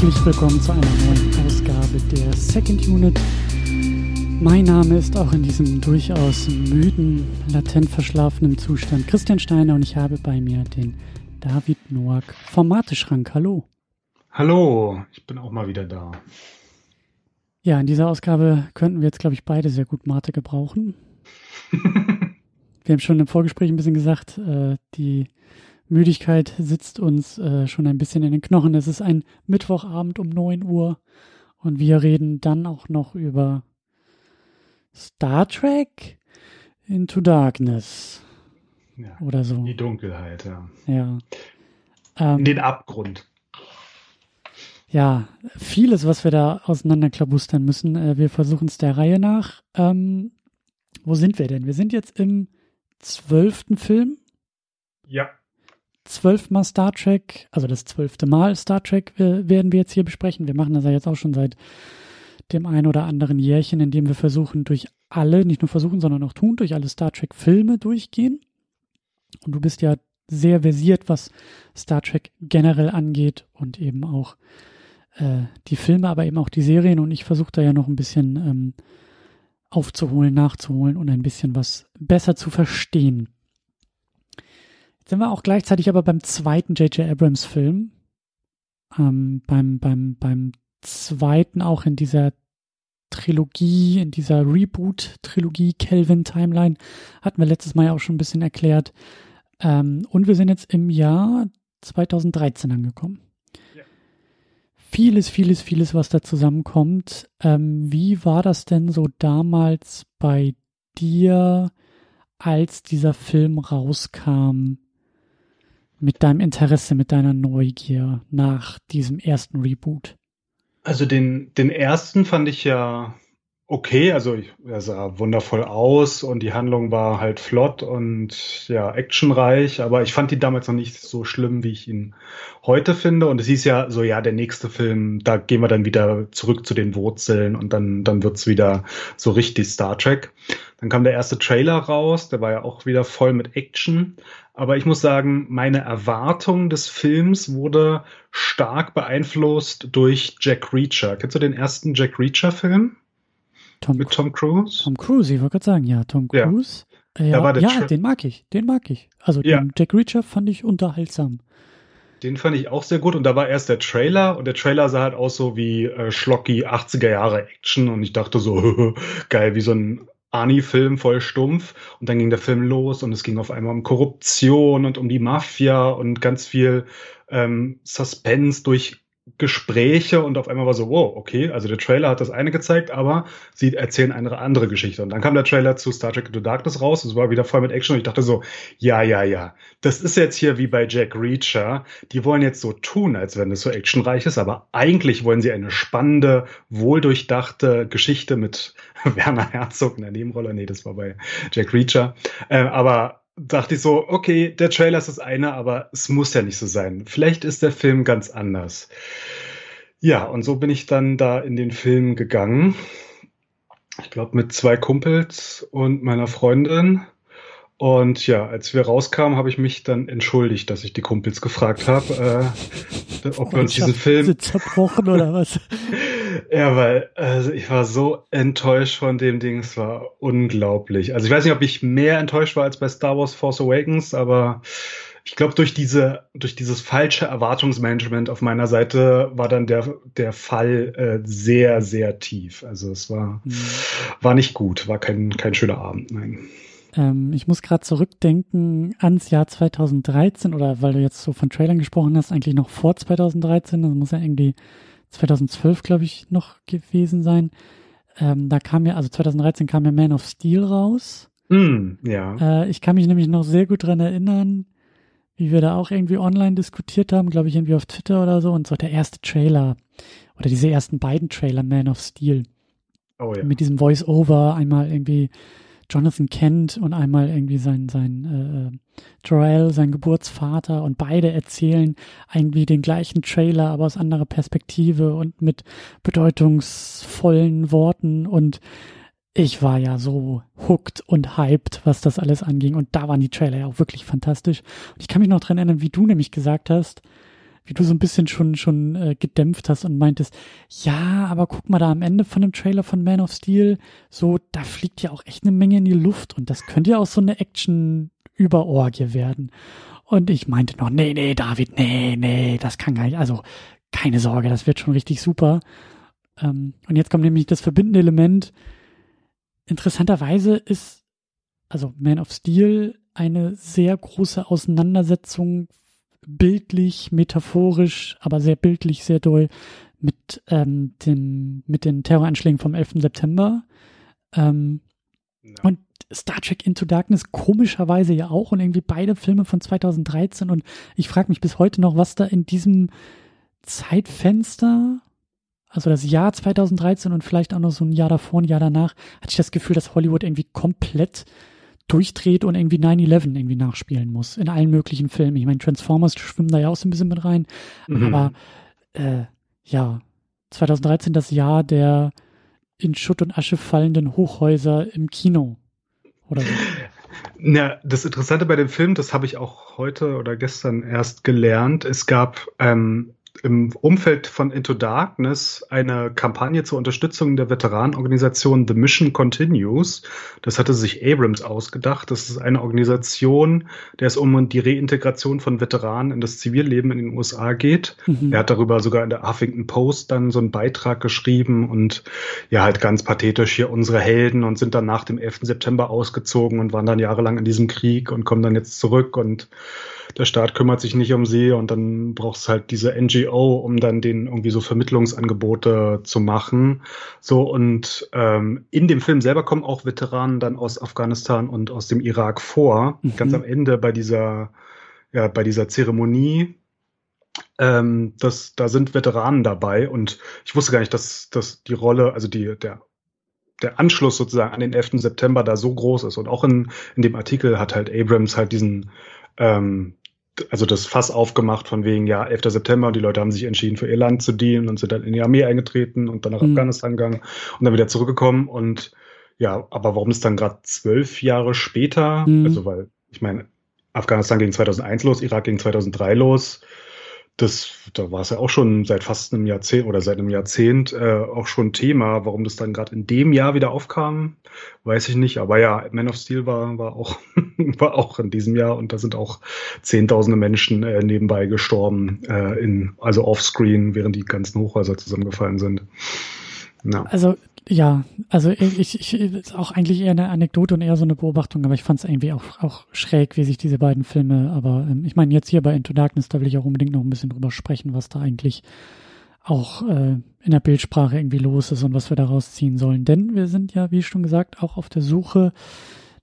Herzlich willkommen zu einer neuen Ausgabe der Second Unit. Mein Name ist auch in diesem durchaus müden, latent verschlafenen Zustand Christian Steiner und ich habe bei mir den David Noack vom Mateschrank. Hallo. Hallo, ich bin auch mal wieder da. Ja, in dieser Ausgabe könnten wir jetzt, glaube ich, beide sehr gut Mate gebrauchen. wir haben schon im Vorgespräch ein bisschen gesagt, äh, die Müdigkeit sitzt uns äh, schon ein bisschen in den Knochen. Es ist ein Mittwochabend um 9 Uhr und wir reden dann auch noch über Star Trek Into Darkness. Ja, oder so. Die Dunkelheit, ja. Ja. Ähm, in den Abgrund. Ja, vieles, was wir da auseinanderklabustern müssen. Äh, wir versuchen es der Reihe nach. Ähm, wo sind wir denn? Wir sind jetzt im zwölften Film. Ja zwölfmal Star Trek, also das zwölfte Mal Star Trek werden wir jetzt hier besprechen. Wir machen das ja jetzt auch schon seit dem ein oder anderen Jährchen, in dem wir versuchen, durch alle, nicht nur versuchen, sondern auch tun, durch alle Star Trek-Filme durchgehen. Und du bist ja sehr versiert, was Star Trek generell angeht und eben auch äh, die Filme, aber eben auch die Serien. Und ich versuche da ja noch ein bisschen ähm, aufzuholen, nachzuholen und ein bisschen was besser zu verstehen sind wir auch gleichzeitig aber beim zweiten J.J. Abrams Film. Ähm, beim, beim, beim zweiten auch in dieser Trilogie, in dieser Reboot-Trilogie Kelvin Timeline, hatten wir letztes Mal ja auch schon ein bisschen erklärt. Ähm, und wir sind jetzt im Jahr 2013 angekommen. Ja. Vieles, vieles, vieles, was da zusammenkommt. Ähm, wie war das denn so damals bei dir, als dieser Film rauskam? Mit deinem Interesse, mit deiner Neugier nach diesem ersten Reboot? Also den, den ersten fand ich ja okay, also er sah wundervoll aus und die Handlung war halt flott und ja, actionreich, aber ich fand die damals noch nicht so schlimm, wie ich ihn heute finde. Und es hieß ja so, ja, der nächste Film, da gehen wir dann wieder zurück zu den Wurzeln und dann, dann wird's wieder so richtig Star Trek. Dann kam der erste Trailer raus, der war ja auch wieder voll mit Action. Aber ich muss sagen, meine Erwartung des Films wurde stark beeinflusst durch Jack Reacher. Kennst du den ersten Jack Reacher-Film? Tom mit Tom Cruise? Tom Cruise, ich wollte gerade sagen, ja, Tom Cruise. Ja, ja, ja den mag ich, den mag ich. Also ja. den Jack Reacher fand ich unterhaltsam. Den fand ich auch sehr gut und da war erst der Trailer und der Trailer sah halt aus so wie äh, schlocky 80er Jahre Action und ich dachte so, geil, wie so ein Ani-Film voll stumpf und dann ging der Film los und es ging auf einmal um Korruption und um die Mafia und ganz viel ähm, Suspense durch Gespräche und auf einmal war so, wow, okay, also der Trailer hat das eine gezeigt, aber sie erzählen eine andere Geschichte. Und dann kam der Trailer zu Star Trek Into Darkness raus, es war wieder voll mit Action und ich dachte so, ja, ja, ja, das ist jetzt hier wie bei Jack Reacher. Die wollen jetzt so tun, als wenn es so actionreich ist, aber eigentlich wollen sie eine spannende, wohldurchdachte Geschichte mit Werner Herzog in der Nebenrolle. Nee, das war bei Jack Reacher. Äh, aber dachte ich so, okay, der Trailer ist das eine, aber es muss ja nicht so sein. Vielleicht ist der Film ganz anders. Ja, und so bin ich dann da in den Film gegangen. Ich glaube mit zwei Kumpels und meiner Freundin. Und ja, als wir rauskamen, habe ich mich dann entschuldigt, dass ich die Kumpels gefragt habe, äh, ob wir uns diesen Film zerbrochen oder was? Ja, weil also ich war so enttäuscht von dem Ding, es war unglaublich. Also ich weiß nicht, ob ich mehr enttäuscht war als bei Star Wars Force Awakens, aber ich glaube, durch diese, durch dieses falsche Erwartungsmanagement auf meiner Seite war dann der, der Fall äh, sehr, sehr tief. Also es war, mhm. war nicht gut, war kein, kein schöner Abend, nein. Ähm, ich muss gerade zurückdenken ans Jahr 2013 oder weil du jetzt so von Trailern gesprochen hast, eigentlich noch vor 2013, das muss ja irgendwie 2012, glaube ich, noch gewesen sein. Ähm, da kam ja, also 2013 kam ja Man of Steel raus. Mm, ja. Äh, ich kann mich nämlich noch sehr gut dran erinnern, wie wir da auch irgendwie online diskutiert haben, glaube ich, irgendwie auf Twitter oder so. Und so der erste Trailer oder diese ersten beiden Trailer Man of Steel. Oh ja. Mit diesem Voice-Over einmal irgendwie Jonathan Kent und einmal irgendwie sein, sein äh, Joel, sein Geburtsvater und beide erzählen irgendwie den gleichen Trailer, aber aus anderer Perspektive und mit bedeutungsvollen Worten und ich war ja so hooked und hyped, was das alles anging. Und da waren die Trailer ja auch wirklich fantastisch. Und ich kann mich noch dran erinnern, wie du nämlich gesagt hast, wie du so ein bisschen schon schon äh, gedämpft hast und meintest, ja, aber guck mal da am Ende von dem Trailer von Man of Steel, so da fliegt ja auch echt eine Menge in die Luft und das könnte ja auch so eine Action Überorgie werden. Und ich meinte noch, nee, nee, David, nee, nee, das kann gar nicht, also keine Sorge, das wird schon richtig super. Ähm, und jetzt kommt nämlich das verbindende Element. Interessanterweise ist, also Man of Steel eine sehr große Auseinandersetzung bildlich, metaphorisch, aber sehr bildlich, sehr doll mit ähm, dem, mit den Terroranschlägen vom 11. September. Ähm, ja. Und Star Trek Into Darkness komischerweise ja auch und irgendwie beide Filme von 2013 und ich frage mich bis heute noch, was da in diesem Zeitfenster, also das Jahr 2013 und vielleicht auch noch so ein Jahr davor, ein Jahr danach, hatte ich das Gefühl, dass Hollywood irgendwie komplett durchdreht und irgendwie 9-11 irgendwie nachspielen muss. In allen möglichen Filmen. Ich meine, Transformers schwimmen da ja auch so ein bisschen mit rein. Mhm. Aber äh, ja, 2013 das Jahr der in Schutt und Asche fallenden Hochhäuser im Kino. Oder so. Ja, das Interessante bei dem Film, das habe ich auch heute oder gestern erst gelernt. Es gab ähm, im Umfeld von Into Darkness eine Kampagne zur Unterstützung der Veteranenorganisation The Mission Continues. Das hatte sich Abrams ausgedacht. Das ist eine Organisation, der es um die Reintegration von Veteranen in das Zivilleben in den USA geht. Mhm. Er hat darüber sogar in der Huffington Post dann so einen Beitrag geschrieben und ja, halt ganz pathetisch hier unsere Helden und sind dann nach dem 11. September ausgezogen und waren dann jahrelang in diesem Krieg und kommen dann jetzt zurück und der Staat kümmert sich nicht um sie und dann braucht es halt diese NGO, um dann den irgendwie so Vermittlungsangebote zu machen. So und ähm, in dem Film selber kommen auch Veteranen dann aus Afghanistan und aus dem Irak vor. Mhm. Ganz am Ende bei dieser, ja, bei dieser Zeremonie. Ähm, das, da sind Veteranen dabei und ich wusste gar nicht, dass, dass die Rolle, also die, der der Anschluss sozusagen an den 11. September da so groß ist. Und auch in, in dem Artikel hat halt Abrams halt diesen, ähm, also das Fass aufgemacht von wegen, ja, 11. September und die Leute haben sich entschieden, für ihr Land zu dienen und sind dann in die Armee eingetreten und dann nach mhm. Afghanistan gegangen und dann wieder zurückgekommen. Und ja, aber warum ist dann gerade zwölf Jahre später? Mhm. Also, weil, ich meine, Afghanistan ging 2001 los, Irak ging 2003 los das, da war es ja auch schon seit fast einem Jahrzehnt oder seit einem Jahrzehnt äh, auch schon Thema. Warum das dann gerade in dem Jahr wieder aufkam, weiß ich nicht. Aber ja, Man of Steel war, war, auch, war auch in diesem Jahr und da sind auch Zehntausende Menschen äh, nebenbei gestorben, äh, in, also offscreen, während die ganzen Hochhäuser zusammengefallen sind. Ja. Also ja, also ich, ich ist auch eigentlich eher eine Anekdote und eher so eine Beobachtung, aber ich fand es irgendwie auch, auch schräg, wie sich diese beiden Filme, aber ähm, ich meine jetzt hier bei Into Darkness, da will ich auch unbedingt noch ein bisschen drüber sprechen, was da eigentlich auch äh, in der Bildsprache irgendwie los ist und was wir daraus ziehen sollen. Denn wir sind ja, wie schon gesagt, auch auf der Suche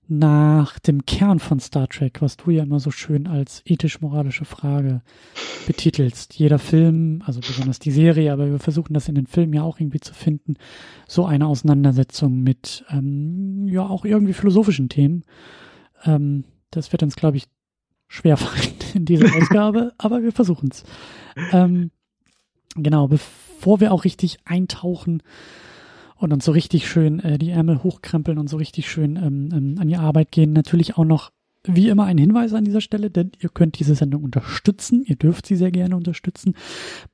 nach dem Kern von Star Trek, was du ja immer so schön als ethisch-moralische Frage betitelst. Jeder Film, also besonders die Serie, aber wir versuchen das in den Filmen ja auch irgendwie zu finden, so eine Auseinandersetzung mit ähm, ja auch irgendwie philosophischen Themen. Ähm, das wird uns, glaube ich, schwerfallen in dieser Ausgabe, aber wir versuchen es. Ähm, genau, bevor wir auch richtig eintauchen, und uns so richtig schön äh, die Ärmel hochkrempeln und so richtig schön ähm, ähm, an die Arbeit gehen. Natürlich auch noch wie immer ein Hinweis an dieser Stelle, denn ihr könnt diese Sendung unterstützen. Ihr dürft sie sehr gerne unterstützen.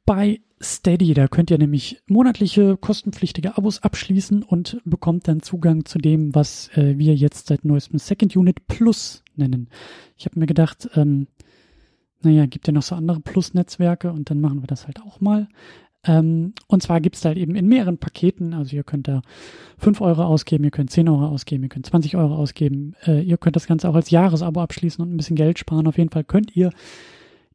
Bei Steady, da könnt ihr nämlich monatliche kostenpflichtige Abos abschließen und bekommt dann Zugang zu dem, was äh, wir jetzt seit neuestem Second Unit Plus nennen. Ich habe mir gedacht, ähm, naja, gibt ja noch so andere Plus-Netzwerke und dann machen wir das halt auch mal. Ähm, und zwar gibt's da halt eben in mehreren Paketen, also ihr könnt da 5 Euro ausgeben, ihr könnt 10 Euro ausgeben, ihr könnt 20 Euro ausgeben, äh, ihr könnt das Ganze auch als Jahresabo abschließen und ein bisschen Geld sparen. Auf jeden Fall könnt ihr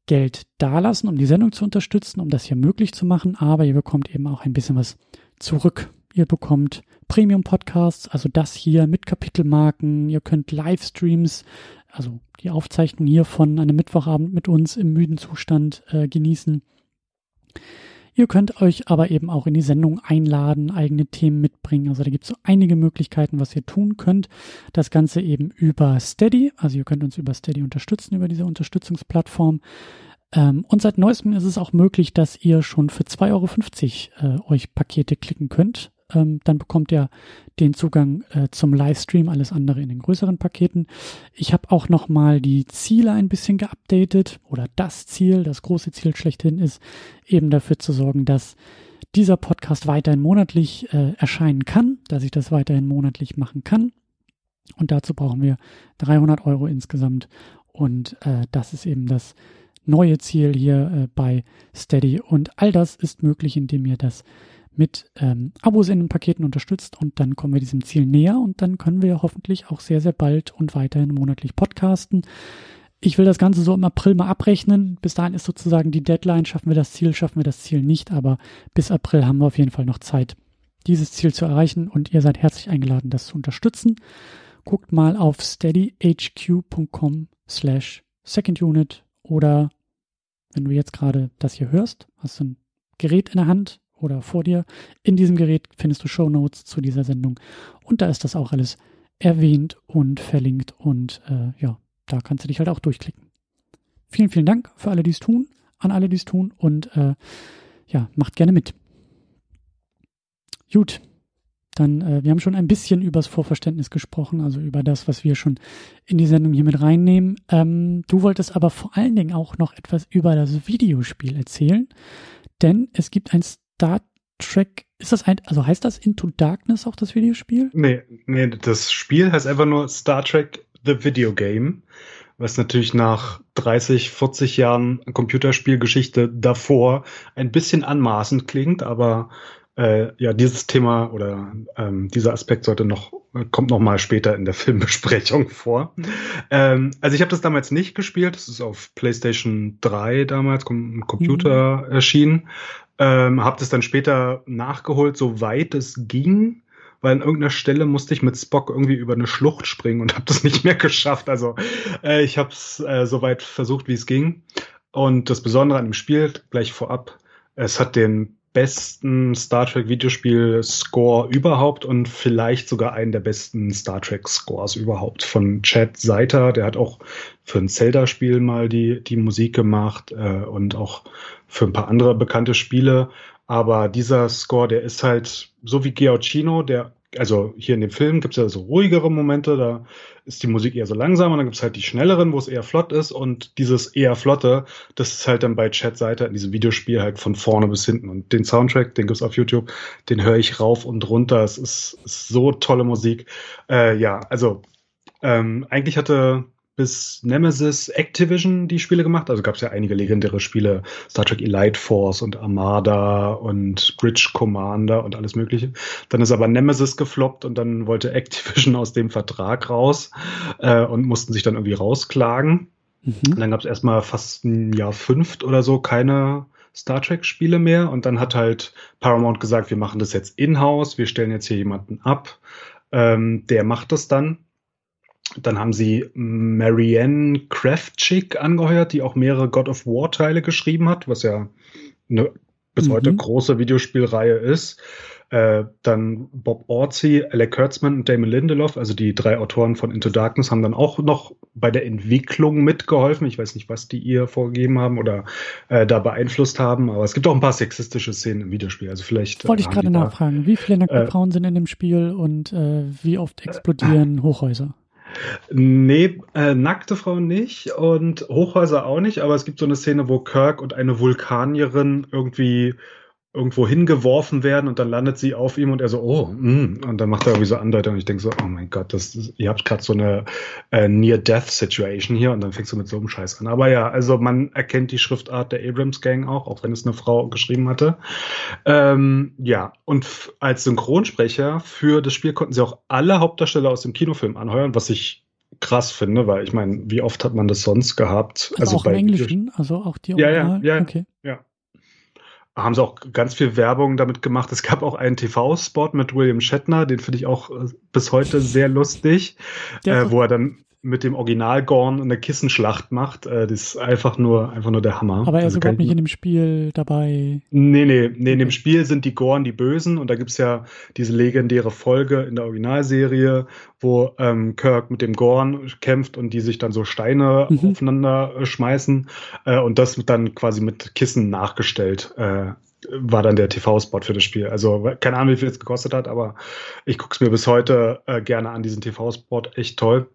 Geld dalassen, um die Sendung zu unterstützen, um das hier möglich zu machen, aber ihr bekommt eben auch ein bisschen was zurück. Ihr bekommt Premium-Podcasts, also das hier mit Kapitelmarken, ihr könnt Livestreams, also die Aufzeichnung hier von einem Mittwochabend mit uns im müden Zustand äh, genießen. Ihr könnt euch aber eben auch in die Sendung einladen, eigene Themen mitbringen. Also da gibt es so einige Möglichkeiten, was ihr tun könnt. Das Ganze eben über Steady. Also ihr könnt uns über Steady unterstützen, über diese Unterstützungsplattform. Ähm, und seit neuestem ist es auch möglich, dass ihr schon für 2,50 Euro äh, euch Pakete klicken könnt. Ähm, dann bekommt ihr den Zugang äh, zum Livestream, alles andere in den größeren Paketen. Ich habe auch nochmal die Ziele ein bisschen geupdatet oder das Ziel, das große Ziel schlechthin ist, eben dafür zu sorgen, dass dieser Podcast weiterhin monatlich äh, erscheinen kann, dass ich das weiterhin monatlich machen kann. Und dazu brauchen wir 300 Euro insgesamt. Und äh, das ist eben das neue Ziel hier äh, bei Steady. Und all das ist möglich, indem ihr das mit ähm, Abos in den Paketen unterstützt und dann kommen wir diesem Ziel näher und dann können wir hoffentlich auch sehr, sehr bald und weiterhin monatlich podcasten. Ich will das Ganze so im April mal abrechnen. Bis dahin ist sozusagen die Deadline. Schaffen wir das Ziel, schaffen wir das Ziel nicht, aber bis April haben wir auf jeden Fall noch Zeit, dieses Ziel zu erreichen und ihr seid herzlich eingeladen, das zu unterstützen. Guckt mal auf steadyhq.com slash secondunit oder wenn du jetzt gerade das hier hörst, hast du ein Gerät in der Hand oder vor dir. In diesem Gerät findest du Show Notes zu dieser Sendung und da ist das auch alles erwähnt und verlinkt und äh, ja, da kannst du dich halt auch durchklicken. Vielen, vielen Dank für alle, die es tun, an alle, die es tun und äh, ja, macht gerne mit. Gut, dann, äh, wir haben schon ein bisschen übers Vorverständnis gesprochen, also über das, was wir schon in die Sendung hier mit reinnehmen. Ähm, du wolltest aber vor allen Dingen auch noch etwas über das Videospiel erzählen, denn es gibt ein Star Trek, ist das ein, also heißt das Into Darkness auch das Videospiel? Nee, nee, das Spiel heißt einfach nur Star Trek The Video Game, was natürlich nach 30, 40 Jahren Computerspielgeschichte davor ein bisschen anmaßend klingt, aber äh, ja, dieses Thema oder ähm, dieser Aspekt sollte noch, kommt noch mal später in der Filmbesprechung vor. Ähm, also ich habe das damals nicht gespielt, das ist auf PlayStation 3 damals, im Computer mhm. erschienen. Ähm, habe das dann später nachgeholt, soweit es ging weil an irgendeiner Stelle musste ich mit Spock irgendwie über eine Schlucht springen und habe das nicht mehr geschafft. Also äh, ich habe es äh, soweit versucht, wie es ging. Und das Besondere an dem Spiel, gleich vorab, es hat den besten Star Trek Videospiel Score überhaupt und vielleicht sogar einen der besten Star Trek Scores überhaupt von Chad Seiter. Der hat auch für ein Zelda-Spiel mal die, die Musik gemacht äh, und auch für ein paar andere bekannte Spiele. Aber dieser Score, der ist halt so wie Giacchino, der also hier in dem Film gibt es ja so ruhigere Momente, da ist die Musik eher so langsam und dann gibt es halt die schnelleren, wo es eher flott ist und dieses eher flotte, das ist halt dann bei Chat Seite in diesem Videospiel halt von vorne bis hinten und den Soundtrack, den gibt's auf YouTube, den höre ich rauf und runter, es ist, ist so tolle Musik. Äh, ja, also ähm, eigentlich hatte bis Nemesis Activision die Spiele gemacht. Also gab es ja einige legendäre Spiele, Star Trek Elite Force und Armada und Bridge Commander und alles Mögliche. Dann ist aber Nemesis gefloppt und dann wollte Activision aus dem Vertrag raus äh, und mussten sich dann irgendwie rausklagen. Mhm. Und dann gab es erstmal fast ein Jahr fünft oder so keine Star Trek Spiele mehr und dann hat halt Paramount gesagt, wir machen das jetzt in-house, wir stellen jetzt hier jemanden ab, ähm, der macht das dann dann haben sie Marianne Kraftschick angeheuert, die auch mehrere God of War Teile geschrieben hat, was ja eine bis mhm. heute große Videospielreihe ist. Äh, dann Bob Orzi, Alec Kurtzman und Damon Lindelof, also die drei Autoren von Into Darkness, haben dann auch noch bei der Entwicklung mitgeholfen. Ich weiß nicht, was die ihr vorgegeben haben oder äh, da beeinflusst haben, aber es gibt auch ein paar sexistische Szenen im Videospiel. Also vielleicht. Wollte ich gerade nachfragen, wie viele nackte äh, Frauen sind in dem Spiel und äh, wie oft explodieren Hochhäuser? Nee, äh, nackte Frauen nicht und Hochhäuser auch nicht, aber es gibt so eine Szene, wo Kirk und eine Vulkanierin irgendwie irgendwo hingeworfen werden und dann landet sie auf ihm und er so, oh, mm, und dann macht er irgendwie so Andeutung und ich denke so, oh mein Gott, das, ihr habt gerade so eine äh, Near-Death-Situation hier und dann fängst du mit so einem Scheiß an. Aber ja, also man erkennt die Schriftart der Abrams-Gang auch, auch wenn es eine Frau geschrieben hatte. Ähm, ja, und als Synchronsprecher für das Spiel konnten sie auch alle Hauptdarsteller aus dem Kinofilm anheuern, was ich krass finde, weil ich meine, wie oft hat man das sonst gehabt? Also, also auch bei im Englischen, also auch die Original? Ja, ja, ja, okay. ja haben sie auch ganz viel Werbung damit gemacht. Es gab auch einen TV-Spot mit William Shatner, den finde ich auch äh, bis heute sehr lustig, äh, wo er dann mit dem Original Gorn eine Kissenschlacht macht. Äh, das ist einfach nur, einfach nur der Hammer. Aber er ist also überhaupt nicht in dem Spiel dabei. Nee, nee, nee, in dem Spiel sind die Gorn die Bösen und da gibt's ja diese legendäre Folge in der Originalserie, wo ähm, Kirk mit dem Gorn kämpft und die sich dann so Steine mhm. aufeinander äh, schmeißen äh, und das dann quasi mit Kissen nachgestellt. Äh, war dann der TV-Spot für das Spiel. Also keine Ahnung, wie viel es gekostet hat, aber ich gucke es mir bis heute äh, gerne an, diesen TV-Spot. Echt toll.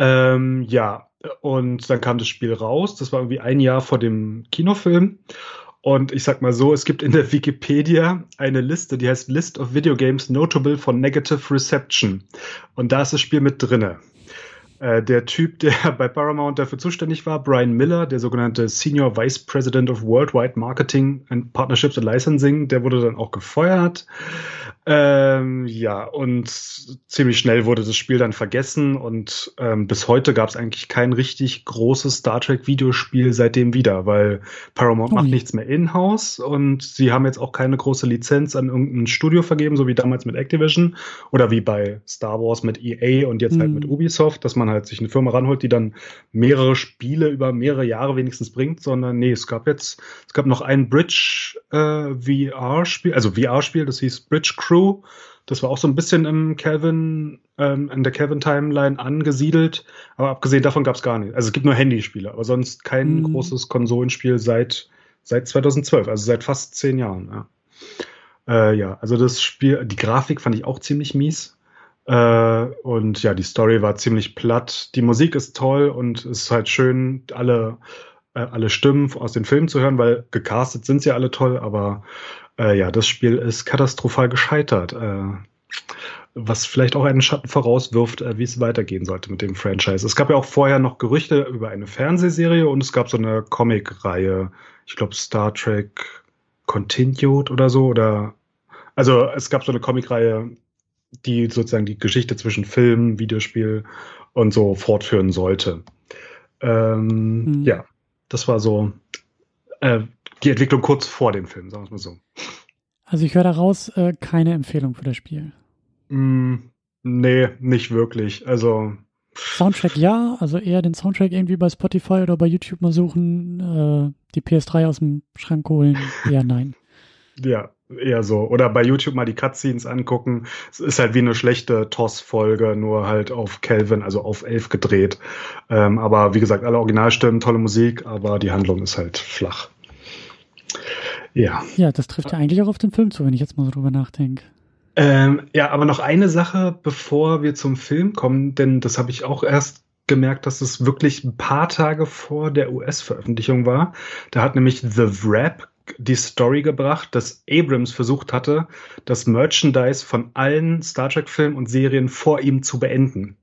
Ähm, ja, und dann kam das Spiel raus. Das war irgendwie ein Jahr vor dem Kinofilm. Und ich sag mal so, es gibt in der Wikipedia eine Liste, die heißt List of Video Games Notable for Negative Reception. Und da ist das Spiel mit drinne. Äh, der Typ, der bei Paramount dafür zuständig war, Brian Miller, der sogenannte Senior Vice President of Worldwide Marketing and Partnerships and Licensing, der wurde dann auch gefeuert. Ähm, ja, und ziemlich schnell wurde das Spiel dann vergessen und ähm, bis heute gab es eigentlich kein richtig großes Star Trek Videospiel seitdem wieder, weil Paramount oh. macht nichts mehr in-house und sie haben jetzt auch keine große Lizenz an irgendein Studio vergeben, so wie damals mit Activision oder wie bei Star Wars mit EA und jetzt mhm. halt mit hm. Ubisoft, dass man halt sich eine Firma ranholt, die dann mehrere Spiele über mehrere Jahre wenigstens bringt, sondern nee, es gab jetzt, es gab noch ein Bridge äh, VR-Spiel, also VR-Spiel, das hieß Bridge Crew. Das war auch so ein bisschen im Calvin, ähm, in der Calvin-Timeline angesiedelt. Aber abgesehen davon gab es gar nicht. Also es gibt nur Handyspiele, aber sonst kein mhm. großes Konsolenspiel seit, seit 2012, also seit fast zehn Jahren. Ja. Äh, ja, also das Spiel, die Grafik fand ich auch ziemlich mies. Äh, und ja, die Story war ziemlich platt. Die Musik ist toll und es ist halt schön, alle, äh, alle Stimmen aus den Filmen zu hören, weil gecastet sind sie alle toll, aber äh, ja, das Spiel ist katastrophal gescheitert. Äh, was vielleicht auch einen Schatten vorauswirft, äh, wie es weitergehen sollte mit dem Franchise. Es gab ja auch vorher noch Gerüchte über eine Fernsehserie und es gab so eine Comic-Reihe. Ich glaube Star Trek Continued oder so. Oder also es gab so eine Comic-Reihe, die sozusagen die Geschichte zwischen Film, Videospiel und so fortführen sollte. Ähm, mhm. Ja, das war so äh, die Entwicklung kurz vor dem Film, sagen wir es mal so. Also ich höre daraus äh, keine Empfehlung für das Spiel. Mm, nee, nicht wirklich. Also Soundtrack ja, also eher den Soundtrack irgendwie bei Spotify oder bei YouTube mal suchen, äh, die PS3 aus dem Schrank holen, eher nein. ja, eher so. Oder bei YouTube mal die Cutscenes angucken. Es ist halt wie eine schlechte TOS-Folge, nur halt auf Kelvin, also auf 11 gedreht. Ähm, aber wie gesagt, alle Originalstimmen, tolle Musik, aber die Handlung ist halt flach. Ja. Ja, das trifft ja eigentlich auch auf den Film zu, wenn ich jetzt mal so drüber nachdenke. Ähm, ja, aber noch eine Sache, bevor wir zum Film kommen, denn das habe ich auch erst gemerkt, dass es wirklich ein paar Tage vor der US-Veröffentlichung war. Da hat nämlich The Wrap die Story gebracht, dass Abrams versucht hatte, das Merchandise von allen Star Trek-Filmen und Serien vor ihm zu beenden.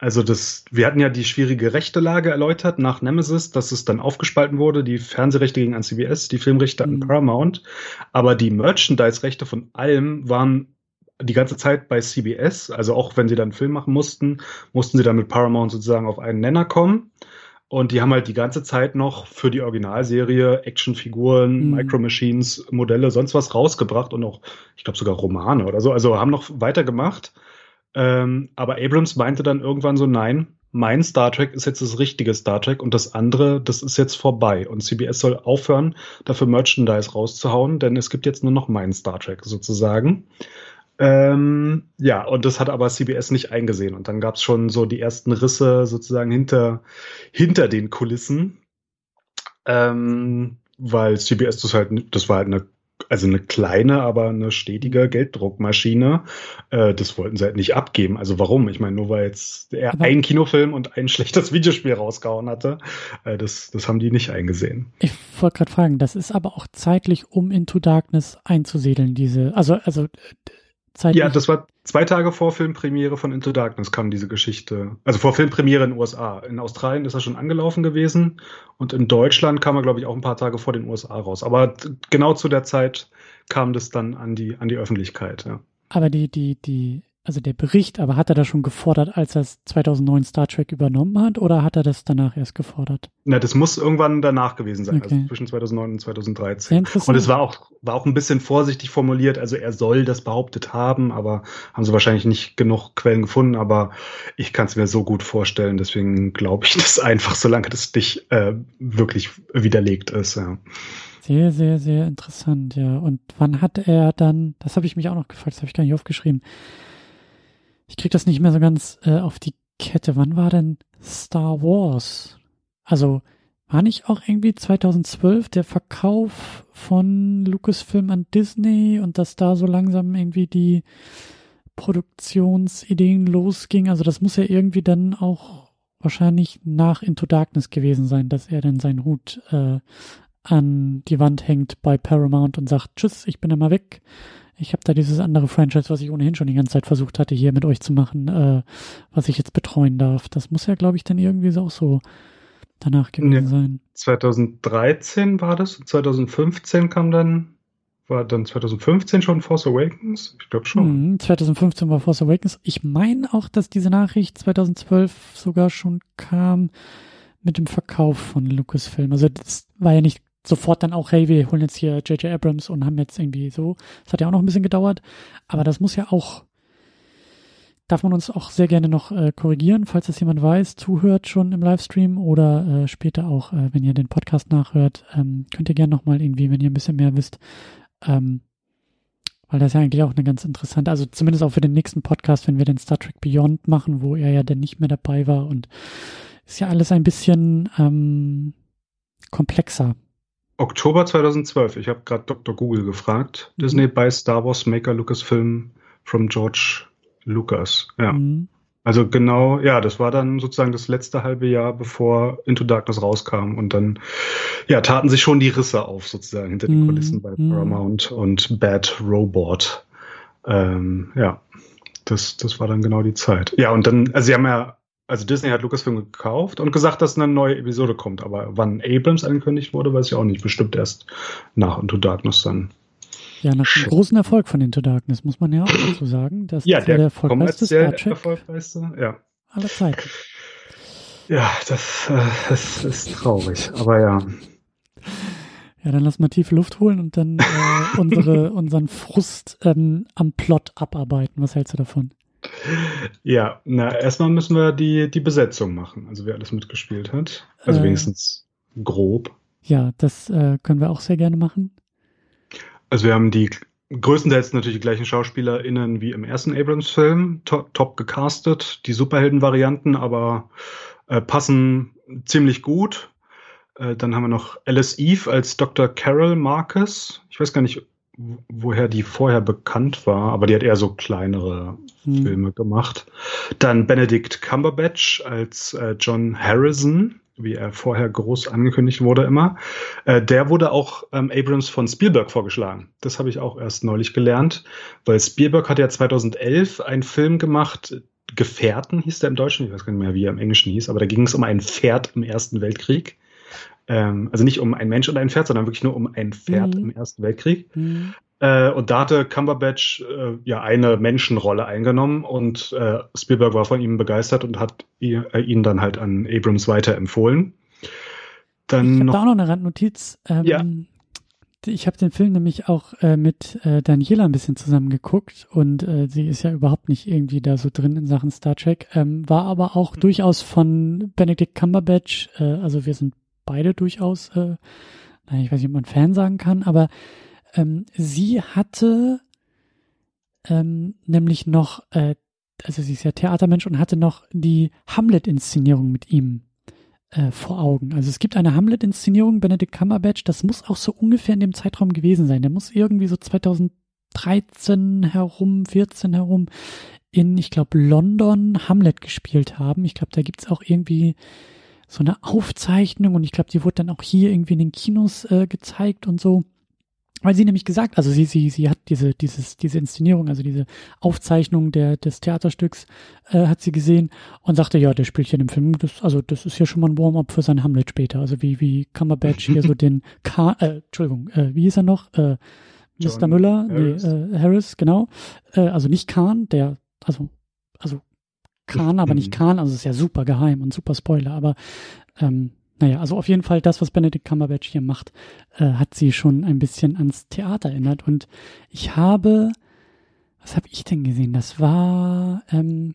Also das, wir hatten ja die schwierige Rechtelage erläutert nach Nemesis, dass es dann aufgespalten wurde, die Fernsehrechte gingen an CBS, die Filmrechte an mhm. Paramount, aber die Merchandise-Rechte von allem waren die ganze Zeit bei CBS, also auch wenn sie dann einen Film machen mussten, mussten sie dann mit Paramount sozusagen auf einen Nenner kommen. Und die haben halt die ganze Zeit noch für die Originalserie Actionfiguren, mhm. Micro Machines, Modelle, sonst was rausgebracht und auch, ich glaube sogar Romane oder so. Also haben noch weitergemacht. Ähm, aber Abrams meinte dann irgendwann so, nein, mein Star Trek ist jetzt das richtige Star Trek und das andere, das ist jetzt vorbei. Und CBS soll aufhören, dafür Merchandise rauszuhauen, denn es gibt jetzt nur noch mein Star Trek sozusagen. Ähm, ja, und das hat aber CBS nicht eingesehen. Und dann gab es schon so die ersten Risse sozusagen hinter, hinter den Kulissen. Ähm, weil CBS das halt, das war halt eine also eine kleine, aber eine stetige Gelddruckmaschine. Äh, das wollten sie halt nicht abgeben. Also warum? Ich meine, nur weil jetzt er aber einen Kinofilm und ein schlechtes Videospiel rausgehauen hatte, äh, das, das haben die nicht eingesehen. Ich wollte gerade fragen, das ist aber auch zeitlich, um Into Darkness einzusiedeln, diese, also, also zeitlich. Ja, das war zwei Tage vor Filmpremiere von Into Darkness kam diese Geschichte. Also vor Filmpremiere in den USA. In Australien ist er schon angelaufen gewesen und in Deutschland kam er, glaube ich, auch ein paar Tage vor den USA raus. Aber genau zu der Zeit kam das dann an die, an die Öffentlichkeit, ja. Aber die, die, die also der Bericht, aber hat er das schon gefordert, als er 2009 Star Trek übernommen hat, oder hat er das danach erst gefordert? Na, das muss irgendwann danach gewesen sein, also okay. also zwischen 2009 und 2013. Und es war auch, war auch ein bisschen vorsichtig formuliert, also er soll das behauptet haben, aber haben sie wahrscheinlich nicht genug Quellen gefunden, aber ich kann es mir so gut vorstellen, deswegen glaube ich das einfach, solange das nicht äh, wirklich widerlegt ist, ja. Sehr, sehr, sehr interessant, ja. Und wann hat er dann, das habe ich mich auch noch gefragt, das habe ich gar nicht aufgeschrieben, ich krieg das nicht mehr so ganz äh, auf die Kette. Wann war denn Star Wars? Also, war nicht auch irgendwie 2012 der Verkauf von Lucasfilm an Disney und dass da so langsam irgendwie die Produktionsideen losging? Also das muss ja irgendwie dann auch wahrscheinlich nach Into Darkness gewesen sein, dass er dann seinen Hut äh, an die Wand hängt bei Paramount und sagt, tschüss, ich bin immer weg. Ich habe da dieses andere Franchise, was ich ohnehin schon die ganze Zeit versucht hatte, hier mit euch zu machen, äh, was ich jetzt betreuen darf. Das muss ja, glaube ich, dann irgendwie auch so danach gewesen ja, sein. 2013 war das, 2015 kam dann, war dann 2015 schon Force Awakens? Ich glaube schon. Mhm, 2015 war Force Awakens. Ich meine auch, dass diese Nachricht 2012 sogar schon kam mit dem Verkauf von Lucasfilm. Also das war ja nicht sofort dann auch, hey, wir holen jetzt hier J.J. Abrams und haben jetzt irgendwie so. Das hat ja auch noch ein bisschen gedauert. Aber das muss ja auch darf man uns auch sehr gerne noch äh, korrigieren, falls das jemand weiß, zuhört schon im Livestream oder äh, später auch, äh, wenn ihr den Podcast nachhört, ähm, könnt ihr gerne nochmal irgendwie, wenn ihr ein bisschen mehr wisst, ähm, weil das ja eigentlich auch eine ganz interessante, also zumindest auch für den nächsten Podcast, wenn wir den Star Trek Beyond machen, wo er ja dann nicht mehr dabei war und ist ja alles ein bisschen ähm, komplexer. Oktober 2012, ich habe gerade Dr. Google gefragt. Mhm. Disney bei Star Wars Maker Lucasfilm from George Lucas, ja. Mhm. Also genau, ja, das war dann sozusagen das letzte halbe Jahr, bevor Into Darkness rauskam. Und dann, ja, taten sich schon die Risse auf, sozusagen, hinter den mhm. Kulissen bei mhm. Paramount und Bad Robot. Ähm, ja, das, das war dann genau die Zeit. Ja, und dann, also sie haben ja, also Disney hat Lucasfilm gekauft und gesagt, dass eine neue Episode kommt. Aber wann Abrams angekündigt wurde, weiß ich auch nicht. Bestimmt erst nach Into Darkness dann. Ja, nach dem großen Erfolg von Into Darkness muss man ja auch dazu sagen. Das ja, der, der erfolgreichste Star Trek erfolgreichste, ja. aller Zeiten. Ja, das, äh, das ist traurig, aber ja. Ja, dann lass mal tiefe Luft holen und dann äh, unsere, unseren Frust ähm, am Plot abarbeiten. Was hältst du davon? Ja, na, erstmal müssen wir die, die Besetzung machen, also wer alles mitgespielt hat. Also äh, wenigstens grob. Ja, das äh, können wir auch sehr gerne machen. Also wir haben die größtenteils natürlich die gleichen SchauspielerInnen wie im ersten Abrams-Film, top, top gecastet, die Superhelden-Varianten, aber äh, passen ziemlich gut. Äh, dann haben wir noch Alice Eve als Dr. Carol Marcus. Ich weiß gar nicht, woher die vorher bekannt war, aber die hat eher so kleinere hm. Filme gemacht. Dann Benedict Cumberbatch als äh, John Harrison wie er vorher groß angekündigt wurde immer. Äh, der wurde auch ähm, Abrams von Spielberg vorgeschlagen. Das habe ich auch erst neulich gelernt, weil Spielberg hat ja 2011 einen Film gemacht, Gefährten hieß der im Deutschen, ich weiß gar nicht mehr, wie er im Englischen hieß, aber da ging es um ein Pferd im Ersten Weltkrieg. Ähm, also nicht um ein Mensch und ein Pferd, sondern wirklich nur um ein Pferd mhm. im Ersten Weltkrieg. Mhm. Äh, und da hatte Cumberbatch äh, ja eine Menschenrolle eingenommen und äh, Spielberg war von ihm begeistert und hat ihn, äh, ihn dann halt an Abrams weiterempfohlen. Dann ich habe da auch noch eine Randnotiz. Ähm, ja. Ich habe den Film nämlich auch äh, mit äh, Daniela ein bisschen zusammen geguckt und sie ist ja überhaupt nicht irgendwie da so drin in Sachen Star Trek, ähm, war aber auch mhm. durchaus von Benedict Cumberbatch, also wir sind beide durchaus, äh, ich weiß nicht, ob man Fan sagen kann, aber ähm, sie hatte ähm, nämlich noch, äh, also sie ist ja Theatermensch und hatte noch die Hamlet-Inszenierung mit ihm äh, vor Augen. Also es gibt eine Hamlet-Inszenierung, Benedict Cumberbatch, das muss auch so ungefähr in dem Zeitraum gewesen sein. Der muss irgendwie so 2013 herum, 14 herum in, ich glaube, London Hamlet gespielt haben. Ich glaube, da gibt's auch irgendwie so eine Aufzeichnung und ich glaube, die wurde dann auch hier irgendwie in den Kinos äh, gezeigt und so weil sie nämlich gesagt, also sie, sie, sie hat diese, dieses, diese Inszenierung, also diese Aufzeichnung der, des Theaterstücks, äh, hat sie gesehen und sagte, ja, der spielt hier in dem Film, das, also das ist ja schon mal ein Warm-up für sein Hamlet später. Also wie, wie Cumberbatch hier so den Kahn, äh, Entschuldigung, äh, wie hieß er noch? Äh, Mr. Müller, Harris. nee, äh, Harris, genau. Äh, also nicht Kahn, der, also, also Kahn, aber nicht Kahn, also ist ja super geheim und super Spoiler, aber ähm, naja, also auf jeden Fall das, was Benedict Cumberbatch hier macht, äh, hat sie schon ein bisschen ans Theater erinnert. Und ich habe, was habe ich denn gesehen? Das war, ähm,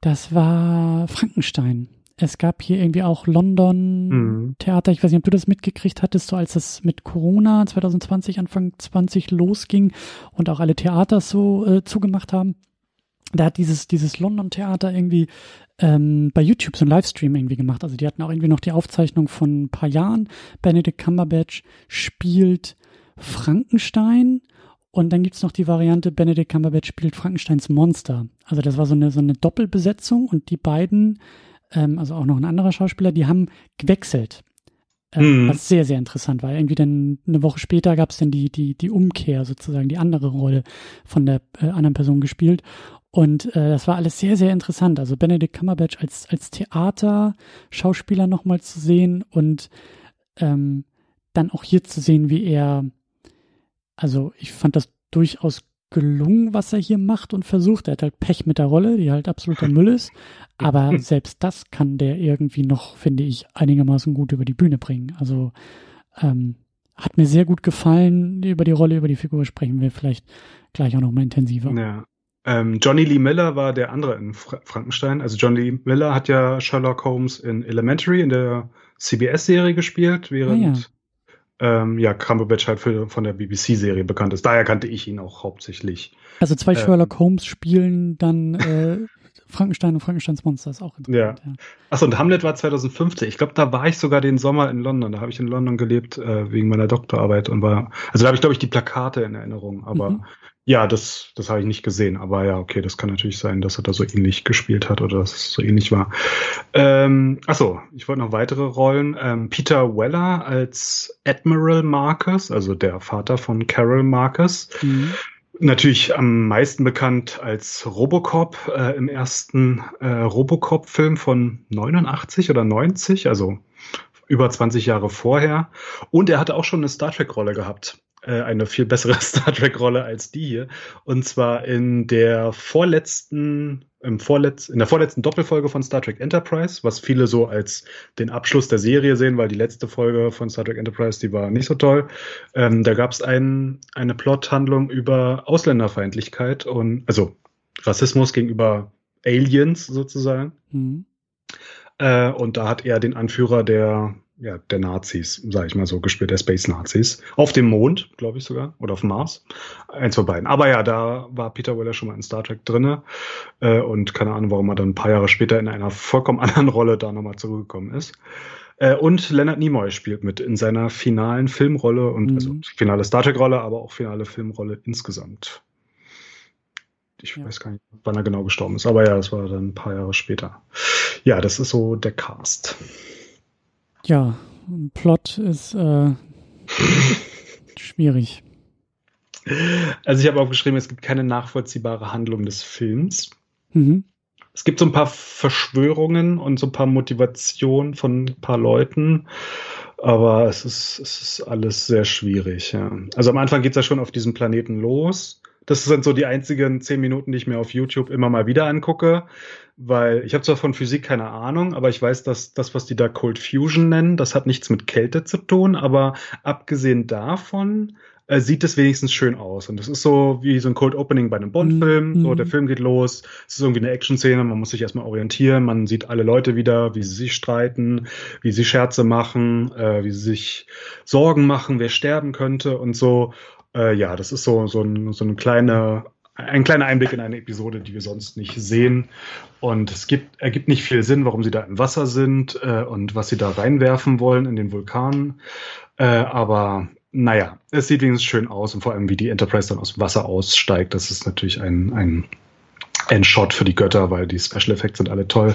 das war Frankenstein. Es gab hier irgendwie auch London mhm. Theater. Ich weiß nicht, ob du das mitgekriegt hattest, so als es mit Corona 2020, Anfang 20 losging und auch alle Theater so äh, zugemacht haben da hat dieses, dieses London-Theater irgendwie ähm, bei YouTube so ein Livestream irgendwie gemacht. Also die hatten auch irgendwie noch die Aufzeichnung von ein paar Jahren. Benedict Cumberbatch spielt Frankenstein und dann gibt's noch die Variante, Benedict Cumberbatch spielt Frankensteins Monster. Also das war so eine, so eine Doppelbesetzung und die beiden, ähm, also auch noch ein anderer Schauspieler, die haben gewechselt. Ähm, mhm. Was sehr, sehr interessant war. Irgendwie dann eine Woche später gab's dann die, die, die Umkehr sozusagen, die andere Rolle von der äh, anderen Person gespielt. Und äh, das war alles sehr, sehr interessant. Also Benedict Cumberbatch als, als Theater-Schauspieler nochmal zu sehen und ähm, dann auch hier zu sehen, wie er, also ich fand das durchaus gelungen, was er hier macht und versucht. Er hat halt Pech mit der Rolle, die halt absoluter Müll ist. Aber selbst das kann der irgendwie noch, finde ich, einigermaßen gut über die Bühne bringen. Also ähm, hat mir sehr gut gefallen. Über die Rolle, über die Figur sprechen wir vielleicht gleich auch noch mal intensiver. Ja. Ähm, Johnny Lee Miller war der andere in Fra Frankenstein. Also Johnny Lee Miller hat ja Sherlock Holmes in Elementary in der CBS-Serie gespielt, während ah, ja. Ähm, ja, Cumberbatch halt für, von der BBC-Serie bekannt ist. Daher kannte ich ihn auch hauptsächlich. Also zwei ähm, Sherlock Holmes spielen dann äh, Frankenstein und Frankensteins Monster ist auch interessant. Ja. ja. Achso, und Hamlet war 2015. Ich glaube, da war ich sogar den Sommer in London. Da habe ich in London gelebt äh, wegen meiner Doktorarbeit und war, also da habe ich, glaube ich, die Plakate in Erinnerung. Aber mhm. ja, das, das habe ich nicht gesehen. Aber ja, okay, das kann natürlich sein, dass er da so ähnlich gespielt hat oder dass es so ähnlich war. Ähm, achso, ich wollte noch weitere Rollen. Ähm, Peter Weller als Admiral Marcus, also der Vater von Carol Marcus. Mhm. Natürlich am meisten bekannt als Robocop äh, im ersten äh, Robocop-Film von 89 oder 90, also über 20 Jahre vorher. Und er hatte auch schon eine Star Trek-Rolle gehabt. Äh, eine viel bessere Star Trek-Rolle als die hier. Und zwar in der vorletzten, im vorletz, in der vorletzten Doppelfolge von Star Trek Enterprise, was viele so als den Abschluss der Serie sehen, weil die letzte Folge von Star Trek Enterprise, die war nicht so toll. Ähm, da gab es ein, eine Plothandlung über Ausländerfeindlichkeit und also Rassismus gegenüber Aliens sozusagen. Mhm. Äh, und da hat er den Anführer der ja, der Nazis, sage ich mal so, gespielt, der Space-Nazis. Auf dem Mond, glaube ich sogar, oder auf Mars. Eins von beiden. Aber ja, da war Peter Weller schon mal in Star Trek drinne äh, und keine Ahnung, warum er dann ein paar Jahre später in einer vollkommen anderen Rolle da nochmal zurückgekommen ist. Äh, und Leonard Nimoy spielt mit in seiner finalen Filmrolle und mhm. also finale Star Trek-Rolle, aber auch finale Filmrolle insgesamt. Ich ja. weiß gar nicht, wann er genau gestorben ist, aber ja, das war dann ein paar Jahre später. Ja, das ist so der Cast. Ja, Plot ist äh, schwierig. Also ich habe aufgeschrieben, es gibt keine nachvollziehbare Handlung des Films. Mhm. Es gibt so ein paar Verschwörungen und so ein paar Motivationen von ein paar Leuten, aber es ist, es ist alles sehr schwierig. Ja. Also am Anfang geht es ja schon auf diesem Planeten los. Das sind so die einzigen zehn Minuten, die ich mir auf YouTube immer mal wieder angucke weil ich habe zwar von Physik keine Ahnung, aber ich weiß, dass das, was die da Cold Fusion nennen, das hat nichts mit Kälte zu tun, aber abgesehen davon äh, sieht es wenigstens schön aus. Und das ist so wie so ein Cold Opening bei einem Bond-Film. Mhm. So, der Film geht los, es ist irgendwie eine Action-Szene, man muss sich erstmal orientieren, man sieht alle Leute wieder, wie sie sich streiten, wie sie Scherze machen, äh, wie sie sich Sorgen machen, wer sterben könnte und so. Äh, ja, das ist so, so, ein, so eine kleine ein kleiner Einblick in eine Episode, die wir sonst nicht sehen. Und es gibt, ergibt nicht viel Sinn, warum sie da im Wasser sind äh, und was sie da reinwerfen wollen in den Vulkan. Äh, aber naja, es sieht wenigstens schön aus und vor allem, wie die Enterprise dann aus dem Wasser aussteigt, das ist natürlich ein, ein, ein Shot für die Götter, weil die Special Effects sind alle toll.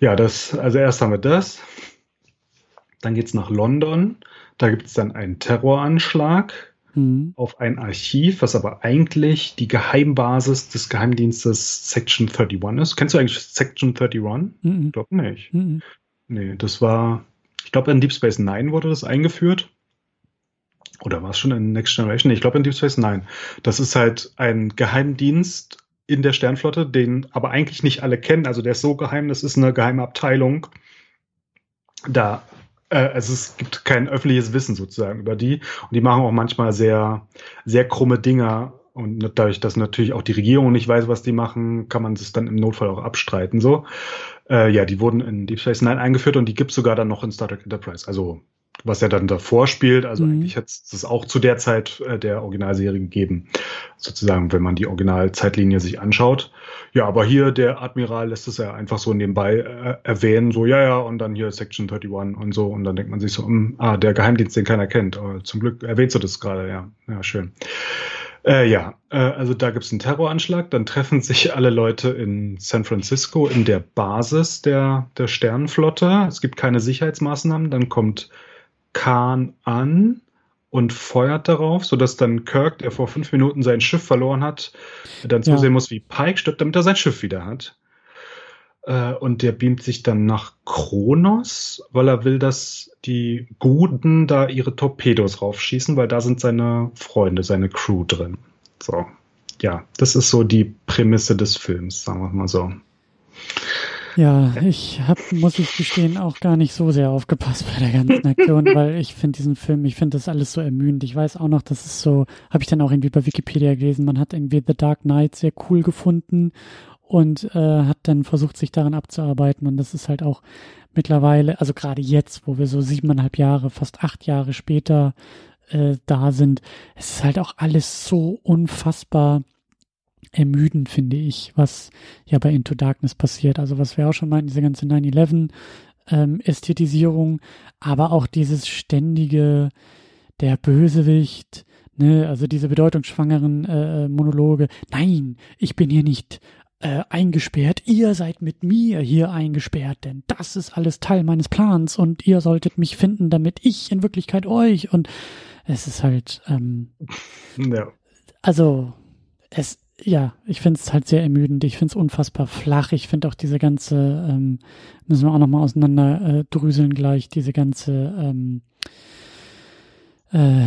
Ja, das, also erst haben wir das. Dann geht's nach London. Da gibt es dann einen Terroranschlag mhm. auf ein Archiv, was aber eigentlich die Geheimbasis des Geheimdienstes Section 31 ist. Kennst du eigentlich Section 31? Mhm. Ich glaube nicht. Mhm. Nee, das war, ich glaube, in Deep Space Nine wurde das eingeführt. Oder war es schon in Next Generation? Nee, ich glaube in Deep Space Nine. Das ist halt ein Geheimdienst in der Sternflotte, den aber eigentlich nicht alle kennen. Also der ist so geheim, das ist eine geheime Abteilung. Da also es gibt kein öffentliches Wissen sozusagen über die. Und die machen auch manchmal sehr, sehr krumme Dinger. Und dadurch, dass natürlich auch die Regierung nicht weiß, was die machen, kann man es dann im Notfall auch abstreiten. So, äh, ja, die wurden in Deep Space Nine eingeführt und die gibt's sogar dann noch in Star Trek Enterprise. Also was er dann davor spielt. Also mhm. eigentlich hätte es auch zu der Zeit äh, der Originalserie gegeben, sozusagen, wenn man die Originalzeitlinie sich anschaut. Ja, aber hier der Admiral lässt es ja einfach so nebenbei äh, erwähnen, so ja, ja, und dann hier Section 31 und so. Und dann denkt man sich so, um, hm, ah, der Geheimdienst, den keiner kennt. Aber zum Glück erwähnst du das gerade, ja. Ja, schön. Äh, ja, äh, also da gibt es einen Terroranschlag, dann treffen sich alle Leute in San Francisco in der Basis der, der Sternenflotte. Es gibt keine Sicherheitsmaßnahmen, dann kommt Khan an und feuert darauf, sodass dann Kirk, der vor fünf Minuten sein Schiff verloren hat, dann zusehen ja. muss, wie Pike stirbt, damit er sein Schiff wieder hat. Äh, und der beamt sich dann nach Kronos, weil er will, dass die Guten da ihre Torpedos raufschießen, weil da sind seine Freunde, seine Crew drin. So. Ja, das ist so die Prämisse des Films, sagen wir mal so. Ja, ich habe, muss ich gestehen, auch gar nicht so sehr aufgepasst bei der ganzen Aktion, weil ich finde diesen Film, ich finde das alles so ermüdend. Ich weiß auch noch, dass es so, habe ich dann auch irgendwie bei Wikipedia gelesen, man hat irgendwie The Dark Knight sehr cool gefunden und äh, hat dann versucht, sich daran abzuarbeiten. Und das ist halt auch mittlerweile, also gerade jetzt, wo wir so siebeneinhalb Jahre, fast acht Jahre später äh, da sind, es ist halt auch alles so unfassbar ermüdend, finde ich, was ja bei Into Darkness passiert. Also was wir auch schon meinten, diese ganze 9-11 ähm, Ästhetisierung, aber auch dieses ständige, der Bösewicht, ne, also diese bedeutungsschwangeren äh, äh, Monologe. Nein, ich bin hier nicht äh, eingesperrt, ihr seid mit mir hier eingesperrt, denn das ist alles Teil meines Plans und ihr solltet mich finden, damit ich in Wirklichkeit euch und es ist halt, ähm, ja. also es ja, ich finde es halt sehr ermüdend. Ich finde es unfassbar flach. Ich finde auch diese ganze, ähm, müssen wir auch nochmal auseinander äh, drüseln gleich, diese ganze ähm, äh,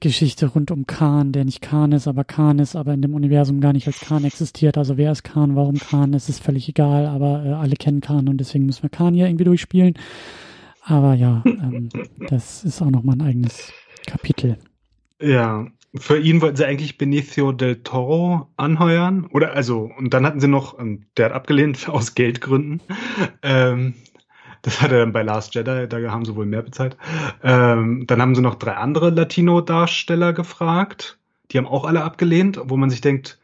Geschichte rund um Khan, der nicht Khan ist, aber Khan ist, aber in dem Universum gar nicht als Khan existiert. Also wer ist Khan, warum Khan, es ist völlig egal, aber äh, alle kennen Khan und deswegen müssen wir Khan hier irgendwie durchspielen. Aber ja, ähm, das ist auch nochmal ein eigenes Kapitel. Ja, für ihn wollten sie eigentlich Benicio del Toro anheuern. Oder also, und dann hatten sie noch, ähm, der hat abgelehnt aus Geldgründen. Ähm, das hat er dann bei Last Jedi, da haben sie wohl mehr bezahlt. Ähm, dann haben sie noch drei andere Latino-Darsteller gefragt. Die haben auch alle abgelehnt, wo man sich denkt,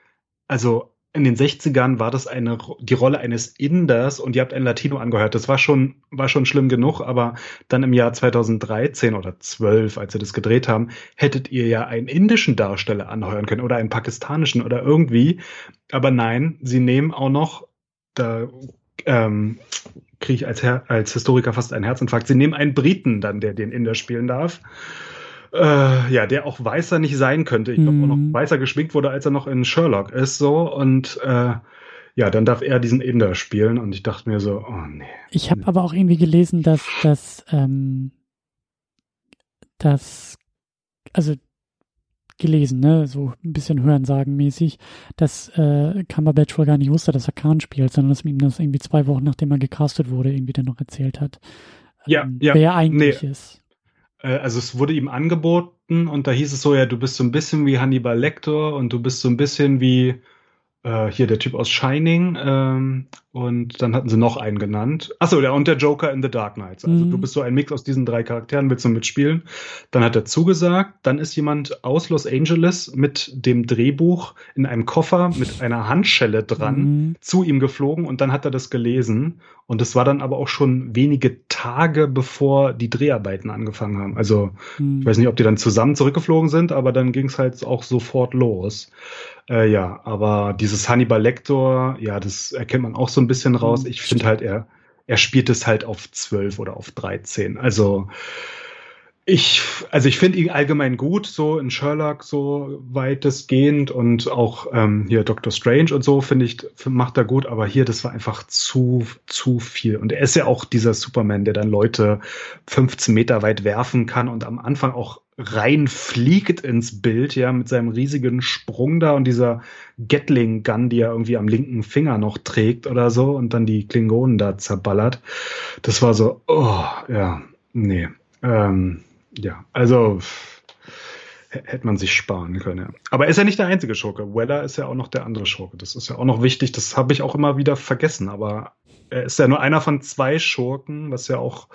also in den 60ern war das eine, die Rolle eines Inders und ihr habt ein Latino angehört. Das war schon, war schon schlimm genug, aber dann im Jahr 2013 oder 12, als sie das gedreht haben, hättet ihr ja einen indischen Darsteller anheuern können oder einen pakistanischen oder irgendwie. Aber nein, sie nehmen auch noch, da ähm, kriege ich als, als Historiker fast einen Herzinfarkt, sie nehmen einen Briten dann, der den Inder spielen darf äh, ja, der auch weißer nicht sein könnte. Ich glaube, auch noch mhm. weißer geschminkt wurde, als er noch in Sherlock ist, so. Und äh, ja, dann darf er diesen Inder spielen. Und ich dachte mir so, oh nee. Ich habe aber auch irgendwie gelesen, dass das, ähm, das, also gelesen, ne, so ein bisschen Hörensagen-mäßig, dass äh, Cumberbatch wohl gar nicht wusste, dass er Khan spielt, sondern dass ihm das irgendwie zwei Wochen nachdem er gecastet wurde, irgendwie dann noch erzählt hat. Ja, ähm, ja. Wer eigentlich nee. ist. Äh, also es wurde ihm angeboten und da hieß es so, ja, du bist so ein bisschen wie Hannibal Lecter und du bist so ein bisschen wie äh, hier der Typ aus Shining ähm, und dann hatten sie noch einen genannt. Achso, ja, und der Joker in The Dark Knights. Also mhm. du bist so ein Mix aus diesen drei Charakteren, willst du mitspielen? Dann hat er zugesagt. Dann ist jemand aus Los Angeles mit dem Drehbuch in einem Koffer mit einer Handschelle dran mhm. zu ihm geflogen und dann hat er das gelesen. Und es war dann aber auch schon wenige Tage bevor die Dreharbeiten angefangen haben. Also mhm. ich weiß nicht, ob die dann zusammen zurückgeflogen sind, aber dann ging es halt auch sofort los. Äh, ja, aber dieses Hannibal Lector, ja, das erkennt man auch so ein bisschen raus. Mhm. Ich finde halt, er, er spielt es halt auf 12 oder auf 13. Also ich, also ich finde ihn allgemein gut, so in Sherlock so weitestgehend und auch ähm, hier Doctor Strange und so finde ich, macht er gut, aber hier, das war einfach zu, zu viel. Und er ist ja auch dieser Superman, der dann Leute 15 Meter weit werfen kann und am Anfang auch reinfliegt ins Bild, ja, mit seinem riesigen Sprung da und dieser Gatling-Gun, die er irgendwie am linken Finger noch trägt oder so und dann die Klingonen da zerballert. Das war so, oh, ja, nee. Ähm, ja, also hätte man sich sparen können. Ja. Aber er ist ja nicht der einzige Schurke. Weller ist ja auch noch der andere Schurke. Das ist ja auch noch wichtig. Das habe ich auch immer wieder vergessen. Aber er ist ja nur einer von zwei Schurken, was ja auch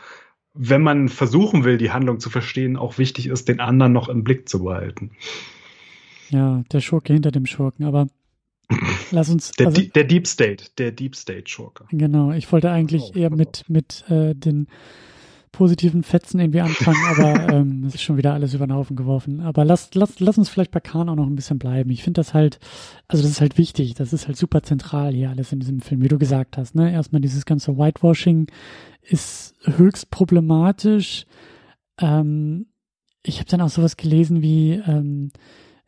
wenn man versuchen will, die Handlung zu verstehen, auch wichtig ist, den anderen noch im Blick zu behalten. Ja, der Schurke hinter dem Schurken, aber lass uns. Der, also, der Deep State, der Deep State Schurke. Genau, ich wollte eigentlich oh, eher mit, mit äh, den positiven Fetzen irgendwie anfangen, aber ähm, es ist schon wieder alles über den Haufen geworfen. Aber lass, lass, lass uns vielleicht bei Khan auch noch ein bisschen bleiben. Ich finde das halt, also das ist halt wichtig, das ist halt super zentral hier alles in diesem Film, wie du gesagt hast. Ne? Erstmal dieses ganze Whitewashing ist höchst problematisch. Ähm, ich habe dann auch sowas gelesen wie, ähm,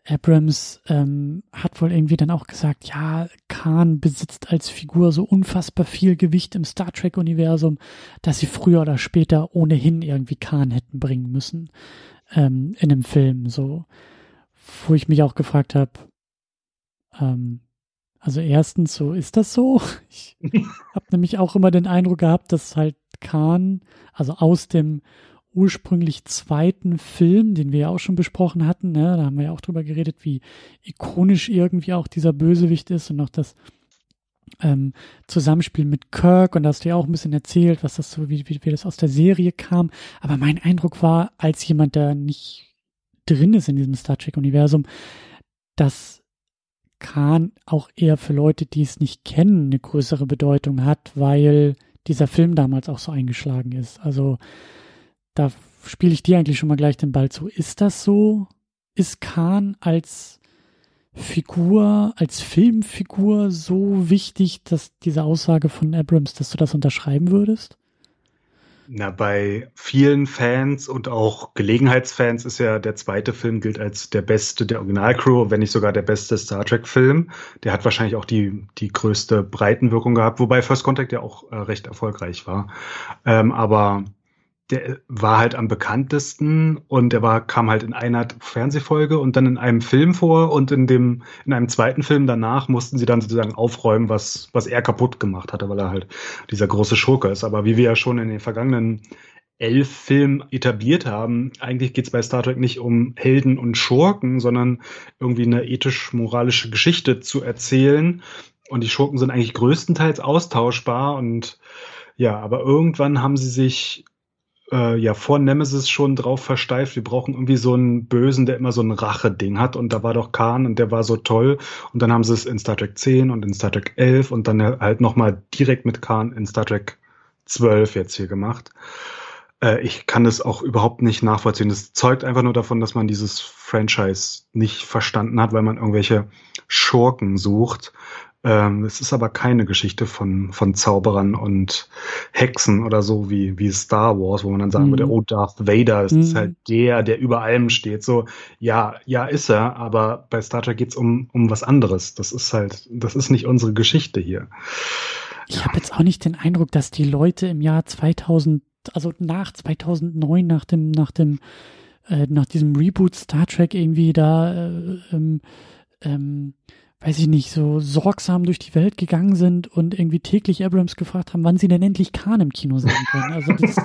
Abrams ähm, hat wohl irgendwie dann auch gesagt, ja, Khan besitzt als Figur so unfassbar viel Gewicht im Star Trek-Universum, dass sie früher oder später ohnehin irgendwie Khan hätten bringen müssen ähm, in einem Film. So, wo ich mich auch gefragt habe, ähm, also erstens, so ist das so? Ich habe nämlich auch immer den Eindruck gehabt, dass halt Khan, also aus dem ursprünglich zweiten Film, den wir ja auch schon besprochen hatten. Ne? Da haben wir ja auch drüber geredet, wie ikonisch irgendwie auch dieser Bösewicht ist und auch das ähm, Zusammenspiel mit Kirk. Und da hast du ja auch ein bisschen erzählt, was das so, wie, wie, wie das aus der Serie kam. Aber mein Eindruck war, als jemand, der nicht drin ist in diesem Star Trek-Universum, dass Khan auch eher für Leute, die es nicht kennen, eine größere Bedeutung hat, weil dieser Film damals auch so eingeschlagen ist. Also da spiele ich dir eigentlich schon mal gleich den Ball zu. Ist das so? Ist Khan als Figur, als Filmfigur so wichtig, dass diese Aussage von Abrams, dass du das unterschreiben würdest? Na, bei vielen Fans und auch Gelegenheitsfans ist ja der zweite Film gilt als der beste der Originalcrew, wenn nicht sogar der beste Star Trek-Film. Der hat wahrscheinlich auch die, die größte Breitenwirkung gehabt, wobei First Contact ja auch äh, recht erfolgreich war. Ähm, aber der war halt am bekanntesten und der war, kam halt in einer Fernsehfolge und dann in einem Film vor und in dem, in einem zweiten Film danach mussten sie dann sozusagen aufräumen, was, was er kaputt gemacht hatte, weil er halt dieser große Schurke ist. Aber wie wir ja schon in den vergangenen elf Filmen etabliert haben, eigentlich geht es bei Star Trek nicht um Helden und Schurken, sondern irgendwie eine ethisch-moralische Geschichte zu erzählen. Und die Schurken sind eigentlich größtenteils austauschbar und ja, aber irgendwann haben sie sich äh, ja vor Nemesis schon drauf versteift. Wir brauchen irgendwie so einen Bösen, der immer so ein Rache-Ding hat. Und da war doch Khan und der war so toll. Und dann haben sie es in Star Trek 10 und in Star Trek 11 und dann halt nochmal direkt mit Khan in Star Trek 12 jetzt hier gemacht. Äh, ich kann das auch überhaupt nicht nachvollziehen. Das zeugt einfach nur davon, dass man dieses Franchise nicht verstanden hat, weil man irgendwelche Schurken sucht. Ähm, es ist aber keine Geschichte von, von Zauberern und Hexen oder so wie, wie Star Wars, wo man dann sagen mhm. würde, oh, Darth Vader, es mhm. ist halt der, der über allem steht. So, ja, ja, ist er, aber bei Star Trek geht's um, um was anderes. Das ist halt, das ist nicht unsere Geschichte hier. Ich ja. habe jetzt auch nicht den Eindruck, dass die Leute im Jahr 2000, also nach 2009, nach dem, nach dem, äh, nach diesem Reboot Star Trek irgendwie da, äh, ähm, ähm, weiß ich nicht, so sorgsam durch die Welt gegangen sind und irgendwie täglich Abrams gefragt haben, wann sie denn endlich Khan im Kino sehen können. Also das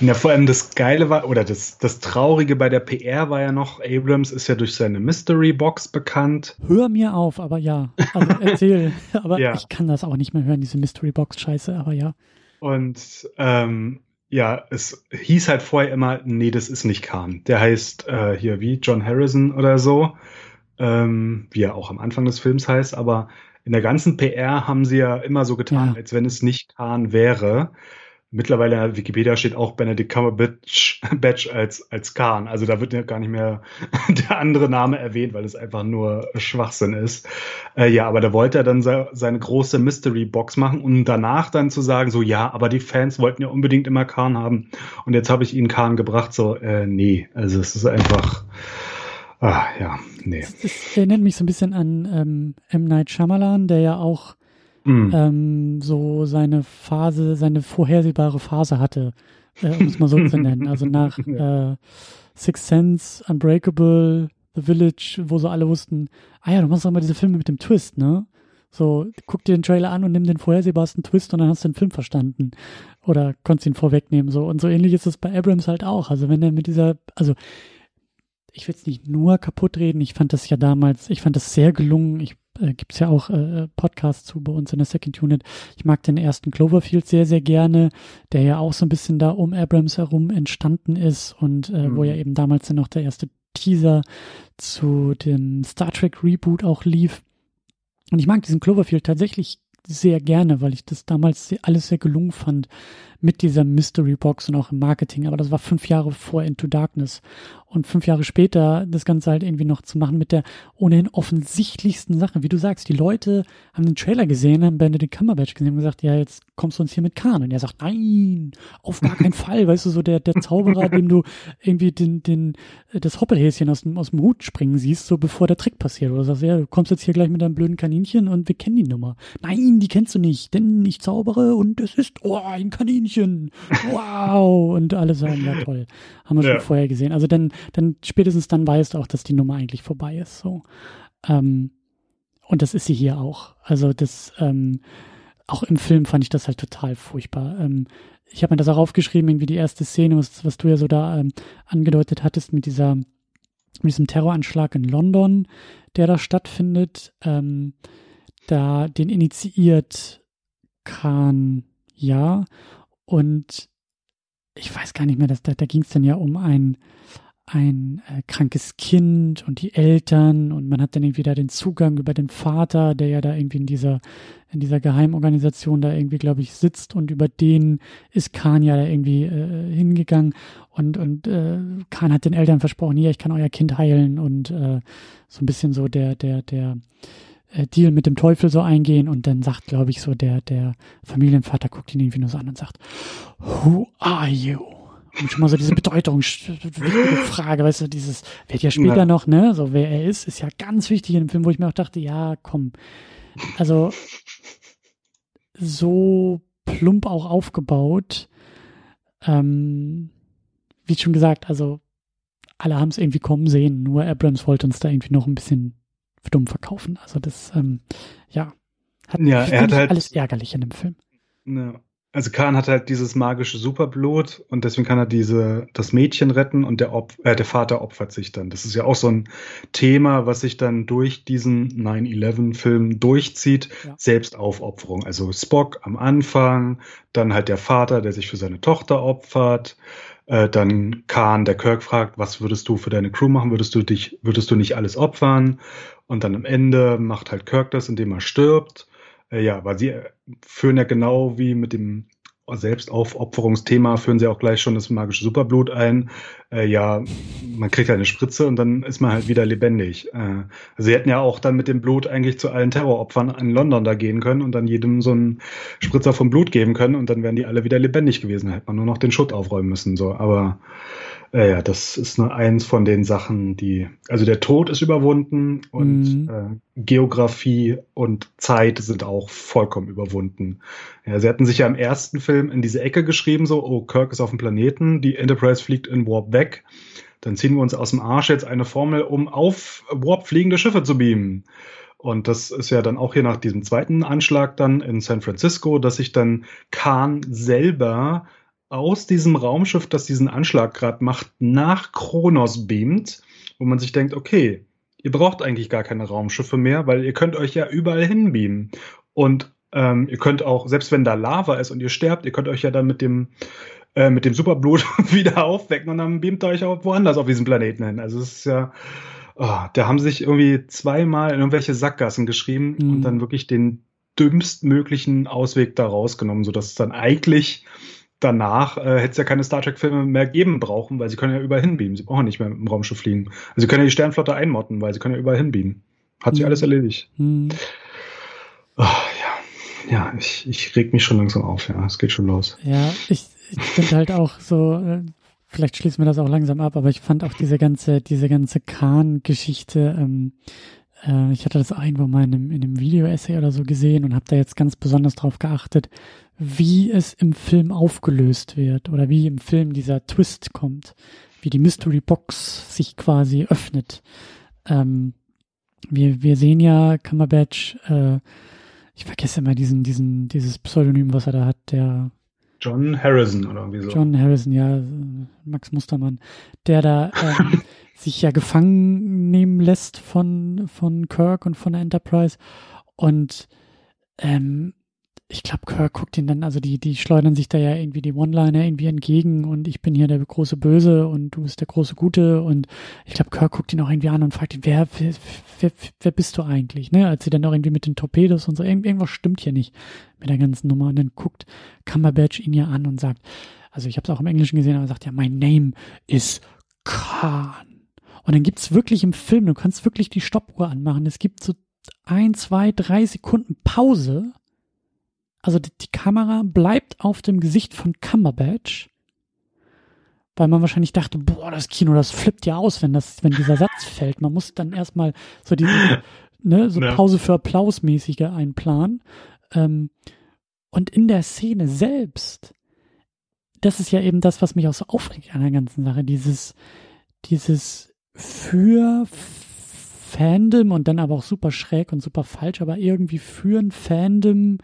Na, vor allem das Geile war, oder das, das Traurige bei der PR war ja noch, Abrams ist ja durch seine Mystery Box bekannt. Hör mir auf, aber ja. Also erzähl. aber ja. ich kann das auch nicht mehr hören, diese Mystery Box Scheiße, aber ja. Und ähm, ja, es hieß halt vorher immer, nee, das ist nicht Khan. Der heißt äh, hier wie John Harrison oder so ähm, wie er auch am Anfang des Films heißt, aber in der ganzen PR haben sie ja immer so getan, ja. als wenn es nicht Khan wäre. Mittlerweile in Wikipedia steht auch Benedict Cumberbatch als, als Khan. Also da wird ja gar nicht mehr der andere Name erwähnt, weil es einfach nur Schwachsinn ist. Äh, ja, aber da wollte er dann seine große Mystery Box machen und danach dann zu sagen, so ja, aber die Fans wollten ja unbedingt immer Khan haben. Und jetzt habe ich ihnen Khan gebracht. So, äh, nee, also es ist einfach Ah, ja, nee. Das, das erinnert mich so ein bisschen an ähm, M. Night Shyamalan, der ja auch mm. ähm, so seine Phase, seine vorhersehbare Phase hatte, äh, um es mal so zu nennen. Also nach äh, Six Sense, Unbreakable, The Village, wo so alle wussten, ah ja, du machst doch mal diese Filme mit dem Twist, ne? So, guck dir den Trailer an und nimm den vorhersehbarsten Twist und dann hast du den Film verstanden. Oder konntest ihn vorwegnehmen, so. Und so ähnlich ist es bei Abrams halt auch. Also wenn er mit dieser, also ich will es nicht nur kaputt reden. Ich fand das ja damals, ich fand das sehr gelungen. Ich äh, gibt es ja auch äh, Podcasts zu bei uns in der Second Unit. Ich mag den ersten Cloverfield sehr, sehr gerne, der ja auch so ein bisschen da um Abrams herum entstanden ist und äh, mhm. wo ja eben damals dann noch der erste Teaser zu dem Star Trek Reboot auch lief. Und ich mag diesen Cloverfield tatsächlich sehr gerne, weil ich das damals alles sehr gelungen fand mit dieser Mystery Box und auch im Marketing. Aber das war fünf Jahre vor Into Darkness. Und fünf Jahre später das Ganze halt irgendwie noch zu machen mit der ohnehin offensichtlichsten Sache. Wie du sagst, die Leute haben den Trailer gesehen, haben Benedict Cumberbatch gesehen und gesagt, ja, jetzt kommst du uns hier mit Kahn. Und er sagt, nein, auf gar keinen Fall. Weißt du, so der, der Zauberer, dem du irgendwie den, den, das Hoppelhäschen aus dem, aus dem Hut springen siehst, so bevor der Trick passiert. Oder sagst, ja, du kommst jetzt hier gleich mit deinem blöden Kaninchen und wir kennen die Nummer. Nein, die kennst du nicht, denn ich zaubere und es ist, oh, ein Kaninchen. Wow. Und alle sagen, ja toll. Haben wir schon ja. vorher gesehen. Also dann, dann spätestens dann weißt du auch, dass die Nummer eigentlich vorbei ist. So. Ähm, und das ist sie hier auch. Also das, ähm, auch im Film fand ich das halt total furchtbar. Ähm, ich habe mir das auch aufgeschrieben, irgendwie die erste Szene, was, was du ja so da ähm, angedeutet hattest mit dieser, mit diesem Terroranschlag in London, der da stattfindet. Ähm, da den initiiert Khan ja und ich weiß gar nicht mehr, dass da, da ging es dann ja um ein ein äh, krankes Kind und die Eltern. Und man hat dann irgendwie da den Zugang über den Vater, der ja da irgendwie in dieser in dieser Geheimorganisation da irgendwie, glaube ich, sitzt. Und über den ist Khan ja da irgendwie äh, hingegangen. Und und äh, Khan hat den Eltern versprochen, hier, ich kann euer Kind heilen. Und äh, so ein bisschen so der der der äh, Deal mit dem Teufel so eingehen und dann sagt, glaube ich, so der, der Familienvater guckt ihn irgendwie nur so an und sagt, Who are you? Und schon mal so diese Bedeutungsfrage, weißt du, dieses, wird ja später ja. noch, ne, so wer er ist, ist ja ganz wichtig in dem Film, wo ich mir auch dachte, ja, komm, also so plump auch aufgebaut, ähm, wie schon gesagt, also alle haben es irgendwie kommen sehen, nur Abrams wollte uns da irgendwie noch ein bisschen dumm verkaufen. Also das, ähm, ja, hat, ja, er hat halt alles ärgerlich in dem Film. Ja. Also Khan hat halt dieses magische Superblut und deswegen kann er diese das Mädchen retten und der, Op äh, der Vater opfert sich dann. Das ist ja auch so ein Thema, was sich dann durch diesen 9/11-Film durchzieht. Ja. Selbstaufopferung. Also Spock am Anfang, dann halt der Vater, der sich für seine Tochter opfert. Äh, dann Khan, der Kirk fragt, was würdest du für deine Crew machen? Würdest du dich, würdest du nicht alles opfern? Und dann am Ende macht halt Kirk das, indem er stirbt. Äh, ja, weil sie führen ja genau wie mit dem Selbstaufopferungsthema führen sie auch gleich schon das magische Superblut ein. Äh, ja, man kriegt eine Spritze und dann ist man halt wieder lebendig. Äh, also sie hätten ja auch dann mit dem Blut eigentlich zu allen Terroropfern in London da gehen können und dann jedem so einen Spritzer vom Blut geben können und dann wären die alle wieder lebendig gewesen. Da hätte man nur noch den Schutt aufräumen müssen. So, aber äh, ja, das ist nur eins von den Sachen, die, also der Tod ist überwunden und mhm. äh, Geografie und Zeit sind auch vollkommen überwunden. Ja, sie hatten sich ja im ersten Film in diese Ecke geschrieben, so, oh, Kirk ist auf dem Planeten, die Enterprise fliegt in Warp weg. Dann ziehen wir uns aus dem Arsch jetzt eine Formel, um auf Warp fliegende Schiffe zu beamen. Und das ist ja dann auch hier nach diesem zweiten Anschlag dann in San Francisco, dass sich dann Khan selber aus diesem Raumschiff, das diesen Anschlag gerade macht, nach Kronos beamt, wo man sich denkt, okay, ihr braucht eigentlich gar keine Raumschiffe mehr, weil ihr könnt euch ja überall hinbeamen. Und ähm, ihr könnt auch, selbst wenn da Lava ist und ihr sterbt, ihr könnt euch ja dann mit dem äh, mit dem Superblut wieder aufwecken und dann beamt ihr euch auch woanders auf diesem Planeten hin. Also es ist ja, oh, da haben sich irgendwie zweimal in irgendwelche Sackgassen geschrieben mhm. und dann wirklich den dümmstmöglichen Ausweg da rausgenommen, sodass es dann eigentlich danach äh, hätte es ja keine Star Trek-Filme mehr geben brauchen, weil sie können ja überall hinbeamen. Sie brauchen nicht mehr mit dem Raumschiff fliegen. Also sie können ja die Sternflotte einmotten, weil sie können ja überall hinbeamen. Hat sich mhm. alles erledigt. Mhm. Oh, ja, ja ich, ich reg mich schon langsam auf. Ja, es geht schon los. Ja, ich, ich finde halt auch so, äh, vielleicht schließen wir das auch langsam ab, aber ich fand auch diese ganze, diese ganze Khan-Geschichte, ähm, äh, ich hatte das irgendwo mal in einem, in einem Video-Essay oder so gesehen und habe da jetzt ganz besonders drauf geachtet, wie es im Film aufgelöst wird oder wie im Film dieser Twist kommt, wie die Mystery Box sich quasi öffnet. Ähm, wir, wir sehen ja Cumberbatch, äh, ich vergesse immer diesen, diesen, dieses Pseudonym, was er da hat, der John Harrison oder irgendwie so. John Harrison, ja, Max Mustermann, der da ähm, sich ja gefangen nehmen lässt von, von Kirk und von der Enterprise. Und ähm, ich glaube, Kirk guckt ihn dann, also die, die schleudern sich da ja irgendwie die One-Liner irgendwie entgegen und ich bin hier der große Böse und du bist der große Gute und ich glaube, Kirk guckt ihn auch irgendwie an und fragt ihn, wer, wer, wer, wer bist du eigentlich, ne? Als sie dann auch irgendwie mit den Torpedos und so, irgendwas stimmt hier nicht mit der ganzen Nummer und dann guckt Cumberbatch ihn ja an und sagt, also ich habe es auch im Englischen gesehen, aber er sagt ja, my name is Khan. Und dann gibt's wirklich im Film, du kannst wirklich die Stoppuhr anmachen, es gibt so ein, zwei, drei Sekunden Pause also die, die Kamera bleibt auf dem Gesicht von Cumberbatch, weil man wahrscheinlich dachte, boah, das Kino, das flippt ja aus, wenn das, wenn dieser Satz fällt. Man muss dann erstmal so diese, ne, so ja. Pause für Applaus mäßige einplanen. Ähm, und in der Szene selbst, das ist ja eben das, was mich auch so aufregt an der ganzen Sache, dieses, dieses für Fandom und dann aber auch super schräg und super falsch, aber irgendwie für ein Fandom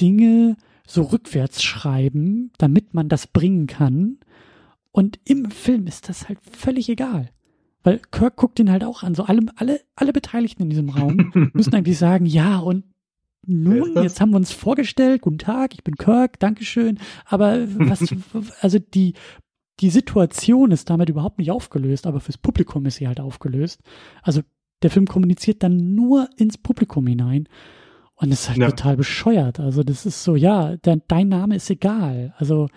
Dinge so rückwärts schreiben, damit man das bringen kann. Und im Film ist das halt völlig egal. Weil Kirk guckt ihn halt auch an. So alle, alle, alle Beteiligten in diesem Raum müssen eigentlich sagen, ja, und nun, jetzt haben wir uns vorgestellt, guten Tag, ich bin Kirk, Dankeschön. Aber was, also die, die Situation ist damit überhaupt nicht aufgelöst, aber fürs Publikum ist sie halt aufgelöst. Also der Film kommuniziert dann nur ins Publikum hinein. Und das ist halt ja. total bescheuert. Also das ist so, ja, de dein Name ist egal. Also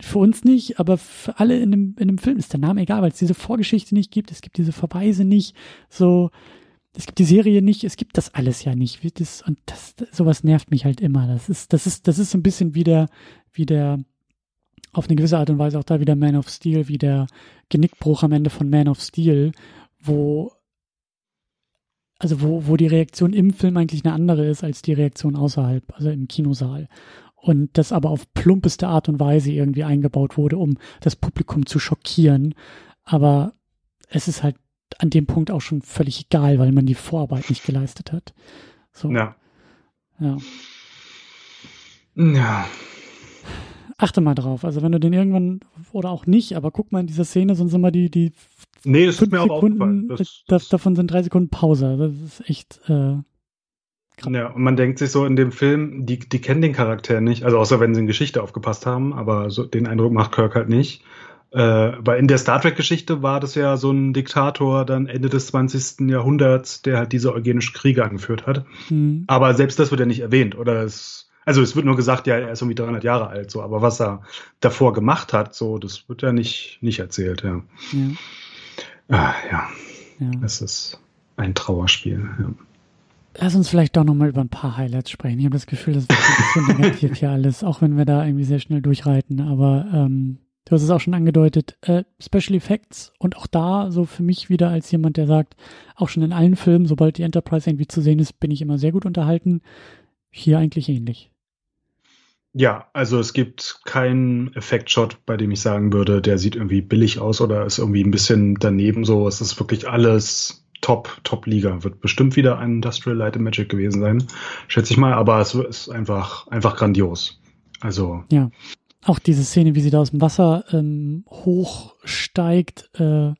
für uns nicht, aber für alle in dem, in dem Film ist der Name egal, weil es diese Vorgeschichte nicht gibt, es gibt diese Verweise nicht, so, es gibt die Serie nicht, es gibt das alles ja nicht. Das, und das, sowas nervt mich halt immer. Das ist, das ist, das ist so ein bisschen wie der, wie der, auf eine gewisse Art und Weise auch da wieder Man of Steel, wie der Genickbruch am Ende von Man of Steel, wo also wo, wo die Reaktion im Film eigentlich eine andere ist als die Reaktion außerhalb, also im Kinosaal. Und das aber auf plumpeste Art und Weise irgendwie eingebaut wurde, um das Publikum zu schockieren. Aber es ist halt an dem Punkt auch schon völlig egal, weil man die Vorarbeit nicht geleistet hat. So. Ja. Ja. Ja. Achte mal drauf. Also wenn du den irgendwann oder auch nicht, aber guck mal in dieser Szene, sonst immer die, die Nee, das ist mir auch aufgefallen. Das, das, davon sind drei Sekunden Pause. Das ist echt. Äh, ja, und man denkt sich so in dem Film, die, die kennen den Charakter nicht, also außer wenn sie in Geschichte aufgepasst haben, aber so den Eindruck macht Kirk halt nicht. Äh, weil in der Star Trek-Geschichte war das ja so ein Diktator dann Ende des 20. Jahrhunderts, der halt diese eugenischen Kriege angeführt hat. Mhm. Aber selbst das wird ja nicht erwähnt, oder es, also es wird nur gesagt, ja, er ist irgendwie 300 Jahre alt, so, aber was er davor gemacht hat, so, das wird ja nicht, nicht erzählt, ja. ja. Ah, ja. ja. Es ist ein Trauerspiel. Ja. Lass uns vielleicht doch nochmal über ein paar Highlights sprechen. Ich habe das Gefühl, das wird ein bisschen negativ hier alles, auch wenn wir da irgendwie sehr schnell durchreiten. Aber ähm, du hast es auch schon angedeutet, äh, Special Effects und auch da so für mich wieder als jemand, der sagt, auch schon in allen Filmen, sobald die Enterprise irgendwie zu sehen ist, bin ich immer sehr gut unterhalten. Hier eigentlich ähnlich. Ja, also es gibt keinen Effektshot, bei dem ich sagen würde, der sieht irgendwie billig aus oder ist irgendwie ein bisschen daneben so. Es ist wirklich alles Top, Top-Liga. Wird bestimmt wieder ein Industrial Light and Magic gewesen sein, schätze ich mal, aber es ist einfach, einfach grandios. Also. Ja. Auch diese Szene, wie sie da aus dem Wasser ähm, hochsteigt, äh,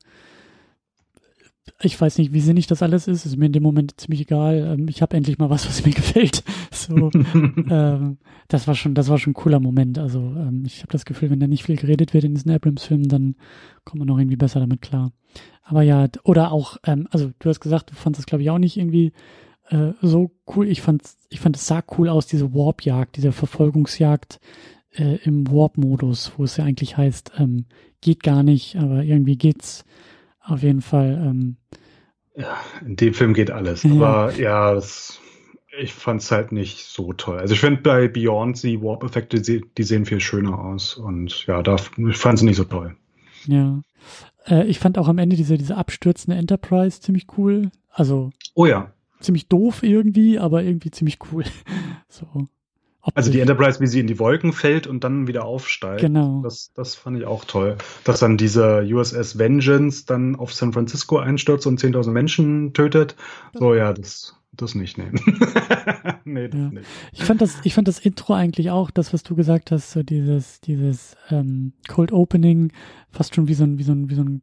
ich weiß nicht, wie sinnig das alles ist. Ist mir in dem Moment ziemlich egal. Ähm, ich habe endlich mal was, was mir gefällt. So, ähm, das war schon, das war schon ein cooler Moment. Also ähm, ich habe das Gefühl, wenn da nicht viel geredet wird in diesen Abrams-Filmen, dann kommt man noch irgendwie besser damit klar. Aber ja, oder auch, ähm, also du hast gesagt, du fandest das glaube ich auch nicht irgendwie äh, so cool. Ich fand, ich fand es sah cool aus, diese Warp-Jagd, diese Verfolgungsjagd äh, im Warp-Modus, wo es ja eigentlich heißt, ähm, geht gar nicht, aber irgendwie geht's auf jeden Fall. Ähm, ja, in dem Film geht alles. Aber ja, das, ich fand es halt nicht so toll. Also ich finde bei Beyond die Warp-Effekte, die sehen viel schöner aus. Und ja, da, ich fand sie nicht so toll. Ja. Äh, ich fand auch am Ende diese, diese abstürzende Enterprise ziemlich cool. Also. Oh ja. Ziemlich doof irgendwie, aber irgendwie ziemlich cool. so. Also die Enterprise, wie sie in die Wolken fällt und dann wieder aufsteigt. Genau. Das, das fand ich auch toll. Dass dann diese USS Vengeance dann auf San Francisco einstürzt und 10.000 Menschen tötet. So, ja, das, das nicht nehmen. nee, das ja. nicht. Ich fand das, ich fand das Intro eigentlich auch, das, was du gesagt hast, so dieses, dieses ähm, Cold Opening, fast schon wie so ein, wie so ein, wie so ein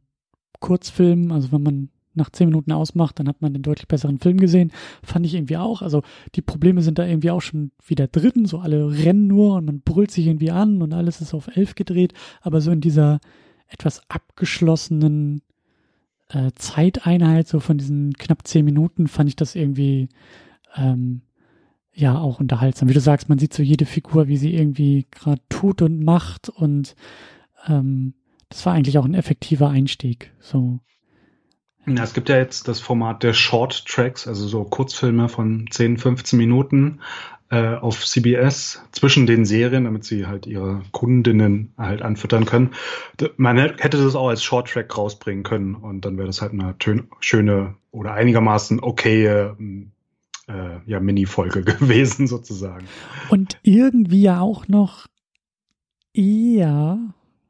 Kurzfilm, also wenn man nach zehn Minuten ausmacht, dann hat man den deutlich besseren Film gesehen. Fand ich irgendwie auch. Also die Probleme sind da irgendwie auch schon wieder drin. So alle rennen nur und man brüllt sich irgendwie an und alles ist auf elf gedreht. Aber so in dieser etwas abgeschlossenen äh, Zeiteinheit, so von diesen knapp zehn Minuten, fand ich das irgendwie ähm, ja auch unterhaltsam. Wie du sagst, man sieht so jede Figur, wie sie irgendwie gerade tut und macht und ähm, das war eigentlich auch ein effektiver Einstieg. So ja, es gibt ja jetzt das Format der Short Tracks, also so Kurzfilme von 10, 15 Minuten äh, auf CBS zwischen den Serien, damit sie halt ihre Kundinnen halt anfüttern können. Man hätte das auch als Short Track rausbringen können und dann wäre das halt eine schöne oder einigermaßen okaye äh, ja, Mini-Folge gewesen sozusagen. Und irgendwie ja auch noch eher,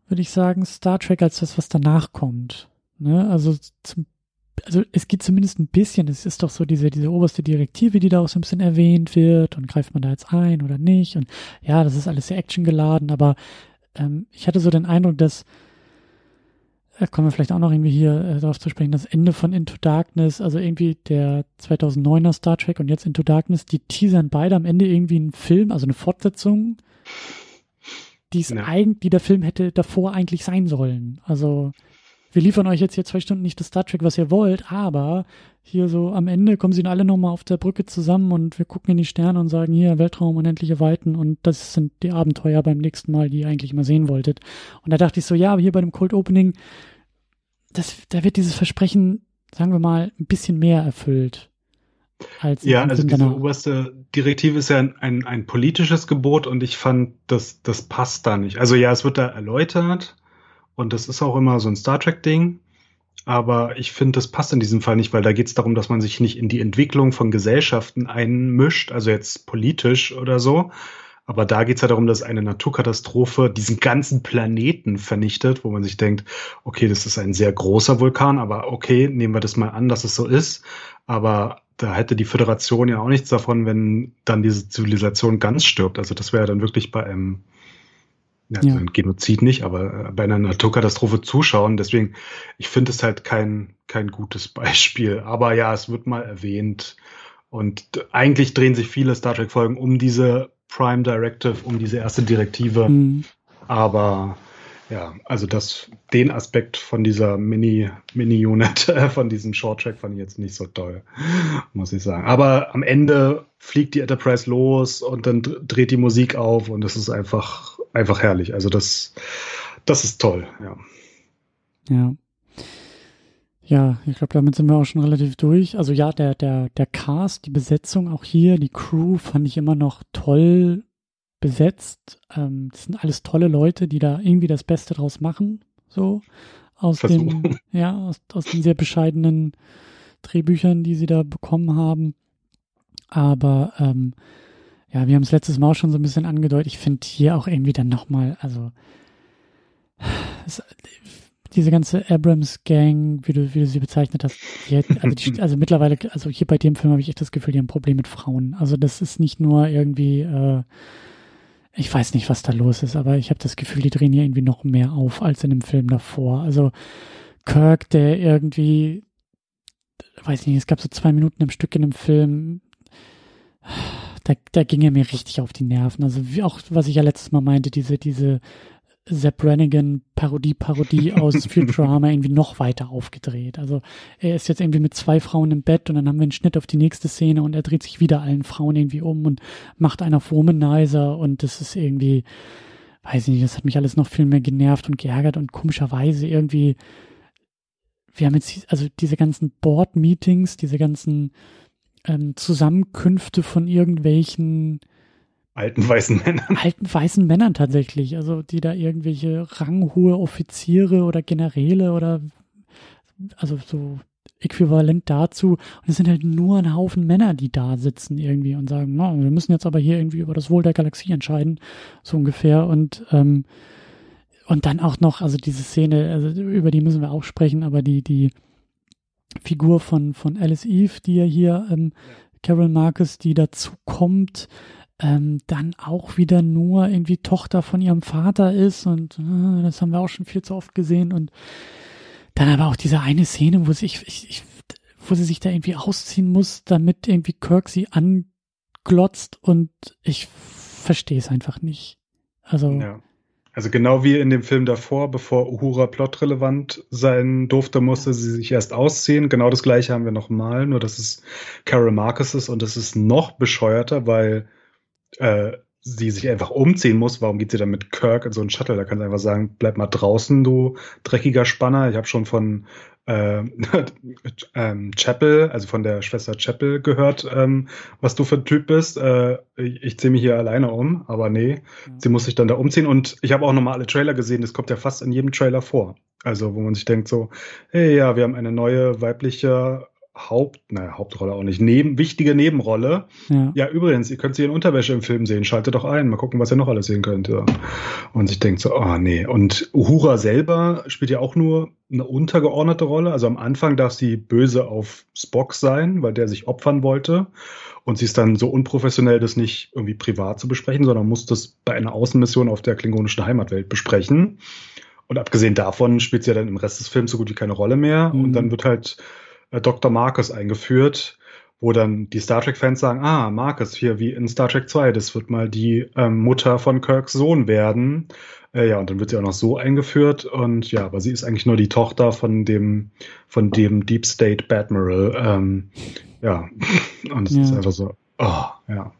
würde ich sagen, Star Trek als das, was danach kommt. Ne? Also zum also es geht zumindest ein bisschen, es ist doch so diese, diese oberste Direktive, die da auch so ein bisschen erwähnt wird und greift man da jetzt ein oder nicht und ja, das ist alles sehr actiongeladen, aber ähm, ich hatte so den Eindruck, dass da kommen wir vielleicht auch noch irgendwie hier äh, darauf zu sprechen, das Ende von Into Darkness, also irgendwie der 2009er Star Trek und jetzt Into Darkness, die teasern beide am Ende irgendwie einen Film, also eine Fortsetzung, die ja. eigentlich, die der Film hätte davor eigentlich sein sollen. Also wir liefern euch jetzt hier zwei Stunden nicht das Star Trek, was ihr wollt, aber hier so am Ende kommen sie alle nochmal auf der Brücke zusammen und wir gucken in die Sterne und sagen hier Weltraum, unendliche Weiten und das sind die Abenteuer beim nächsten Mal, die ihr eigentlich mal sehen wolltet. Und da dachte ich so, ja, aber hier bei dem Cold Opening, das, da wird dieses Versprechen, sagen wir mal, ein bisschen mehr erfüllt. Als ja, also diese danach. oberste Direktive ist ja ein, ein, ein politisches Gebot und ich fand, das, das passt da nicht. Also ja, es wird da erläutert, und das ist auch immer so ein Star Trek-Ding. Aber ich finde, das passt in diesem Fall nicht, weil da geht es darum, dass man sich nicht in die Entwicklung von Gesellschaften einmischt, also jetzt politisch oder so. Aber da geht es ja darum, dass eine Naturkatastrophe diesen ganzen Planeten vernichtet, wo man sich denkt, okay, das ist ein sehr großer Vulkan, aber okay, nehmen wir das mal an, dass es so ist. Aber da hätte die Föderation ja auch nichts davon, wenn dann diese Zivilisation ganz stirbt. Also das wäre dann wirklich bei einem ja, ja. ein Genozid nicht, aber äh, bei einer Naturkatastrophe zuschauen. Deswegen, ich finde es halt kein, kein gutes Beispiel. Aber ja, es wird mal erwähnt. Und eigentlich drehen sich viele Star Trek-Folgen um diese Prime Directive, um diese erste Direktive. Mhm. Aber ja, also das, den Aspekt von dieser Mini, Mini-Unit, von diesem Short-Track fand ich jetzt nicht so toll, muss ich sagen. Aber am Ende fliegt die Enterprise los und dann dreht die Musik auf und das ist einfach, einfach herrlich. Also das, das ist toll, ja. Ja. Ja, ich glaube, damit sind wir auch schon relativ durch. Also ja, der, der, der Cast, die Besetzung auch hier, die Crew fand ich immer noch toll besetzt. Ähm, das sind alles tolle Leute, die da irgendwie das Beste draus machen. So aus Versuchen. den, ja, aus, aus den sehr bescheidenen Drehbüchern, die sie da bekommen haben. Aber ähm, ja, wir haben es letztes Mal auch schon so ein bisschen angedeutet. Ich finde hier auch irgendwie dann nochmal, also es, diese ganze Abrams-Gang, wie du, wie du sie bezeichnet hast, die, also, die, also mittlerweile, also hier bei dem Film habe ich echt das Gefühl, die haben ein Problem mit Frauen. Also das ist nicht nur irgendwie äh, ich weiß nicht, was da los ist, aber ich habe das Gefühl, die drehen hier irgendwie noch mehr auf als in dem Film davor. Also Kirk, der irgendwie, weiß nicht, es gab so zwei Minuten im Stück in dem Film, da, da ging er mir richtig auf die Nerven. Also wie auch, was ich ja letztes Mal meinte, diese, diese Sepp Brannigan Parodie Parodie aus Futurama irgendwie noch weiter aufgedreht. Also er ist jetzt irgendwie mit zwei Frauen im Bett und dann haben wir einen Schnitt auf die nächste Szene und er dreht sich wieder allen Frauen irgendwie um und macht einer auf Womanizer und das ist irgendwie, weiß ich nicht, das hat mich alles noch viel mehr genervt und geärgert und komischerweise irgendwie, wir haben jetzt, also diese ganzen Board-Meetings, diese ganzen ähm, Zusammenkünfte von irgendwelchen alten weißen Männern. Alten weißen Männern tatsächlich, also die da irgendwelche ranghohe Offiziere oder Generäle oder also so äquivalent dazu. Und es sind halt nur ein Haufen Männer, die da sitzen irgendwie und sagen, no, wir müssen jetzt aber hier irgendwie über das Wohl der Galaxie entscheiden, so ungefähr. Und ähm, und dann auch noch, also diese Szene, also über die müssen wir auch sprechen, aber die die Figur von von Alice Eve, die ja hier ähm, Carol Marcus, die dazu kommt, ähm, dann auch wieder nur irgendwie Tochter von ihrem Vater ist und äh, das haben wir auch schon viel zu oft gesehen und Dann aber auch diese eine Szene, wo sich, ich, ich, wo sie sich da irgendwie ausziehen muss, damit irgendwie Kirk sie anglotzt und ich verstehe es einfach nicht. Also. Ja. Also genau wie in dem Film davor, bevor Uhura plotrelevant sein durfte, musste sie sich erst ausziehen. Genau das gleiche haben wir nochmal, nur dass es Carol Marcus ist und das ist noch bescheuerter, weil äh, sie sich einfach umziehen muss. Warum geht sie dann mit Kirk in so einen Shuttle? Da kann sie einfach sagen, bleib mal draußen, du dreckiger Spanner. Ich habe schon von äh, ähm, Chapel, also von der Schwester Chapel gehört, ähm, was du für ein Typ bist. Äh, ich, ziehe mich hier alleine um, aber nee, mhm. sie muss sich dann da umziehen. Und ich habe auch nochmal alle Trailer gesehen, das kommt ja fast in jedem Trailer vor. Also, wo man sich denkt so, hey, ja, wir haben eine neue weibliche Haupt, naja, Hauptrolle auch nicht, neben, wichtige Nebenrolle. Ja. ja, übrigens, ihr könnt sie in Unterwäsche im Film sehen. Schaltet doch ein, mal gucken, was ihr noch alles sehen könnt. Ja. Und sich denkt so, oh nee. Und Uhura selber spielt ja auch nur eine untergeordnete Rolle. Also am Anfang darf sie böse auf Spock sein, weil der sich opfern wollte. Und sie ist dann so unprofessionell, das nicht irgendwie privat zu besprechen, sondern muss das bei einer Außenmission auf der klingonischen Heimatwelt besprechen. Und abgesehen davon spielt sie ja dann im Rest des Films so gut wie keine Rolle mehr. Mhm. Und dann wird halt Dr. Marcus eingeführt, wo dann die Star Trek-Fans sagen, ah, Marcus, hier wie in Star Trek 2, das wird mal die ähm, Mutter von Kirks Sohn werden. Äh, ja, und dann wird sie auch noch so eingeführt und ja, aber sie ist eigentlich nur die Tochter von dem, von dem Deep State Badmiral. Ähm, ja, und es ja. ist einfach so, oh, ja.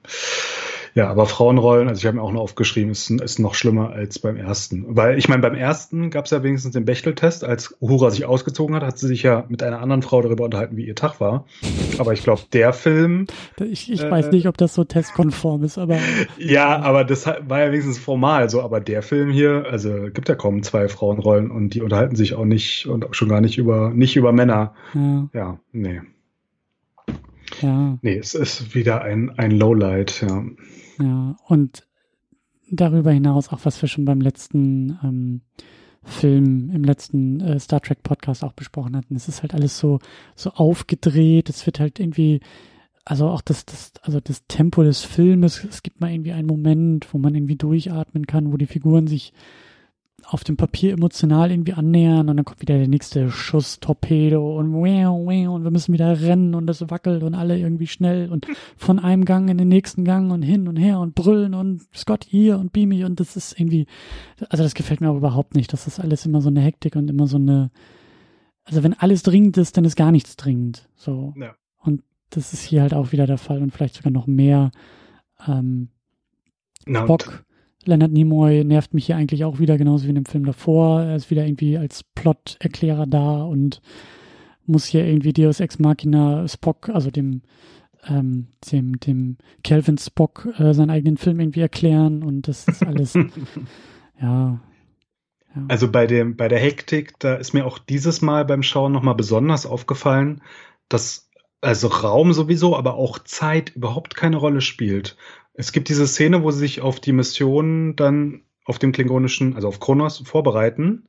Ja, aber Frauenrollen, also ich habe mir auch noch aufgeschrieben, ist, ist noch schlimmer als beim ersten. Weil ich meine, beim ersten gab es ja wenigstens den Bechteltest. Als Uhura sich ausgezogen hat, hat sie sich ja mit einer anderen Frau darüber unterhalten, wie ihr Tag war. Aber ich glaube, der Film. Ich, ich äh, weiß nicht, ob das so testkonform ist, aber. Ja, aber das war ja wenigstens formal so. Aber der Film hier, also gibt ja kaum zwei Frauenrollen und die unterhalten sich auch nicht und schon gar nicht über, nicht über Männer. Ja, ja nee. Ja. Nee, es ist wieder ein, ein Lowlight, ja. Ja, und darüber hinaus auch, was wir schon beim letzten ähm, Film, im letzten äh, Star Trek Podcast auch besprochen hatten. Es ist halt alles so, so aufgedreht. Es wird halt irgendwie, also auch das, das, also das Tempo des Filmes. Es gibt mal irgendwie einen Moment, wo man irgendwie durchatmen kann, wo die Figuren sich auf dem Papier emotional irgendwie annähern und dann kommt wieder der nächste Schuss, Torpedo und wow, wow, und wir müssen wieder rennen und es wackelt und alle irgendwie schnell und von einem Gang in den nächsten Gang und hin und her und brüllen und Scott hier und Beamy und das ist irgendwie, also das gefällt mir auch überhaupt nicht. Das ist alles immer so eine Hektik und immer so eine, also wenn alles dringend ist, dann ist gar nichts dringend. So. Ja. Und das ist hier halt auch wieder der Fall und vielleicht sogar noch mehr ähm, Na, Bock Leonard Nimoy nervt mich hier eigentlich auch wieder, genauso wie in dem Film davor. Er ist wieder irgendwie als Plot-Erklärer da und muss hier irgendwie Deus Ex Machina Spock, also dem, ähm, dem, dem Kelvin Spock, äh, seinen eigenen Film irgendwie erklären und das ist alles, ja, ja. Also bei dem, bei der Hektik, da ist mir auch dieses Mal beim Schauen nochmal besonders aufgefallen, dass also Raum sowieso, aber auch Zeit überhaupt keine Rolle spielt. Es gibt diese Szene, wo sie sich auf die Mission dann auf dem klingonischen, also auf Kronos vorbereiten.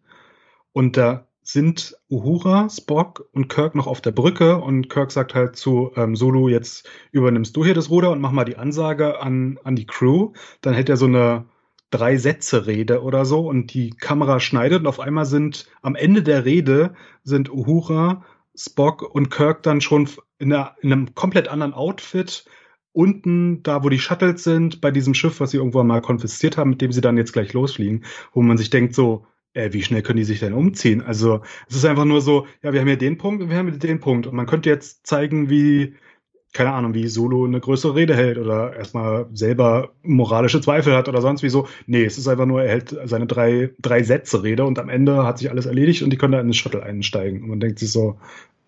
Und da sind Uhura, Spock und Kirk noch auf der Brücke und Kirk sagt halt zu ähm, Sulu, jetzt übernimmst du hier das Ruder und mach mal die Ansage an, an die Crew. Dann hält er so eine drei Sätze Rede oder so und die Kamera schneidet und auf einmal sind am Ende der Rede sind Uhura, Spock und Kirk dann schon in, einer, in einem komplett anderen Outfit unten, da wo die Shuttles sind, bei diesem Schiff, was sie irgendwann mal konfisziert haben, mit dem sie dann jetzt gleich losfliegen, wo man sich denkt so, äh, wie schnell können die sich denn umziehen? Also es ist einfach nur so, ja, wir haben hier den Punkt und wir haben hier den Punkt. Und man könnte jetzt zeigen, wie, keine Ahnung, wie Solo eine größere Rede hält oder erstmal selber moralische Zweifel hat oder sonst wie so. Nee, es ist einfach nur, er hält seine drei, drei Sätze Rede und am Ende hat sich alles erledigt und die können da in den Shuttle einsteigen. Und man denkt sich so,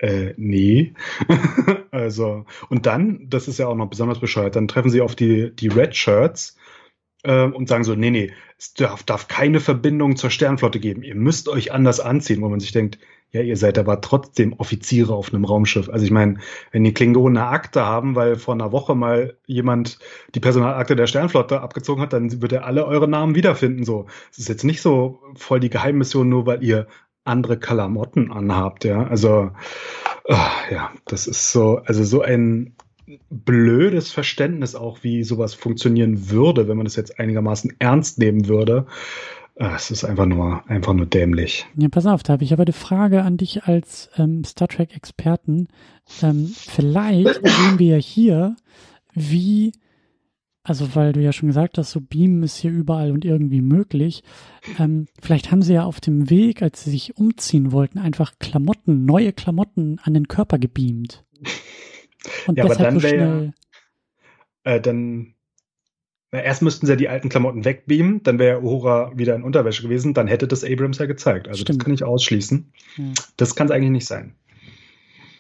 äh, nee. also, und dann, das ist ja auch noch besonders bescheuert, dann treffen sie auf die, die Red Shirts äh, und sagen so, nee, nee, es darf, darf keine Verbindung zur Sternflotte geben. Ihr müsst euch anders anziehen, wo man sich denkt, ja, ihr seid aber trotzdem Offiziere auf einem Raumschiff. Also ich meine, wenn die Klingonen eine Akte haben, weil vor einer Woche mal jemand die Personalakte der Sternflotte abgezogen hat, dann wird er alle eure Namen wiederfinden. So, es ist jetzt nicht so voll die Geheimmission, nur weil ihr andere Kalamotten anhabt, ja. Also, ach, ja, das ist so, also so ein blödes Verständnis auch, wie sowas funktionieren würde, wenn man das jetzt einigermaßen ernst nehmen würde. äh, es ist einfach nur, einfach nur dämlich. Ja, pass auf, da habe ich aber eine Frage an dich als ähm, Star Trek-Experten. Ähm, vielleicht sehen wir ja hier, wie, also weil du ja schon gesagt hast, so Beamen ist hier überall und irgendwie möglich. Ähm, vielleicht haben sie ja auf dem Weg, als sie sich umziehen wollten, einfach Klamotten, neue Klamotten an den Körper gebeamt. Und ja, deshalb aber dann so schnell. Äh, dann na, erst müssten sie ja die alten Klamotten wegbeamen, dann wäre Uhura wieder in Unterwäsche gewesen, dann hätte das Abrams ja gezeigt. Also Stimmt. das kann ich ausschließen. Ja. Das kann es eigentlich nicht sein.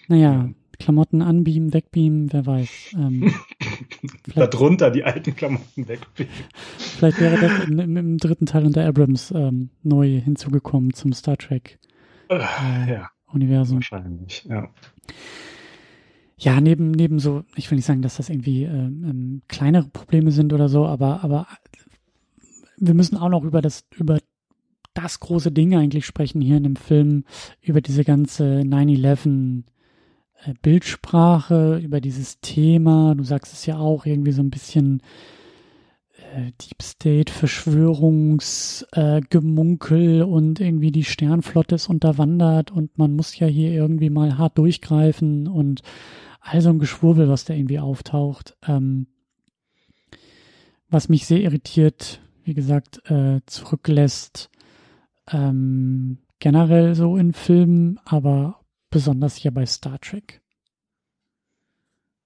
Naja, Klamotten anbeamen, wegbeamen, wer weiß. Ähm, Darunter die alten Klamotten wegbeamen. Vielleicht wäre das im, im dritten Teil unter Abrams ähm, neu hinzugekommen zum Star Trek äh, ja. Universum. Wahrscheinlich, ja. Ja, neben, neben so, ich will nicht sagen, dass das irgendwie ähm, ähm, kleinere Probleme sind oder so, aber, aber wir müssen auch noch über das, über das große Ding eigentlich sprechen hier in dem Film, über diese ganze 9-11 äh, Bildsprache, über dieses Thema. Du sagst es ja auch irgendwie so ein bisschen äh, Deep State Verschwörungsgemunkel äh, und irgendwie die Sternflotte ist unterwandert und man muss ja hier irgendwie mal hart durchgreifen und all so ein Geschwurbel, was da irgendwie auftaucht. Ähm, was mich sehr irritiert, wie gesagt, äh, zurücklässt, ähm, generell so in Filmen, aber besonders hier bei Star Trek.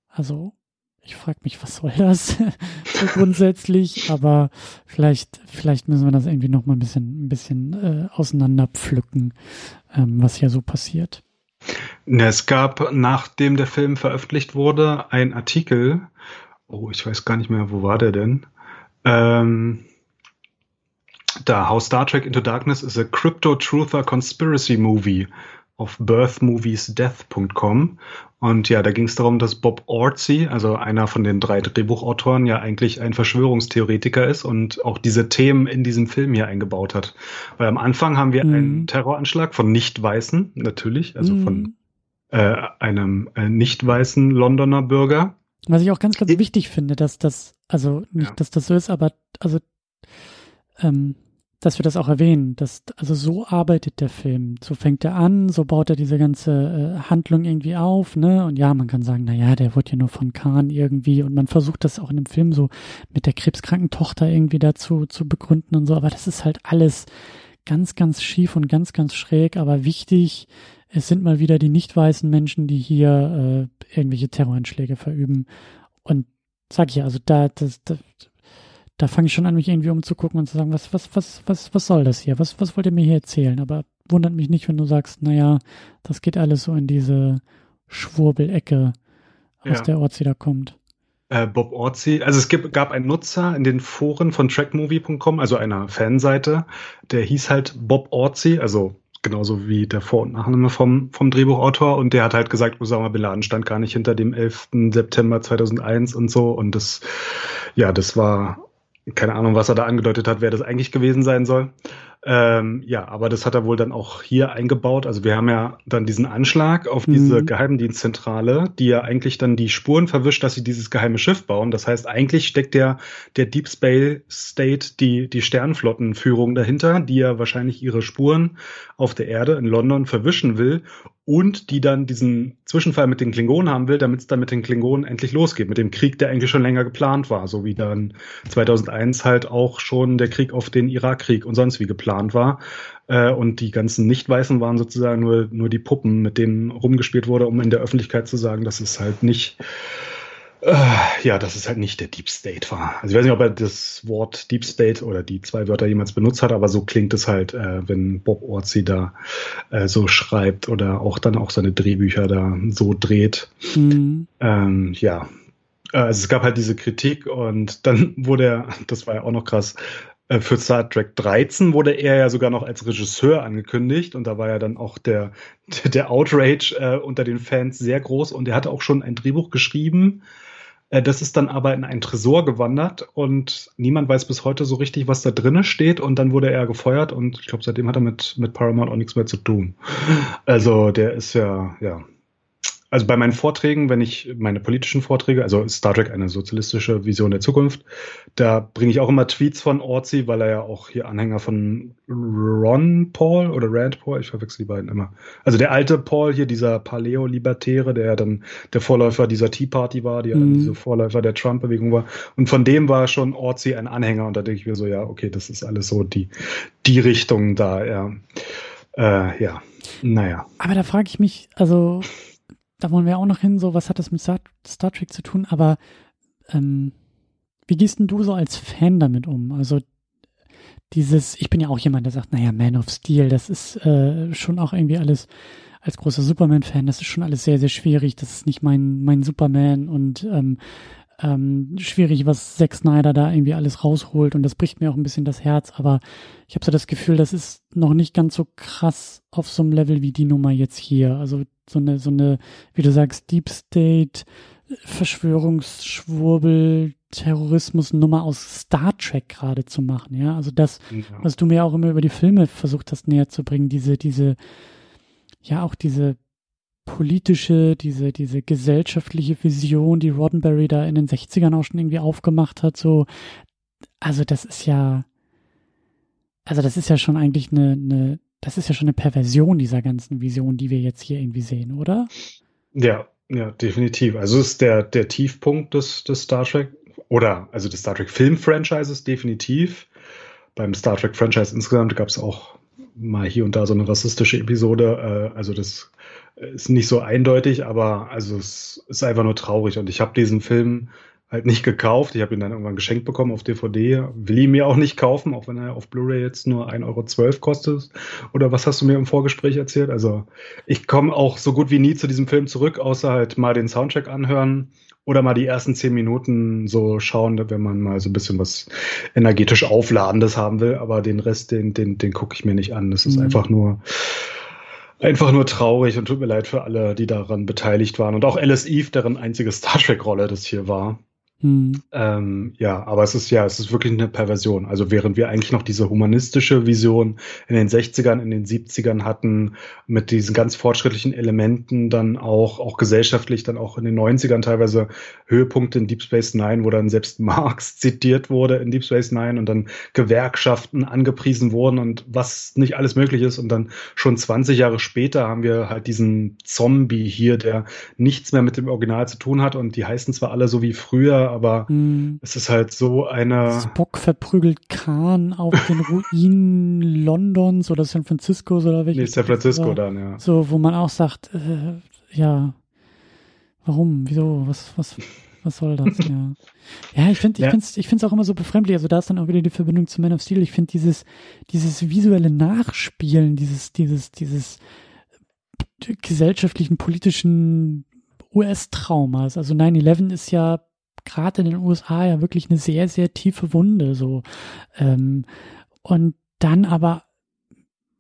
Also, ich frage mich, was soll das so grundsätzlich, aber vielleicht, vielleicht müssen wir das irgendwie noch mal ein bisschen, ein bisschen äh, auseinanderpflücken, ähm, was hier so passiert. Es gab, nachdem der Film veröffentlicht wurde, einen Artikel. Oh, ich weiß gar nicht mehr, wo war der denn? Ähm, da, How Star Trek Into Darkness is a Crypto Truther Conspiracy Movie auf birthmoviesdeath.com. Und ja, da ging es darum, dass Bob Orzi, also einer von den drei Drehbuchautoren, ja eigentlich ein Verschwörungstheoretiker ist und auch diese Themen in diesem Film hier eingebaut hat. Weil am Anfang haben wir mhm. einen Terroranschlag von Nicht-Weißen, natürlich, also mhm. von äh, einem äh, nicht-weißen Londoner Bürger. Was ich auch ganz, ganz ich, wichtig finde, dass das, also nicht, ja. dass das so ist, aber also ähm, dass wir das auch erwähnen. Dass, also so arbeitet der Film. So fängt er an, so baut er diese ganze äh, Handlung irgendwie auf, ne? Und ja, man kann sagen, na ja, der wurde ja nur von Kahn irgendwie und man versucht das auch in dem Film so mit der krebskranken Tochter irgendwie dazu zu begründen und so, aber das ist halt alles ganz, ganz schief und ganz, ganz schräg, aber wichtig. Es sind mal wieder die nicht weißen Menschen, die hier äh, irgendwelche Terroranschläge verüben. Und sag ich ja, also da, das, das da fange ich schon an, mich irgendwie umzugucken und zu sagen, was, was, was, was, was soll das hier? Was, was wollt ihr mir hier erzählen? Aber wundert mich nicht, wenn du sagst, naja, das geht alles so in diese Schwurbelecke, aus ja. der Orzi da kommt. Äh, Bob Orzi, also es gibt, gab einen Nutzer in den Foren von trackmovie.com, also einer Fanseite, der hieß halt Bob Orzi, also genauso wie der Vor- und Nachname vom, vom Drehbuchautor und der hat halt gesagt, Osama Bin Laden stand gar nicht hinter dem 11. September 2001 und so und das, ja, das war keine Ahnung, was er da angedeutet hat, wer das eigentlich gewesen sein soll. Ähm, ja, aber das hat er wohl dann auch hier eingebaut. Also wir haben ja dann diesen Anschlag auf diese mhm. Geheimdienstzentrale, die ja eigentlich dann die Spuren verwischt, dass sie dieses geheime Schiff bauen. Das heißt, eigentlich steckt der, der Deep Space State, die, die Sternflottenführung dahinter, die ja wahrscheinlich ihre Spuren auf der Erde in London verwischen will und die dann diesen Zwischenfall mit den Klingonen haben will, damit es dann mit den Klingonen endlich losgeht, mit dem Krieg, der eigentlich schon länger geplant war, so wie dann 2001 halt auch schon der Krieg auf den Irakkrieg und sonst wie geplant war. Äh, und die ganzen Nicht-Weißen waren sozusagen nur, nur die Puppen, mit denen rumgespielt wurde, um in der Öffentlichkeit zu sagen, dass es halt nicht ja, dass es halt nicht der Deep State war. Also ich weiß nicht, ob er das Wort Deep State oder die zwei Wörter jemals benutzt hat, aber so klingt es halt, äh, wenn Bob Orzi da äh, so schreibt oder auch dann auch seine Drehbücher da so dreht. Mhm. Ähm, ja, äh, also es gab halt diese Kritik und dann wurde er, das war ja auch noch krass, äh, für Star Trek 13 wurde er ja sogar noch als Regisseur angekündigt und da war ja dann auch der, der Outrage äh, unter den Fans sehr groß und er hatte auch schon ein Drehbuch geschrieben, äh, das ist dann aber in einen Tresor gewandert und niemand weiß bis heute so richtig, was da drinnen steht. Und dann wurde er gefeuert und ich glaube, seitdem hat er mit, mit Paramount auch nichts mehr zu tun. Also der ist ja, ja, also bei meinen Vorträgen, wenn ich meine politischen Vorträge, also Star Trek eine sozialistische Vision der Zukunft, da bringe ich auch immer Tweets von Orzi, weil er ja auch hier Anhänger von Ron Paul oder Rand Paul, ich verwechsel die beiden immer. Also der alte Paul hier, dieser Paleo-Libertäre, der ja dann der Vorläufer dieser Tea Party war, die mhm. diese Vorläufer der Trump-Bewegung war. Und von dem war schon Orzi ein Anhänger und da denke ich mir so, ja, okay, das ist alles so die, die Richtung da, ja. Äh, ja, naja. Aber da frage ich mich, also da wollen wir auch noch hin, so was hat das mit Star, Star Trek zu tun, aber ähm, wie gehst denn du so als Fan damit um? Also dieses, ich bin ja auch jemand, der sagt, naja, Man of Steel, das ist äh, schon auch irgendwie alles, als großer Superman-Fan, das ist schon alles sehr, sehr schwierig, das ist nicht mein, mein Superman und ähm, ähm, schwierig, was Zack Snyder da irgendwie alles rausholt und das bricht mir auch ein bisschen das Herz, aber ich habe so das Gefühl, das ist noch nicht ganz so krass auf so einem Level wie die Nummer jetzt hier. Also so eine, so eine, wie du sagst, Deep State, Verschwörungsschwurbel, Terrorismus-Nummer aus Star Trek gerade zu machen, ja. Also das, ja. was du mir auch immer über die Filme versucht hast näher zu bringen, diese, diese, ja, auch diese politische, diese, diese gesellschaftliche Vision, die Roddenberry da in den 60ern auch schon irgendwie aufgemacht hat, so, also das ist ja, also das ist ja schon eigentlich eine, eine, das ist ja schon eine Perversion dieser ganzen Vision, die wir jetzt hier irgendwie sehen, oder? Ja, ja, definitiv. Also es ist der, der Tiefpunkt des, des Star Trek oder also des Star Trek Film-Franchises definitiv. Beim Star Trek Franchise insgesamt gab es auch mal hier und da so eine rassistische Episode. Äh, also das ist nicht so eindeutig, aber also es ist einfach nur traurig. Und ich habe diesen Film halt nicht gekauft. Ich habe ihn dann irgendwann geschenkt bekommen auf DVD. Will ihn mir auch nicht kaufen, auch wenn er auf Blu-ray jetzt nur 1,12 Euro kostet. Oder was hast du mir im Vorgespräch erzählt? Also ich komme auch so gut wie nie zu diesem Film zurück, außer halt mal den Soundtrack anhören oder mal die ersten zehn Minuten so schauen, wenn man mal so ein bisschen was energetisch Aufladendes haben will. Aber den Rest, den, den, den gucke ich mir nicht an. Das ist mhm. einfach nur einfach nur traurig und tut mir leid für alle, die daran beteiligt waren. Und auch Alice Eve, deren einzige Star Trek-Rolle das hier war. Mhm. Ähm, ja, aber es ist ja, es ist wirklich eine Perversion. Also während wir eigentlich noch diese humanistische Vision in den 60ern, in den 70ern hatten, mit diesen ganz fortschrittlichen Elementen, dann auch, auch gesellschaftlich, dann auch in den 90ern teilweise Höhepunkte in Deep Space Nine, wo dann selbst Marx zitiert wurde in Deep Space Nine und dann Gewerkschaften angepriesen wurden und was nicht alles möglich ist. Und dann schon 20 Jahre später haben wir halt diesen Zombie hier, der nichts mehr mit dem Original zu tun hat und die heißen zwar alle so wie früher, aber hm. es ist halt so eine. Spock verprügelt Khan auf den Ruinen Londons oder San Franciscos oder welches? Nee, San Francisco dann, ja. So, wo man auch sagt, äh, ja, warum, wieso, was, was, was soll das, ja. Ja, ich finde, ich ja. finde ich es auch immer so befremdlich. Also da ist dann auch wieder die Verbindung zu Man of Steel. Ich finde dieses, dieses visuelle Nachspielen, dieses, dieses, dieses gesellschaftlichen, politischen US-Traumas. Also 9-11 ist ja gerade in den USA ja wirklich eine sehr, sehr tiefe Wunde so. Ähm, und dann aber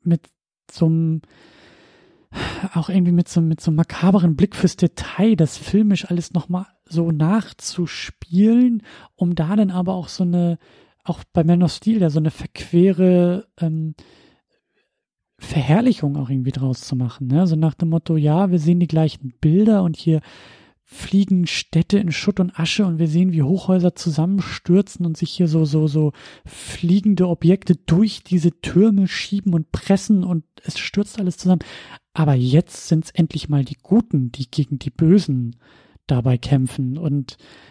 mit so einem auch irgendwie mit so, mit so einem makaberen Blick fürs Detail, das filmisch alles nochmal so nachzuspielen, um da dann aber auch so eine, auch bei Man of Steel ja so eine verquere ähm, Verherrlichung auch irgendwie draus zu machen. Ne? So nach dem Motto, ja, wir sehen die gleichen Bilder und hier fliegen Städte in Schutt und Asche und wir sehen, wie Hochhäuser zusammenstürzen und sich hier so, so, so fliegende Objekte durch diese Türme schieben und pressen und es stürzt alles zusammen. Aber jetzt sind es endlich mal die Guten, die gegen die Bösen dabei kämpfen und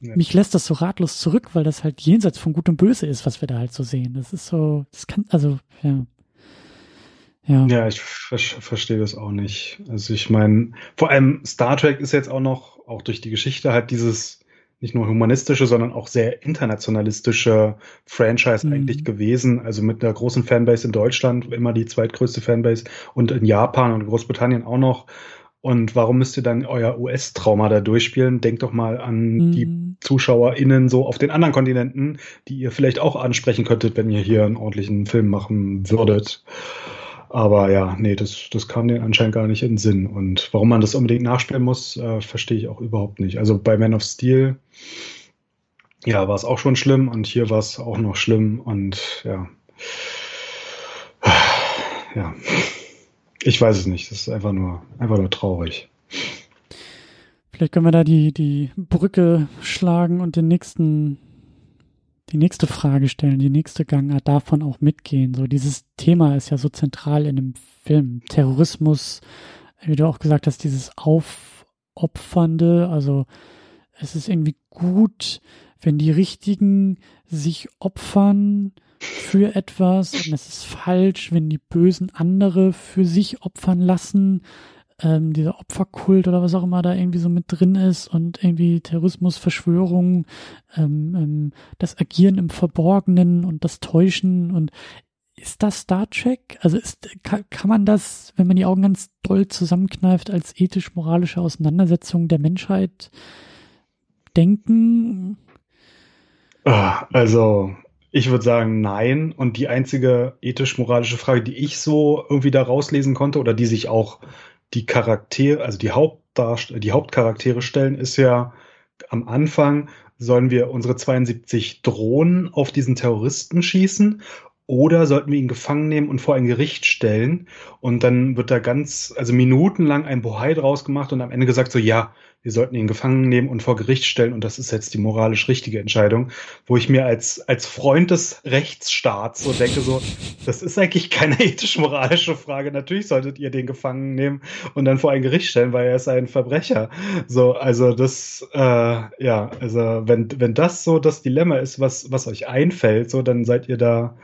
ja. mich lässt das so ratlos zurück, weil das halt jenseits von Gut und Böse ist, was wir da halt so sehen. Das ist so, das kann, also, ja. Ja, ja ich ver verstehe das auch nicht. Also ich meine, vor allem Star Trek ist jetzt auch noch, auch durch die Geschichte halt dieses nicht nur humanistische, sondern auch sehr internationalistische Franchise mhm. eigentlich gewesen. Also mit einer großen Fanbase in Deutschland, immer die zweitgrößte Fanbase und in Japan und Großbritannien auch noch. Und warum müsst ihr dann euer US-Trauma da durchspielen? Denkt doch mal an mhm. die ZuschauerInnen so auf den anderen Kontinenten, die ihr vielleicht auch ansprechen könntet, wenn ihr hier einen ordentlichen Film machen würdet. Aber ja, nee, das, das kam denen anscheinend gar nicht in den Sinn. Und warum man das unbedingt nachspielen muss, äh, verstehe ich auch überhaupt nicht. Also bei Man of Steel, ja, war es auch schon schlimm und hier war es auch noch schlimm und ja. Ja. Ich weiß es nicht. Das ist einfach nur, einfach nur traurig. Vielleicht können wir da die, die Brücke schlagen und den nächsten, die nächste Frage stellen, die nächste Gangart davon auch mitgehen. So, dieses Thema ist ja so zentral in dem Film. Terrorismus, wie du auch gesagt hast, dieses Aufopfernde, also es ist irgendwie gut, wenn die Richtigen sich opfern für etwas und es ist falsch, wenn die Bösen andere für sich opfern lassen. Ähm, dieser Opferkult oder was auch immer da irgendwie so mit drin ist und irgendwie Terrorismus, Verschwörung, ähm, ähm, das Agieren im Verborgenen und das Täuschen und ist das Star Trek? Also ist, kann, kann man das, wenn man die Augen ganz doll zusammenkneift, als ethisch-moralische Auseinandersetzung der Menschheit denken? Ah, also, ich würde sagen, nein. Und die einzige ethisch-moralische Frage, die ich so irgendwie da rauslesen konnte oder die sich auch die Charaktere, also die, die Hauptcharaktere stellen, ist ja am Anfang, sollen wir unsere 72 Drohnen auf diesen Terroristen schießen oder sollten wir ihn gefangen nehmen und vor ein Gericht stellen? Und dann wird da ganz, also minutenlang ein Bohai draus gemacht und am Ende gesagt so, ja, wir sollten ihn gefangen nehmen und vor Gericht stellen und das ist jetzt die moralisch richtige Entscheidung, wo ich mir als, als Freund des Rechtsstaats so denke, so, das ist eigentlich keine ethisch-moralische Frage. Natürlich solltet ihr den gefangen nehmen und dann vor ein Gericht stellen, weil er ist ein Verbrecher. So, also das, äh, ja, also wenn, wenn das so das Dilemma ist, was, was euch einfällt, so, dann seid ihr da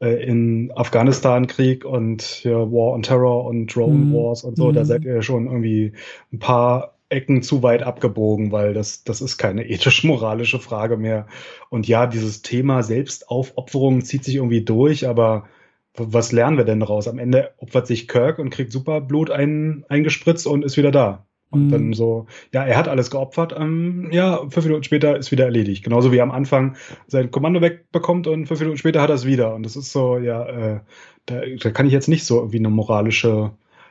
äh, in Afghanistan-Krieg und ja, War on Terror und Drone mhm. Wars und so, da mhm. seid ihr schon irgendwie ein paar Ecken zu weit abgebogen, weil das, das ist keine ethisch-moralische Frage mehr. Und ja, dieses Thema Selbstaufopferung zieht sich irgendwie durch, aber was lernen wir denn daraus? Am Ende opfert sich Kirk und kriegt Superblut ein, eingespritzt und ist wieder da. Und mhm. dann so, ja, er hat alles geopfert, ähm, ja, fünf Minuten später ist wieder erledigt. Genauso wie er am Anfang sein Kommando wegbekommt und fünf Minuten später hat er es wieder. Und das ist so, ja, äh, da, da kann ich jetzt nicht so irgendwie eine moralische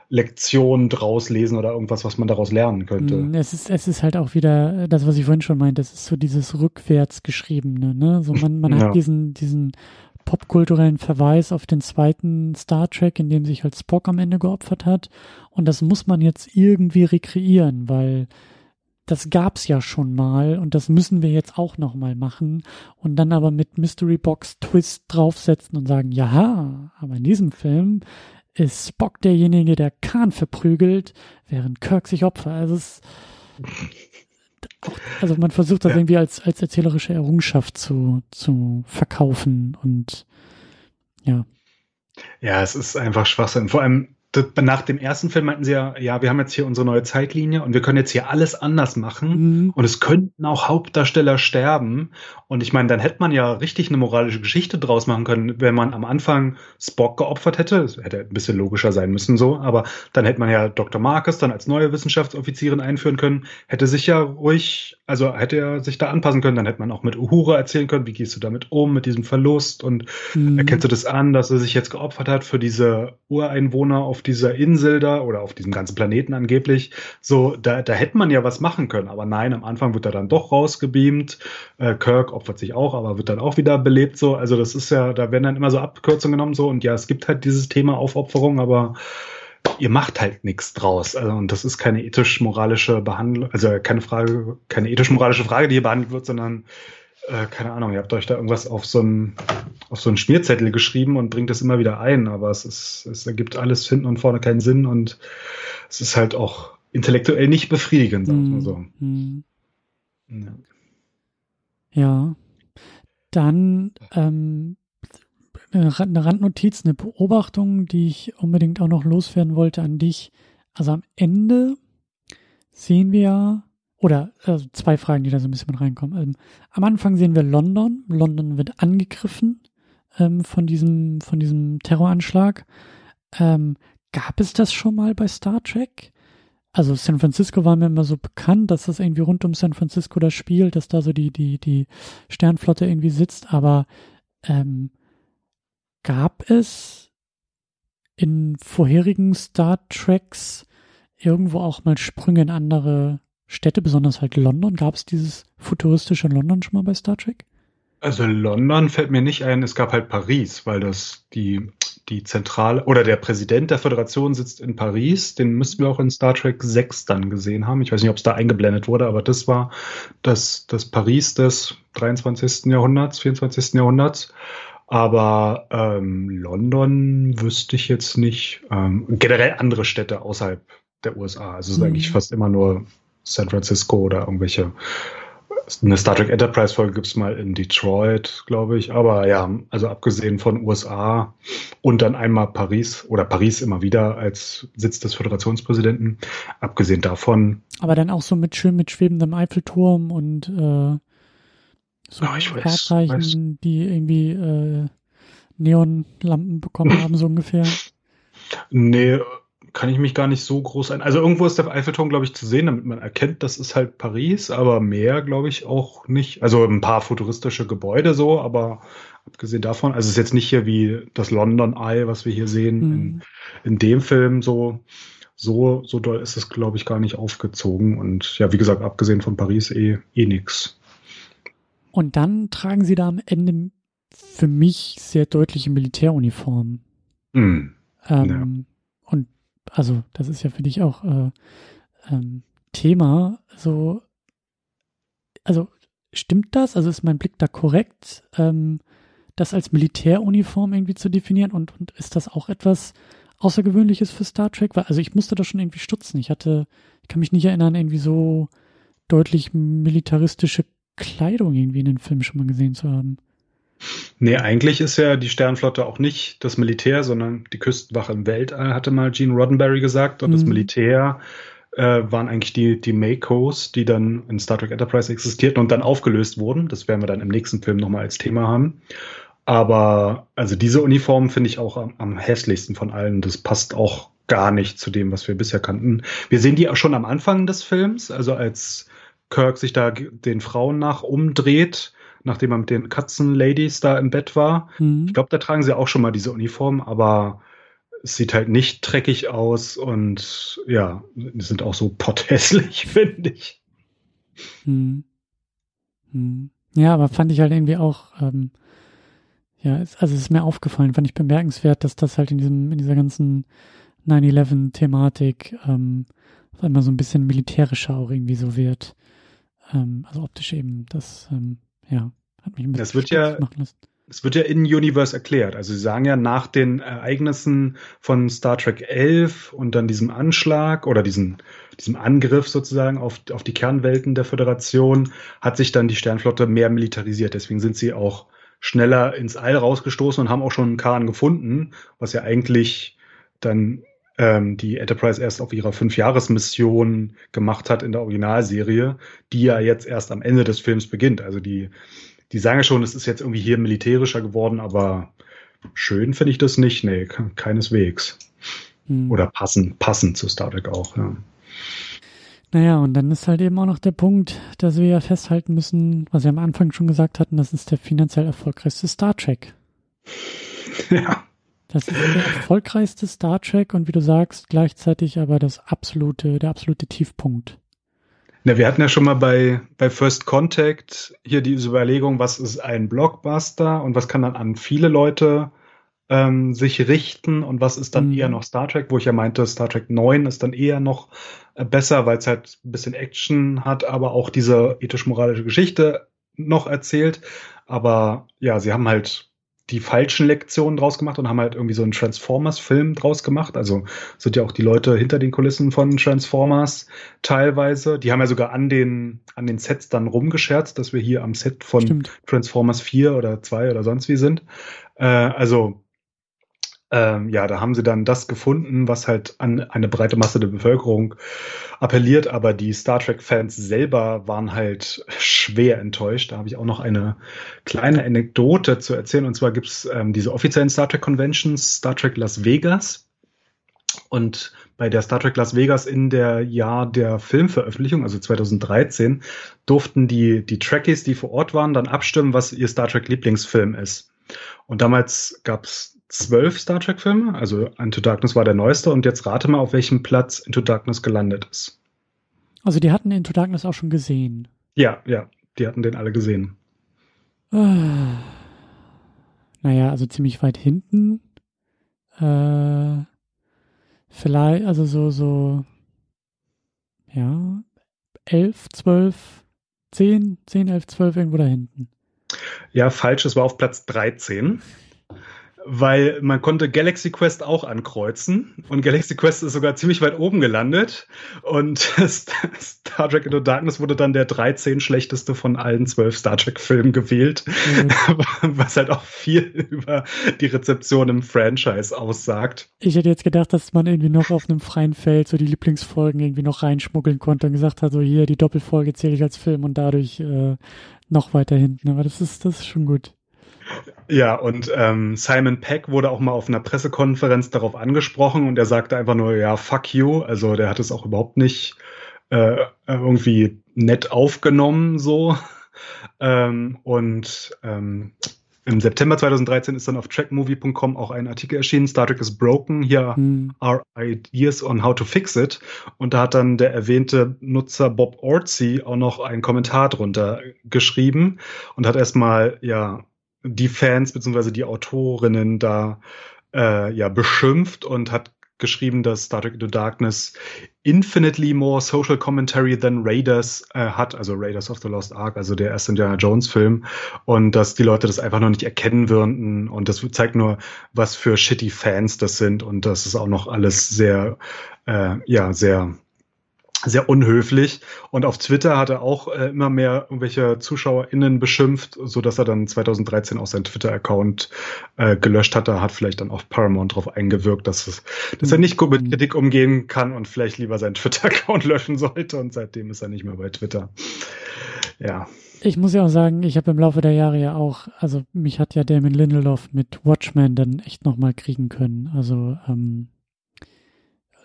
Lektion draus lesen oder irgendwas, was man daraus lernen könnte. Mm, es ist, es ist halt auch wieder das, was ich vorhin schon meinte, es ist so dieses rückwärts geschriebene, ne? So man, man ja. hat diesen, diesen popkulturellen Verweis auf den zweiten Star Trek, in dem sich halt Spock am Ende geopfert hat. Und das muss man jetzt irgendwie rekreieren, weil das gab's ja schon mal und das müssen wir jetzt auch noch mal machen und dann aber mit Mystery Box Twist draufsetzen und sagen, ja, aber in diesem Film ist Spock derjenige, der Khan verprügelt, während Kirk sich opfert. Also, es, also man versucht das ja. irgendwie als, als erzählerische Errungenschaft zu, zu verkaufen und ja. Ja, es ist einfach Schwachsinn. Vor allem, nach dem ersten Film meinten sie ja, ja, wir haben jetzt hier unsere neue Zeitlinie und wir können jetzt hier alles anders machen mhm. und es könnten auch Hauptdarsteller sterben. Und ich meine, dann hätte man ja richtig eine moralische Geschichte draus machen können, wenn man am Anfang Spock geopfert hätte. Das hätte ein bisschen logischer sein müssen so, aber dann hätte man ja Dr. Marcus dann als neue Wissenschaftsoffizierin einführen können, hätte sich ja ruhig, also hätte er sich da anpassen können, dann hätte man auch mit Uhura erzählen können, wie gehst du damit um, mit diesem Verlust und mhm. erkennst du das an, dass er sich jetzt geopfert hat für diese Ureinwohner auf dieser Insel da oder auf diesem ganzen Planeten angeblich. So, da, da hätte man ja was machen können. Aber nein, am Anfang wird er dann doch rausgebeamt. Äh, Kirk opfert sich auch, aber wird dann auch wieder belebt. So, also das ist ja, da werden dann immer so Abkürzungen genommen. So, und ja, es gibt halt dieses Thema Aufopferung, aber ihr macht halt nichts draus. Also, und das ist keine ethisch-moralische Behandlung, also keine Frage, keine ethisch-moralische Frage, die hier behandelt wird, sondern äh, keine Ahnung, ihr habt euch da irgendwas auf so einen auf so einen Schmierzettel geschrieben und bringt das immer wieder ein, aber es ist, es ergibt alles hinten und vorne keinen Sinn und es ist halt auch intellektuell nicht befriedigend, sagen wir mal so. Mhm. Ja. ja. Dann ähm, eine Randnotiz, eine Beobachtung, die ich unbedingt auch noch loswerden wollte an dich. Also am Ende sehen wir oder also zwei Fragen, die da so ein bisschen mit reinkommen. Ähm, am Anfang sehen wir London. London wird angegriffen ähm, von diesem von diesem Terroranschlag. Ähm, gab es das schon mal bei Star Trek? Also San Francisco war mir immer so bekannt, dass das irgendwie rund um San Francisco da spielt, dass da so die die die Sternflotte irgendwie sitzt. Aber ähm, gab es in vorherigen Star Treks irgendwo auch mal Sprünge in andere Städte, besonders halt London? Gab es dieses futuristische London schon mal bei Star Trek? Also London fällt mir nicht ein, es gab halt Paris, weil das die, die Zentrale oder der Präsident der Föderation sitzt in Paris. Den müssten wir auch in Star Trek 6 dann gesehen haben. Ich weiß nicht, ob es da eingeblendet wurde, aber das war das, das Paris des 23. Jahrhunderts, 24. Jahrhunderts. Aber ähm, London wüsste ich jetzt nicht. Ähm, generell andere Städte außerhalb der USA. Also es ist mhm. eigentlich fast immer nur San Francisco oder irgendwelche eine Star Trek Enterprise Folge gibt es mal in Detroit, glaube ich. Aber ja, also abgesehen von USA und dann einmal Paris oder Paris immer wieder als Sitz des Föderationspräsidenten. Abgesehen davon. Aber dann auch so mit schön mit schwebendem Eiffelturm und äh, so ich Fahrzeichen, weiß. die irgendwie äh, Neonlampen bekommen haben, so ungefähr. Nee, kann ich mich gar nicht so groß ein. Also irgendwo ist der Eiffelturm, glaube ich, zu sehen, damit man erkennt, das ist halt Paris, aber mehr, glaube ich, auch nicht. Also ein paar futuristische Gebäude so, aber abgesehen davon, also es ist jetzt nicht hier wie das London Eye, was wir hier sehen mhm. in, in dem Film so. So, so doll ist es, glaube ich, gar nicht aufgezogen. Und ja, wie gesagt, abgesehen von Paris eh, eh nix. Und dann tragen sie da am Ende für mich sehr deutliche Militäruniformen. Mhm. Ähm, ja also das ist ja für dich auch äh, ähm, Thema, so, also stimmt das? Also ist mein Blick da korrekt, ähm, das als Militäruniform irgendwie zu definieren und, und ist das auch etwas Außergewöhnliches für Star Trek? Weil, also ich musste da schon irgendwie stutzen. Ich hatte, ich kann mich nicht erinnern, irgendwie so deutlich militaristische Kleidung irgendwie in den Filmen schon mal gesehen zu haben. Nee, eigentlich ist ja die Sternflotte auch nicht das Militär, sondern die Küstenwache im Weltall, hatte mal Gene Roddenberry gesagt. Und mhm. das Militär äh, waren eigentlich die, die Makos, die dann in Star Trek Enterprise existierten und dann aufgelöst wurden. Das werden wir dann im nächsten Film nochmal als Thema haben. Aber also diese Uniform finde ich auch am, am hässlichsten von allen. Das passt auch gar nicht zu dem, was wir bisher kannten. Wir sehen die auch schon am Anfang des Films, also als Kirk sich da den Frauen nach umdreht nachdem er mit den Katzenladies da im Bett war. Mhm. Ich glaube, da tragen sie auch schon mal diese Uniform, aber es sieht halt nicht dreckig aus und ja, die sind auch so potthässlich, finde ich. Mhm. Mhm. Ja, aber fand ich halt irgendwie auch, ähm, ja, also es ist mir aufgefallen, fand ich bemerkenswert, dass das halt in diesem, in dieser ganzen 9-11-Thematik ähm, auf einmal so ein bisschen militärischer auch irgendwie so wird. Ähm, also optisch eben, das ähm, ja, hat mich ein bisschen das wird ja, Es wird ja in Universe erklärt. Also sie sagen ja nach den Ereignissen von Star Trek 11 und dann diesem Anschlag oder diesem, diesem Angriff sozusagen auf, auf die Kernwelten der Föderation hat sich dann die Sternflotte mehr militarisiert. Deswegen sind sie auch schneller ins All rausgestoßen und haben auch schon einen Kahn gefunden, was ja eigentlich dann ähm, die Enterprise erst auf ihrer Fünfjahresmission gemacht hat in der Originalserie, die ja jetzt erst am Ende des Films beginnt. Also die, die sagen ja schon, es ist jetzt irgendwie hier militärischer geworden, aber schön finde ich das nicht. Nee, keineswegs. Hm. Oder passend, passend zu Star Trek auch, ja. Naja, und dann ist halt eben auch noch der Punkt, dass wir ja festhalten müssen, was wir am Anfang schon gesagt hatten, das ist der finanziell erfolgreichste Star Trek. Ja. Das ist der erfolgreichste Star Trek und wie du sagst, gleichzeitig aber das absolute, der absolute Tiefpunkt. Na, wir hatten ja schon mal bei, bei First Contact hier diese Überlegung, was ist ein Blockbuster und was kann dann an viele Leute ähm, sich richten und was ist dann mhm. eher noch Star Trek, wo ich ja meinte, Star Trek 9 ist dann eher noch äh, besser, weil es halt ein bisschen Action hat, aber auch diese ethisch-moralische Geschichte noch erzählt. Aber ja, sie haben halt die falschen Lektionen draus gemacht und haben halt irgendwie so einen Transformers-Film draus gemacht. Also sind ja auch die Leute hinter den Kulissen von Transformers teilweise. Die haben ja sogar an den, an den Sets dann rumgescherzt, dass wir hier am Set von Stimmt. Transformers 4 oder 2 oder sonst wie sind. Äh, also ähm, ja, da haben sie dann das gefunden, was halt an eine breite Masse der Bevölkerung appelliert, aber die Star Trek-Fans selber waren halt schwer enttäuscht. Da habe ich auch noch eine kleine Anekdote zu erzählen. Und zwar gibt es ähm, diese offiziellen Star Trek Conventions, Star Trek Las Vegas. Und bei der Star Trek Las Vegas in der Jahr der Filmveröffentlichung, also 2013, durften die, die Trekkies, die vor Ort waren, dann abstimmen, was ihr Star Trek Lieblingsfilm ist. Und damals gab es zwölf Star Trek-Filme. Also Into Darkness war der neueste und jetzt rate mal, auf welchem Platz Into Darkness gelandet ist. Also die hatten Into Darkness auch schon gesehen. Ja, ja, die hatten den alle gesehen. Ah. Naja, also ziemlich weit hinten. äh, vielleicht, also so, so, ja, 11, 12, 10, 10, 11, 12, irgendwo da hinten. Ja, falsch, es war auf Platz 13 weil man konnte Galaxy Quest auch ankreuzen und Galaxy Quest ist sogar ziemlich weit oben gelandet und Star Trek Into Darkness wurde dann der 13 schlechteste von allen zwölf Star Trek Filmen gewählt, mhm. was halt auch viel über die Rezeption im Franchise aussagt. Ich hätte jetzt gedacht, dass man irgendwie noch auf einem freien Feld so die Lieblingsfolgen irgendwie noch reinschmuggeln konnte und gesagt hat, so hier die Doppelfolge zähle ich als Film und dadurch äh, noch weiter hinten. Aber das ist, das ist schon gut. Ja, und ähm, Simon Peck wurde auch mal auf einer Pressekonferenz darauf angesprochen und er sagte einfach nur, ja, fuck you. Also der hat es auch überhaupt nicht äh, irgendwie nett aufgenommen so. ähm, und ähm, im September 2013 ist dann auf trackmovie.com auch ein Artikel erschienen, Star Trek is broken, here hm. are ideas on how to fix it. Und da hat dann der erwähnte Nutzer Bob Ortsey auch noch einen Kommentar drunter geschrieben und hat erstmal, ja, die Fans bzw. die Autorinnen da äh, ja beschimpft und hat geschrieben, dass Star Trek Into Darkness infinitely more social commentary than Raiders äh, hat, also Raiders of the Lost Ark, also der erste Indiana Jones Film und dass die Leute das einfach noch nicht erkennen würden und das zeigt nur, was für shitty Fans das sind und das ist auch noch alles sehr, äh, ja, sehr sehr unhöflich. Und auf Twitter hat er auch äh, immer mehr irgendwelche ZuschauerInnen beschimpft, so dass er dann 2013 auch seinen Twitter-Account äh, gelöscht hat. Da hat vielleicht dann auch Paramount darauf eingewirkt, dass, es, dass er nicht gut mit mhm. Kritik umgehen kann und vielleicht lieber seinen Twitter-Account löschen sollte. Und seitdem ist er nicht mehr bei Twitter. Ja. Ich muss ja auch sagen, ich habe im Laufe der Jahre ja auch, also mich hat ja Damon Lindelof mit Watchmen dann echt nochmal kriegen können. Also ähm,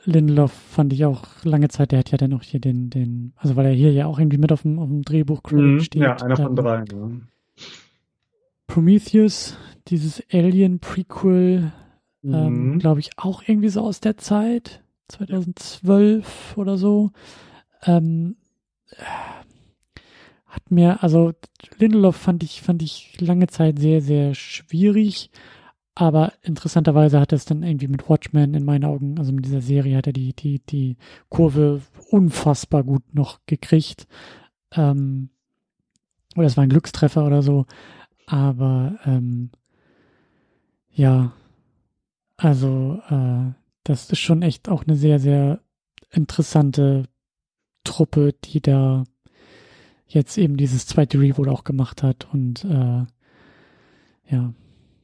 Lindelof fand ich auch lange Zeit, der hat ja dann auch hier den, den, also weil er hier ja auch irgendwie mit auf dem, auf dem Drehbuch mhm, steht. Ja, einer von drei. Ja. Prometheus, dieses Alien-Prequel, mhm. ähm, glaube ich, auch irgendwie so aus der Zeit, 2012 oder so. Ähm, hat mir, also Lindelof fand ich, fand ich lange Zeit sehr, sehr schwierig. Aber interessanterweise hat er es dann irgendwie mit Watchmen in meinen Augen, also mit dieser Serie hat er die, die, die Kurve unfassbar gut noch gekriegt. Ähm, oder es war ein Glückstreffer oder so. Aber ähm, ja, also äh, das ist schon echt auch eine sehr, sehr interessante Truppe, die da jetzt eben dieses zweite Reboot auch gemacht hat. Und äh, ja,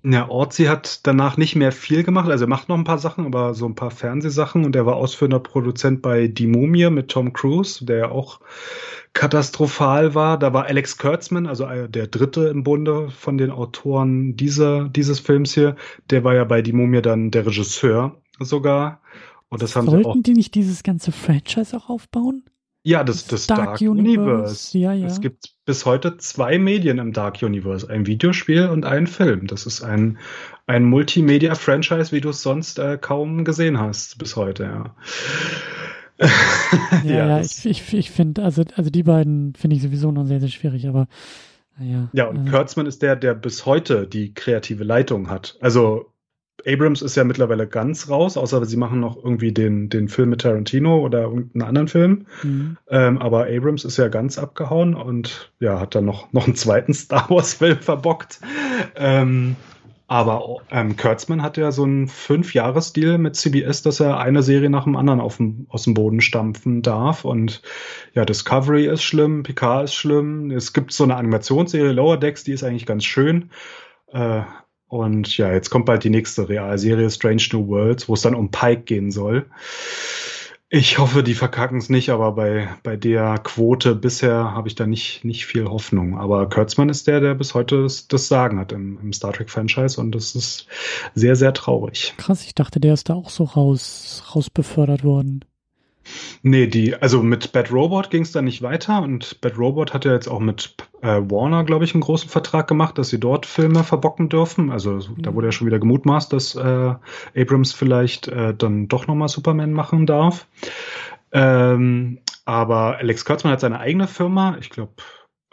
ja, Orzi hat danach nicht mehr viel gemacht. Also er macht noch ein paar Sachen, aber so ein paar Fernsehsachen. Und er war ausführender Produzent bei Die Mumie mit Tom Cruise, der ja auch katastrophal war. Da war Alex Kurtzman, also der dritte im Bunde von den Autoren dieser, dieses Films hier. Der war ja bei Die Mumie dann der Regisseur sogar. Und das haben Sollten sie auch die nicht dieses ganze Franchise auch aufbauen? Ja, das, das Dark, Dark Universe. Universe. Ja, ja. Es gibt bis heute zwei Medien im Dark Universe, ein Videospiel und ein Film. Das ist ein, ein Multimedia-Franchise, wie du es sonst äh, kaum gesehen hast bis heute, ja. ja, ja, ja ich, ich, ich finde, also, also die beiden finde ich sowieso noch sehr, sehr schwierig, aber ja. Ja, und also. Kurtzman ist der, der bis heute die kreative Leitung hat. Also Abrams ist ja mittlerweile ganz raus, außer sie machen noch irgendwie den, den Film mit Tarantino oder irgendeinen anderen Film. Mhm. Ähm, aber Abrams ist ja ganz abgehauen und ja, hat dann noch, noch einen zweiten Star Wars-Film verbockt. Ähm, aber ähm, Kurtzman hat ja so einen Fünf-Jahres-Deal mit CBS, dass er eine Serie nach dem anderen dem, aus dem Boden stampfen darf. Und ja, Discovery ist schlimm, Picard ist schlimm. Es gibt so eine Animationsserie, Lower Decks, die ist eigentlich ganz schön. Äh, und ja, jetzt kommt bald die nächste Realserie, Strange New Worlds, wo es dann um Pike gehen soll. Ich hoffe, die verkacken es nicht, aber bei, bei der Quote bisher habe ich da nicht, nicht viel Hoffnung. Aber Kurtzman ist der, der bis heute das, das Sagen hat im, im Star Trek-Franchise und das ist sehr, sehr traurig. Krass, ich dachte, der ist da auch so raus, raus befördert worden. Nee, die, also mit Bad Robot ging es dann nicht weiter und Bad Robot hat ja jetzt auch mit äh, Warner, glaube ich, einen großen Vertrag gemacht, dass sie dort Filme verbocken dürfen. Also mhm. da wurde ja schon wieder gemutmaßt, dass äh, Abrams vielleicht äh, dann doch nochmal Superman machen darf. Ähm, aber Alex Kurtzman hat seine eigene Firma, ich glaube,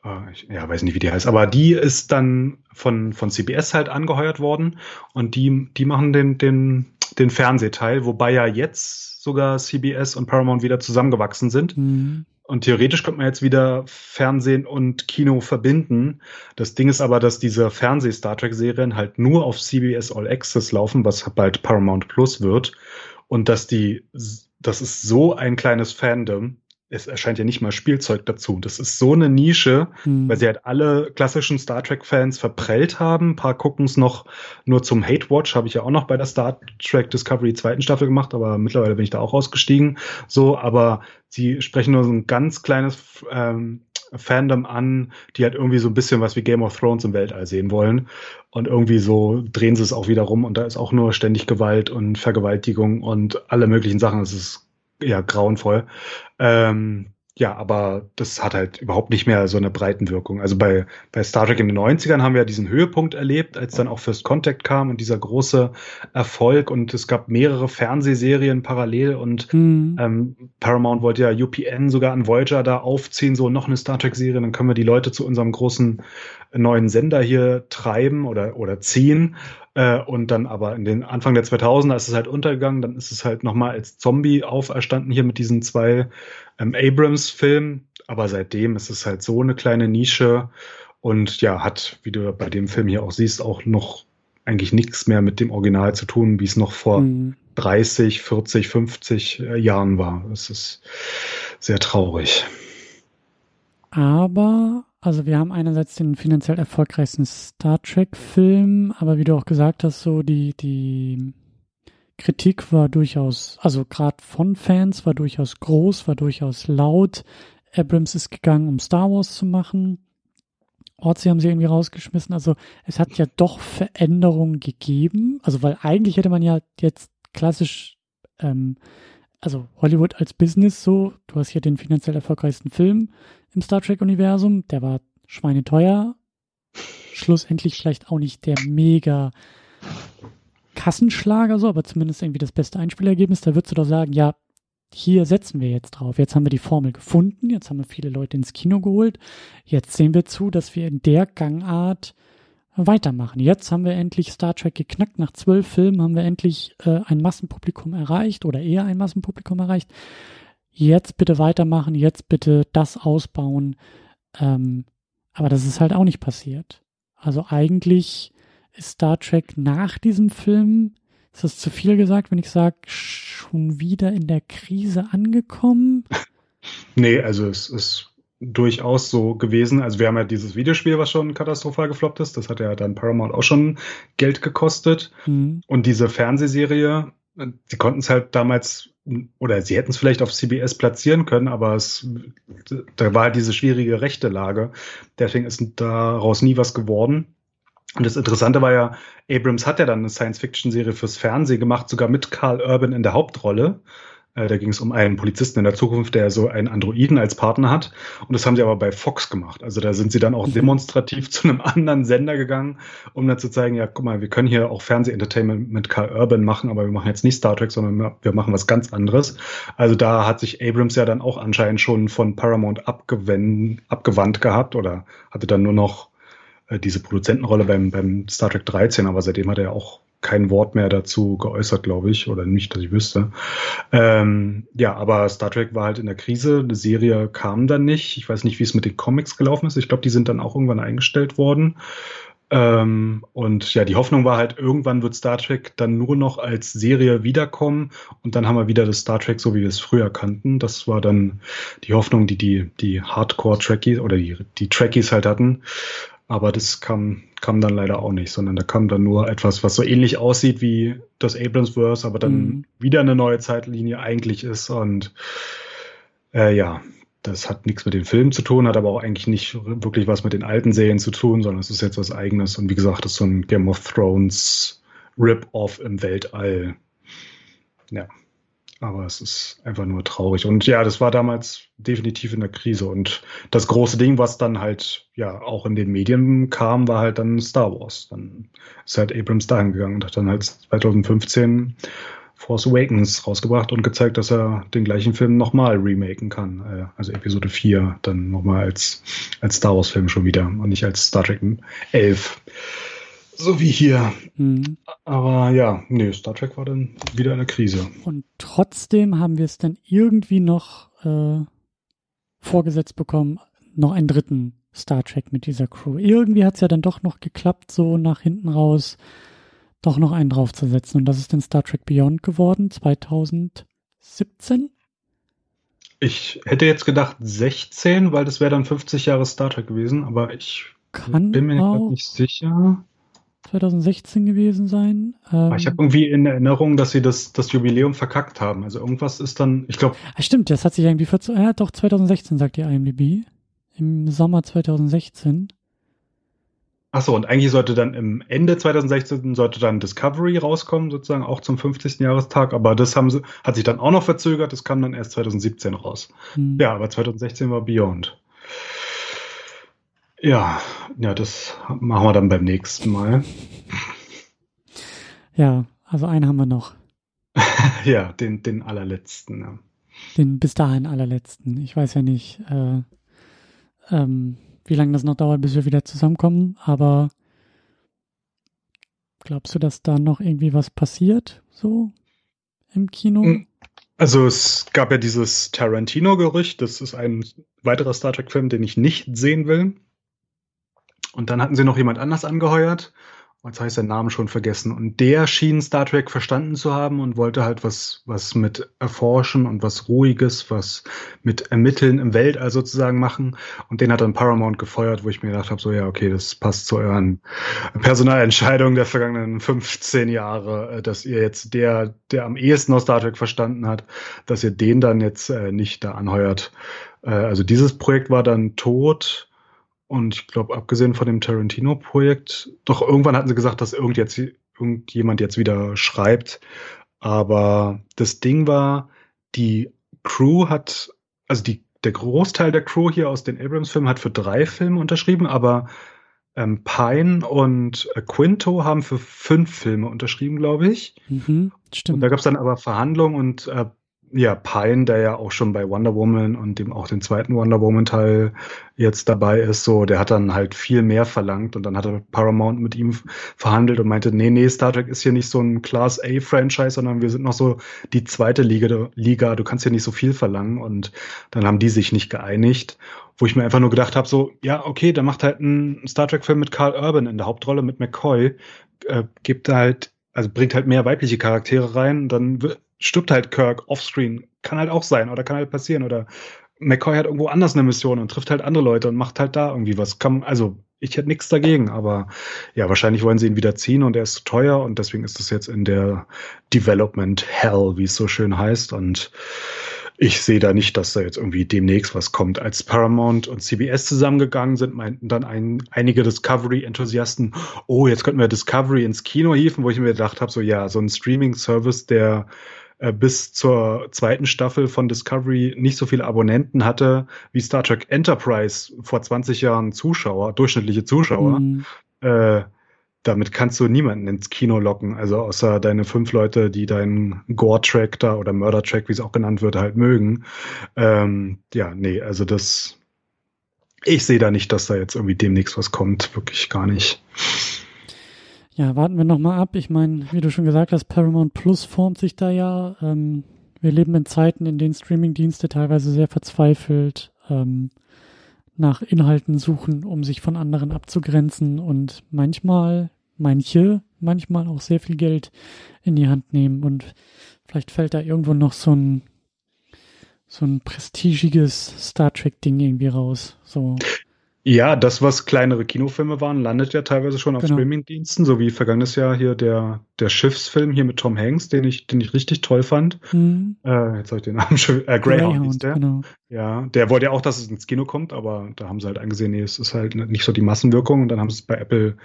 äh, ich, ja, weiß nicht, wie die heißt, aber die ist dann von, von CBS halt angeheuert worden und die, die machen den, den den Fernsehteil, wobei ja jetzt sogar CBS und Paramount wieder zusammengewachsen sind. Mhm. Und theoretisch könnte man jetzt wieder Fernsehen und Kino verbinden. Das Ding ist aber, dass diese Fernseh-Star Trek-Serien halt nur auf CBS All Access laufen, was bald Paramount Plus wird. Und dass die, das ist so ein kleines Fandom, es erscheint ja nicht mal Spielzeug dazu. Das ist so eine Nische, mhm. weil sie halt alle klassischen Star Trek-Fans verprellt haben. Ein paar gucken es noch nur zum Hate Watch, habe ich ja auch noch bei der Star Trek Discovery zweiten Staffel gemacht, aber mittlerweile bin ich da auch ausgestiegen. So, aber sie sprechen nur so ein ganz kleines ähm, Fandom an, die halt irgendwie so ein bisschen was wie Game of Thrones im Weltall sehen wollen. Und irgendwie so drehen sie es auch wieder rum und da ist auch nur ständig Gewalt und Vergewaltigung und alle möglichen Sachen. Es ist ja grauenvoll. Ähm, ja, aber das hat halt überhaupt nicht mehr so eine Breitenwirkung. Also bei, bei Star Trek in den 90ern haben wir ja diesen Höhepunkt erlebt, als dann auch First Contact kam und dieser große Erfolg und es gab mehrere Fernsehserien parallel und mhm. ähm, Paramount wollte ja UPN sogar an Voyager da aufziehen, so noch eine Star Trek-Serie, dann können wir die Leute zu unserem großen neuen Sender hier treiben oder, oder ziehen. Äh, und dann aber in den Anfang der 2000er ist es halt untergegangen. Dann ist es halt nochmal als Zombie auferstanden hier mit diesen zwei ähm, Abrams-Filmen. Aber seitdem ist es halt so eine kleine Nische und ja, hat, wie du bei dem Film hier auch siehst, auch noch eigentlich nichts mehr mit dem Original zu tun, wie es noch vor mhm. 30, 40, 50 äh, Jahren war. Das ist sehr traurig. Aber also wir haben einerseits den finanziell erfolgreichsten Star Trek-Film, aber wie du auch gesagt hast, so die, die Kritik war durchaus, also gerade von Fans war durchaus groß, war durchaus laut. Abrams ist gegangen, um Star Wars zu machen. Orzi haben sie irgendwie rausgeschmissen. Also es hat ja doch Veränderungen gegeben. Also weil eigentlich hätte man ja jetzt klassisch, ähm, also Hollywood als Business so, du hast hier den finanziell erfolgreichsten Film, im Star Trek-Universum. Der war schweineteuer. Schlussendlich vielleicht auch nicht der mega Kassenschlager so, aber zumindest irgendwie das beste Einspielergebnis. Da würdest du doch sagen, ja, hier setzen wir jetzt drauf. Jetzt haben wir die Formel gefunden, jetzt haben wir viele Leute ins Kino geholt. Jetzt sehen wir zu, dass wir in der Gangart weitermachen. Jetzt haben wir endlich Star Trek geknackt. Nach zwölf Filmen haben wir endlich äh, ein Massenpublikum erreicht oder eher ein Massenpublikum erreicht jetzt bitte weitermachen, jetzt bitte das ausbauen. Ähm, aber das ist halt auch nicht passiert. Also eigentlich Star Trek nach diesem Film, ist das zu viel gesagt, wenn ich sage, schon wieder in der Krise angekommen? Nee, also es ist durchaus so gewesen. Also wir haben ja dieses Videospiel, was schon katastrophal gefloppt ist. Das hat ja dann Paramount auch schon Geld gekostet. Mhm. Und diese Fernsehserie, sie konnten es halt damals oder sie hätten es vielleicht auf CBS platzieren können, aber es, da war halt diese schwierige rechte Lage. Deswegen ist daraus nie was geworden. Und das Interessante war ja, Abrams hat ja dann eine Science-Fiction-Serie fürs Fernsehen gemacht, sogar mit Carl Urban in der Hauptrolle. Äh, da ging es um einen Polizisten in der Zukunft, der so einen Androiden als Partner hat. Und das haben sie aber bei Fox gemacht. Also da sind sie dann auch mhm. demonstrativ zu einem anderen Sender gegangen, um dann zu zeigen, ja, guck mal, wir können hier auch Fernsehentertainment mit Carl Urban machen, aber wir machen jetzt nicht Star Trek, sondern wir machen was ganz anderes. Also da hat sich Abrams ja dann auch anscheinend schon von Paramount abgewandt, abgewandt gehabt oder hatte dann nur noch äh, diese Produzentenrolle beim, beim Star Trek 13, aber seitdem hat er auch kein Wort mehr dazu geäußert, glaube ich, oder nicht, dass ich wüsste. Ähm, ja, aber Star Trek war halt in der Krise, eine Serie kam dann nicht. Ich weiß nicht, wie es mit den Comics gelaufen ist. Ich glaube, die sind dann auch irgendwann eingestellt worden. Ähm, und ja, die Hoffnung war halt, irgendwann wird Star Trek dann nur noch als Serie wiederkommen und dann haben wir wieder das Star Trek, so wie wir es früher kannten. Das war dann die Hoffnung, die die, die Hardcore-Trekkies oder die, die Trekkies halt hatten. Aber das kam, kam dann leider auch nicht, sondern da kam dann nur etwas, was so ähnlich aussieht wie das Abramsverse, aber dann mhm. wieder eine neue Zeitlinie eigentlich ist. Und äh, ja, das hat nichts mit den Filmen zu tun, hat aber auch eigentlich nicht wirklich was mit den alten Serien zu tun, sondern es ist jetzt was eigenes. Und wie gesagt, das ist so ein Game of Thrones Rip-Off im Weltall. Ja. Aber es ist einfach nur traurig. Und ja, das war damals definitiv in der Krise. Und das große Ding, was dann halt ja auch in den Medien kam, war halt dann Star Wars. Dann ist halt Abrams dahin gegangen und hat dann halt 2015 Force Awakens rausgebracht und gezeigt, dass er den gleichen Film nochmal remaken kann. Äh, also Episode 4 dann nochmal als, als Star Wars Film schon wieder und nicht als Star Trek 11. So wie hier. Mhm. Aber ja, nee, Star Trek war dann wieder eine Krise. Und trotzdem haben wir es dann irgendwie noch äh, vorgesetzt bekommen, noch einen dritten Star Trek mit dieser Crew. Irgendwie hat es ja dann doch noch geklappt, so nach hinten raus doch noch einen draufzusetzen. Und das ist dann Star Trek Beyond geworden, 2017. Ich hätte jetzt gedacht 16, weil das wäre dann 50 Jahre Star Trek gewesen, aber ich Kann bin mir nicht sicher. 2016 gewesen sein. Ähm, ich habe irgendwie in Erinnerung, dass sie das, das Jubiläum verkackt haben. Also irgendwas ist dann, ich glaube. Ah, stimmt, das hat sich irgendwie für, ja, doch 2016 sagt die IMDb. Im Sommer 2016. Achso, und eigentlich sollte dann im Ende 2016 sollte dann Discovery rauskommen, sozusagen auch zum 50. Jahrestag, aber das haben sie, hat sich dann auch noch verzögert, das kam dann erst 2017 raus. Hm. Ja, aber 2016 war Beyond. Ja, ja, das machen wir dann beim nächsten Mal. Ja, also einen haben wir noch. ja, den, den allerletzten. Ja. Den bis dahin allerletzten. Ich weiß ja nicht, äh, ähm, wie lange das noch dauert, bis wir wieder zusammenkommen, aber glaubst du, dass da noch irgendwie was passiert, so im Kino? Hm, also es gab ja dieses Tarantino-Gerücht, das ist ein weiterer Star Trek-Film, den ich nicht sehen will. Und dann hatten sie noch jemand anders angeheuert jetzt ich seinen Namen schon vergessen. Und der schien Star Trek verstanden zu haben und wollte halt was, was mit Erforschen und was Ruhiges, was mit Ermitteln im Weltall sozusagen machen. Und den hat dann Paramount gefeuert, wo ich mir gedacht habe, so ja, okay, das passt zu euren Personalentscheidungen der vergangenen 15 Jahre, äh, dass ihr jetzt der, der am ehesten aus Star Trek verstanden hat, dass ihr den dann jetzt äh, nicht da anheuert. Äh, also dieses Projekt war dann tot und ich glaube, abgesehen von dem Tarantino-Projekt, doch irgendwann hatten sie gesagt, dass irgend jetzt, irgendjemand jetzt wieder schreibt. Aber das Ding war, die Crew hat, also die, der Großteil der Crew hier aus den Abrams-Filmen hat für drei Filme unterschrieben, aber ähm, Pine und äh, Quinto haben für fünf Filme unterschrieben, glaube ich. Mhm, stimmt. Und da gab es dann aber Verhandlungen und äh, ja, Pine, der ja auch schon bei Wonder Woman und dem auch den zweiten Wonder Woman Teil jetzt dabei ist, so, der hat dann halt viel mehr verlangt und dann hat er Paramount mit ihm verhandelt und meinte, nee, nee, Star Trek ist hier nicht so ein Class A Franchise, sondern wir sind noch so die zweite Liga, Liga, du kannst hier nicht so viel verlangen und dann haben die sich nicht geeinigt, wo ich mir einfach nur gedacht habe, so, ja, okay, dann macht halt ein Star Trek Film mit Carl Urban in der Hauptrolle mit McCoy, äh, gibt halt also bringt halt mehr weibliche Charaktere rein, dann stirbt halt Kirk offscreen. Kann halt auch sein oder kann halt passieren. Oder McCoy hat irgendwo anders eine Mission und trifft halt andere Leute und macht halt da irgendwie was. Kann, also ich hätte nichts dagegen, aber ja, wahrscheinlich wollen sie ihn wieder ziehen und er ist zu teuer und deswegen ist das jetzt in der Development Hell, wie es so schön heißt. Und ich sehe da nicht, dass da jetzt irgendwie demnächst was kommt. Als Paramount und CBS zusammengegangen sind, meinten dann ein, einige Discovery-Enthusiasten, oh, jetzt könnten wir Discovery ins Kino hieven, wo ich mir gedacht habe, so ja, so ein Streaming-Service, der äh, bis zur zweiten Staffel von Discovery nicht so viele Abonnenten hatte wie Star Trek Enterprise vor 20 Jahren Zuschauer, durchschnittliche Zuschauer. Mhm. Äh, damit kannst du niemanden ins Kino locken, also außer deine fünf Leute, die deinen Gore-Track da oder Murder-Track, wie es auch genannt wird, halt mögen. Ähm, ja, nee, also das, ich sehe da nicht, dass da jetzt irgendwie demnächst was kommt, wirklich gar nicht. Ja, warten wir nochmal ab. Ich meine, wie du schon gesagt hast, Paramount Plus formt sich da ja. Ähm, wir leben in Zeiten, in denen Streamingdienste teilweise sehr verzweifelt ähm, nach Inhalten suchen, um sich von anderen abzugrenzen und manchmal, manche, manchmal auch sehr viel Geld in die Hand nehmen und vielleicht fällt da irgendwo noch so ein so ein prestigiges Star Trek Ding irgendwie raus. So. Ja, das, was kleinere Kinofilme waren, landet ja teilweise schon auf genau. Streamingdiensten, so wie vergangenes Jahr hier der, der Schiffsfilm hier mit Tom Hanks, den ich, den ich richtig toll fand. Mhm. Äh, jetzt habe ich den Namen schon, äh, Greyhound, Greyhound der. Genau. Ja, der wollte ja auch, dass es ins Kino kommt, aber da haben sie halt angesehen, nee, es ist halt nicht so die Massenwirkung und dann haben sie es bei Apple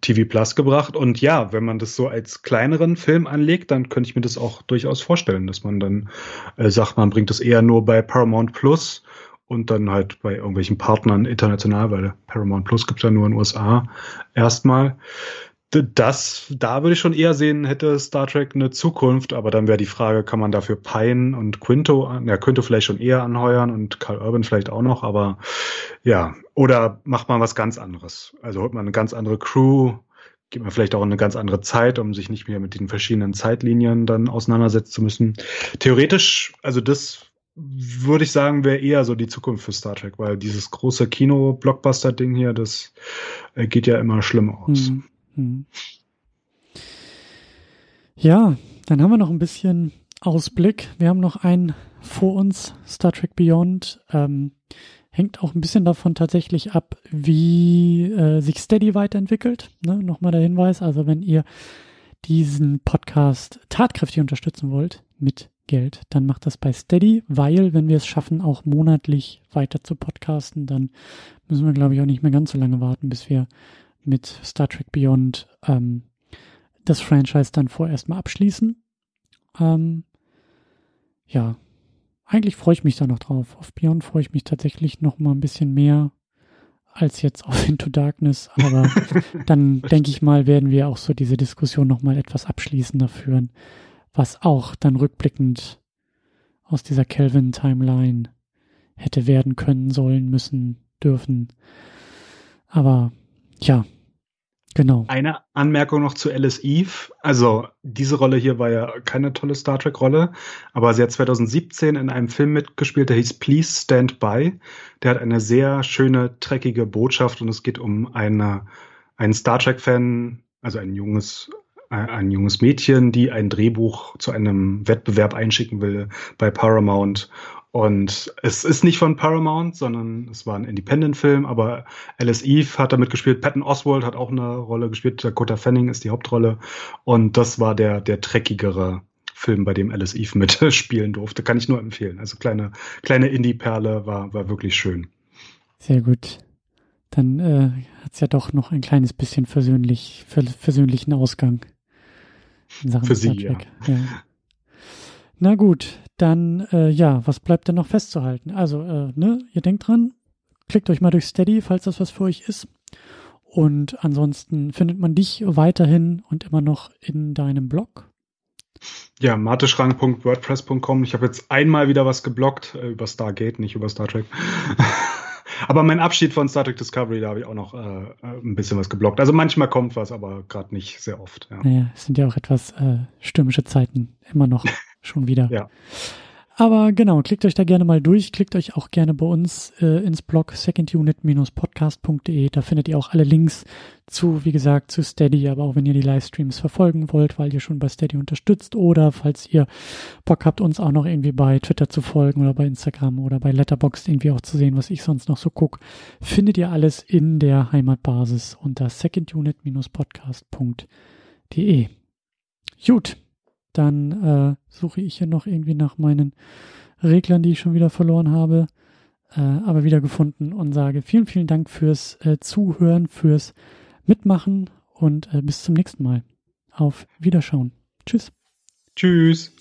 TV Plus gebracht. Und ja, wenn man das so als kleineren Film anlegt, dann könnte ich mir das auch durchaus vorstellen, dass man dann äh, sagt, man bringt es eher nur bei Paramount Plus und dann halt bei irgendwelchen Partnern international, weil Paramount Plus gibt es ja nur in den USA erstmal. Das, da würde ich schon eher sehen, hätte Star Trek eine Zukunft, aber dann wäre die Frage, kann man dafür Pine und Quinto, ja, Quinto vielleicht schon eher anheuern und Carl Urban vielleicht auch noch, aber ja, oder macht man was ganz anderes. Also holt man eine ganz andere Crew, geht man vielleicht auch in eine ganz andere Zeit, um sich nicht mehr mit den verschiedenen Zeitlinien dann auseinandersetzen zu müssen. Theoretisch, also das würde ich sagen, wäre eher so die Zukunft für Star Trek, weil dieses große Kino-Blockbuster-Ding hier, das äh, geht ja immer schlimm aus. Hm, hm. Ja, dann haben wir noch ein bisschen Ausblick. Wir haben noch einen vor uns, Star Trek Beyond. Ähm, hängt auch ein bisschen davon tatsächlich ab, wie äh, sich Steady weiterentwickelt. Ne? Nochmal der Hinweis, also wenn ihr diesen Podcast tatkräftig unterstützen wollt mit Geld, dann macht das bei Steady, weil wenn wir es schaffen, auch monatlich weiter zu podcasten, dann müssen wir, glaube ich, auch nicht mehr ganz so lange warten, bis wir mit Star Trek Beyond ähm, das Franchise dann vorerst mal abschließen. Ähm, ja, eigentlich freue ich mich da noch drauf. Auf Beyond freue ich mich tatsächlich noch mal ein bisschen mehr als jetzt auf Into Darkness. Aber dann denke ich mal, werden wir auch so diese Diskussion noch mal etwas abschließender führen, was auch dann rückblickend aus dieser Kelvin-Timeline hätte werden können, sollen, müssen, dürfen. Aber ja, Genau. Eine Anmerkung noch zu Alice Eve. Also, diese Rolle hier war ja keine tolle Star Trek-Rolle, aber sie hat 2017 in einem Film mitgespielt, der hieß Please Stand By. Der hat eine sehr schöne, dreckige Botschaft und es geht um eine, einen Star Trek-Fan, also ein junges, ein junges Mädchen, die ein Drehbuch zu einem Wettbewerb einschicken will bei Paramount und es ist nicht von Paramount, sondern es war ein Independent-Film, aber Alice Eve hat damit gespielt, Patton Oswald hat auch eine Rolle gespielt, Dakota Fanning ist die Hauptrolle. Und das war der, der dreckigere Film, bei dem Alice Eve mitspielen durfte. Kann ich nur empfehlen. Also kleine, kleine Indie-Perle war, war wirklich schön. Sehr gut. Dann äh, hat es ja doch noch ein kleines bisschen versöhnlich, versöhnlichen Ausgang. Für Sie, ja. ja. Na gut, dann äh, ja, was bleibt denn noch festzuhalten? Also, äh, ne, ihr denkt dran, klickt euch mal durch Steady, falls das was für euch ist. Und ansonsten findet man dich weiterhin und immer noch in deinem Blog. Ja, mateschrank.wordpress.com. Ich habe jetzt einmal wieder was geblockt äh, über Stargate, nicht über Star Trek. aber mein Abschied von Star Trek Discovery, da habe ich auch noch äh, äh, ein bisschen was geblockt. Also manchmal kommt was, aber gerade nicht sehr oft. Ja. Naja, es sind ja auch etwas äh, stürmische Zeiten immer noch. schon wieder. Ja. Aber genau, klickt euch da gerne mal durch, klickt euch auch gerne bei uns äh, ins Blog secondunit-podcast.de. Da findet ihr auch alle Links zu, wie gesagt, zu Steady, aber auch wenn ihr die Livestreams verfolgen wollt, weil ihr schon bei Steady unterstützt oder falls ihr Bock habt, uns auch noch irgendwie bei Twitter zu folgen oder bei Instagram oder bei Letterboxd irgendwie auch zu sehen, was ich sonst noch so gucke, findet ihr alles in der Heimatbasis unter secondunit-podcast.de. Gut, dann äh, suche ich hier noch irgendwie nach meinen Reglern, die ich schon wieder verloren habe, äh, aber wieder gefunden und sage vielen, vielen Dank fürs äh, Zuhören, fürs Mitmachen und äh, bis zum nächsten Mal. Auf Wiederschauen. Tschüss. Tschüss.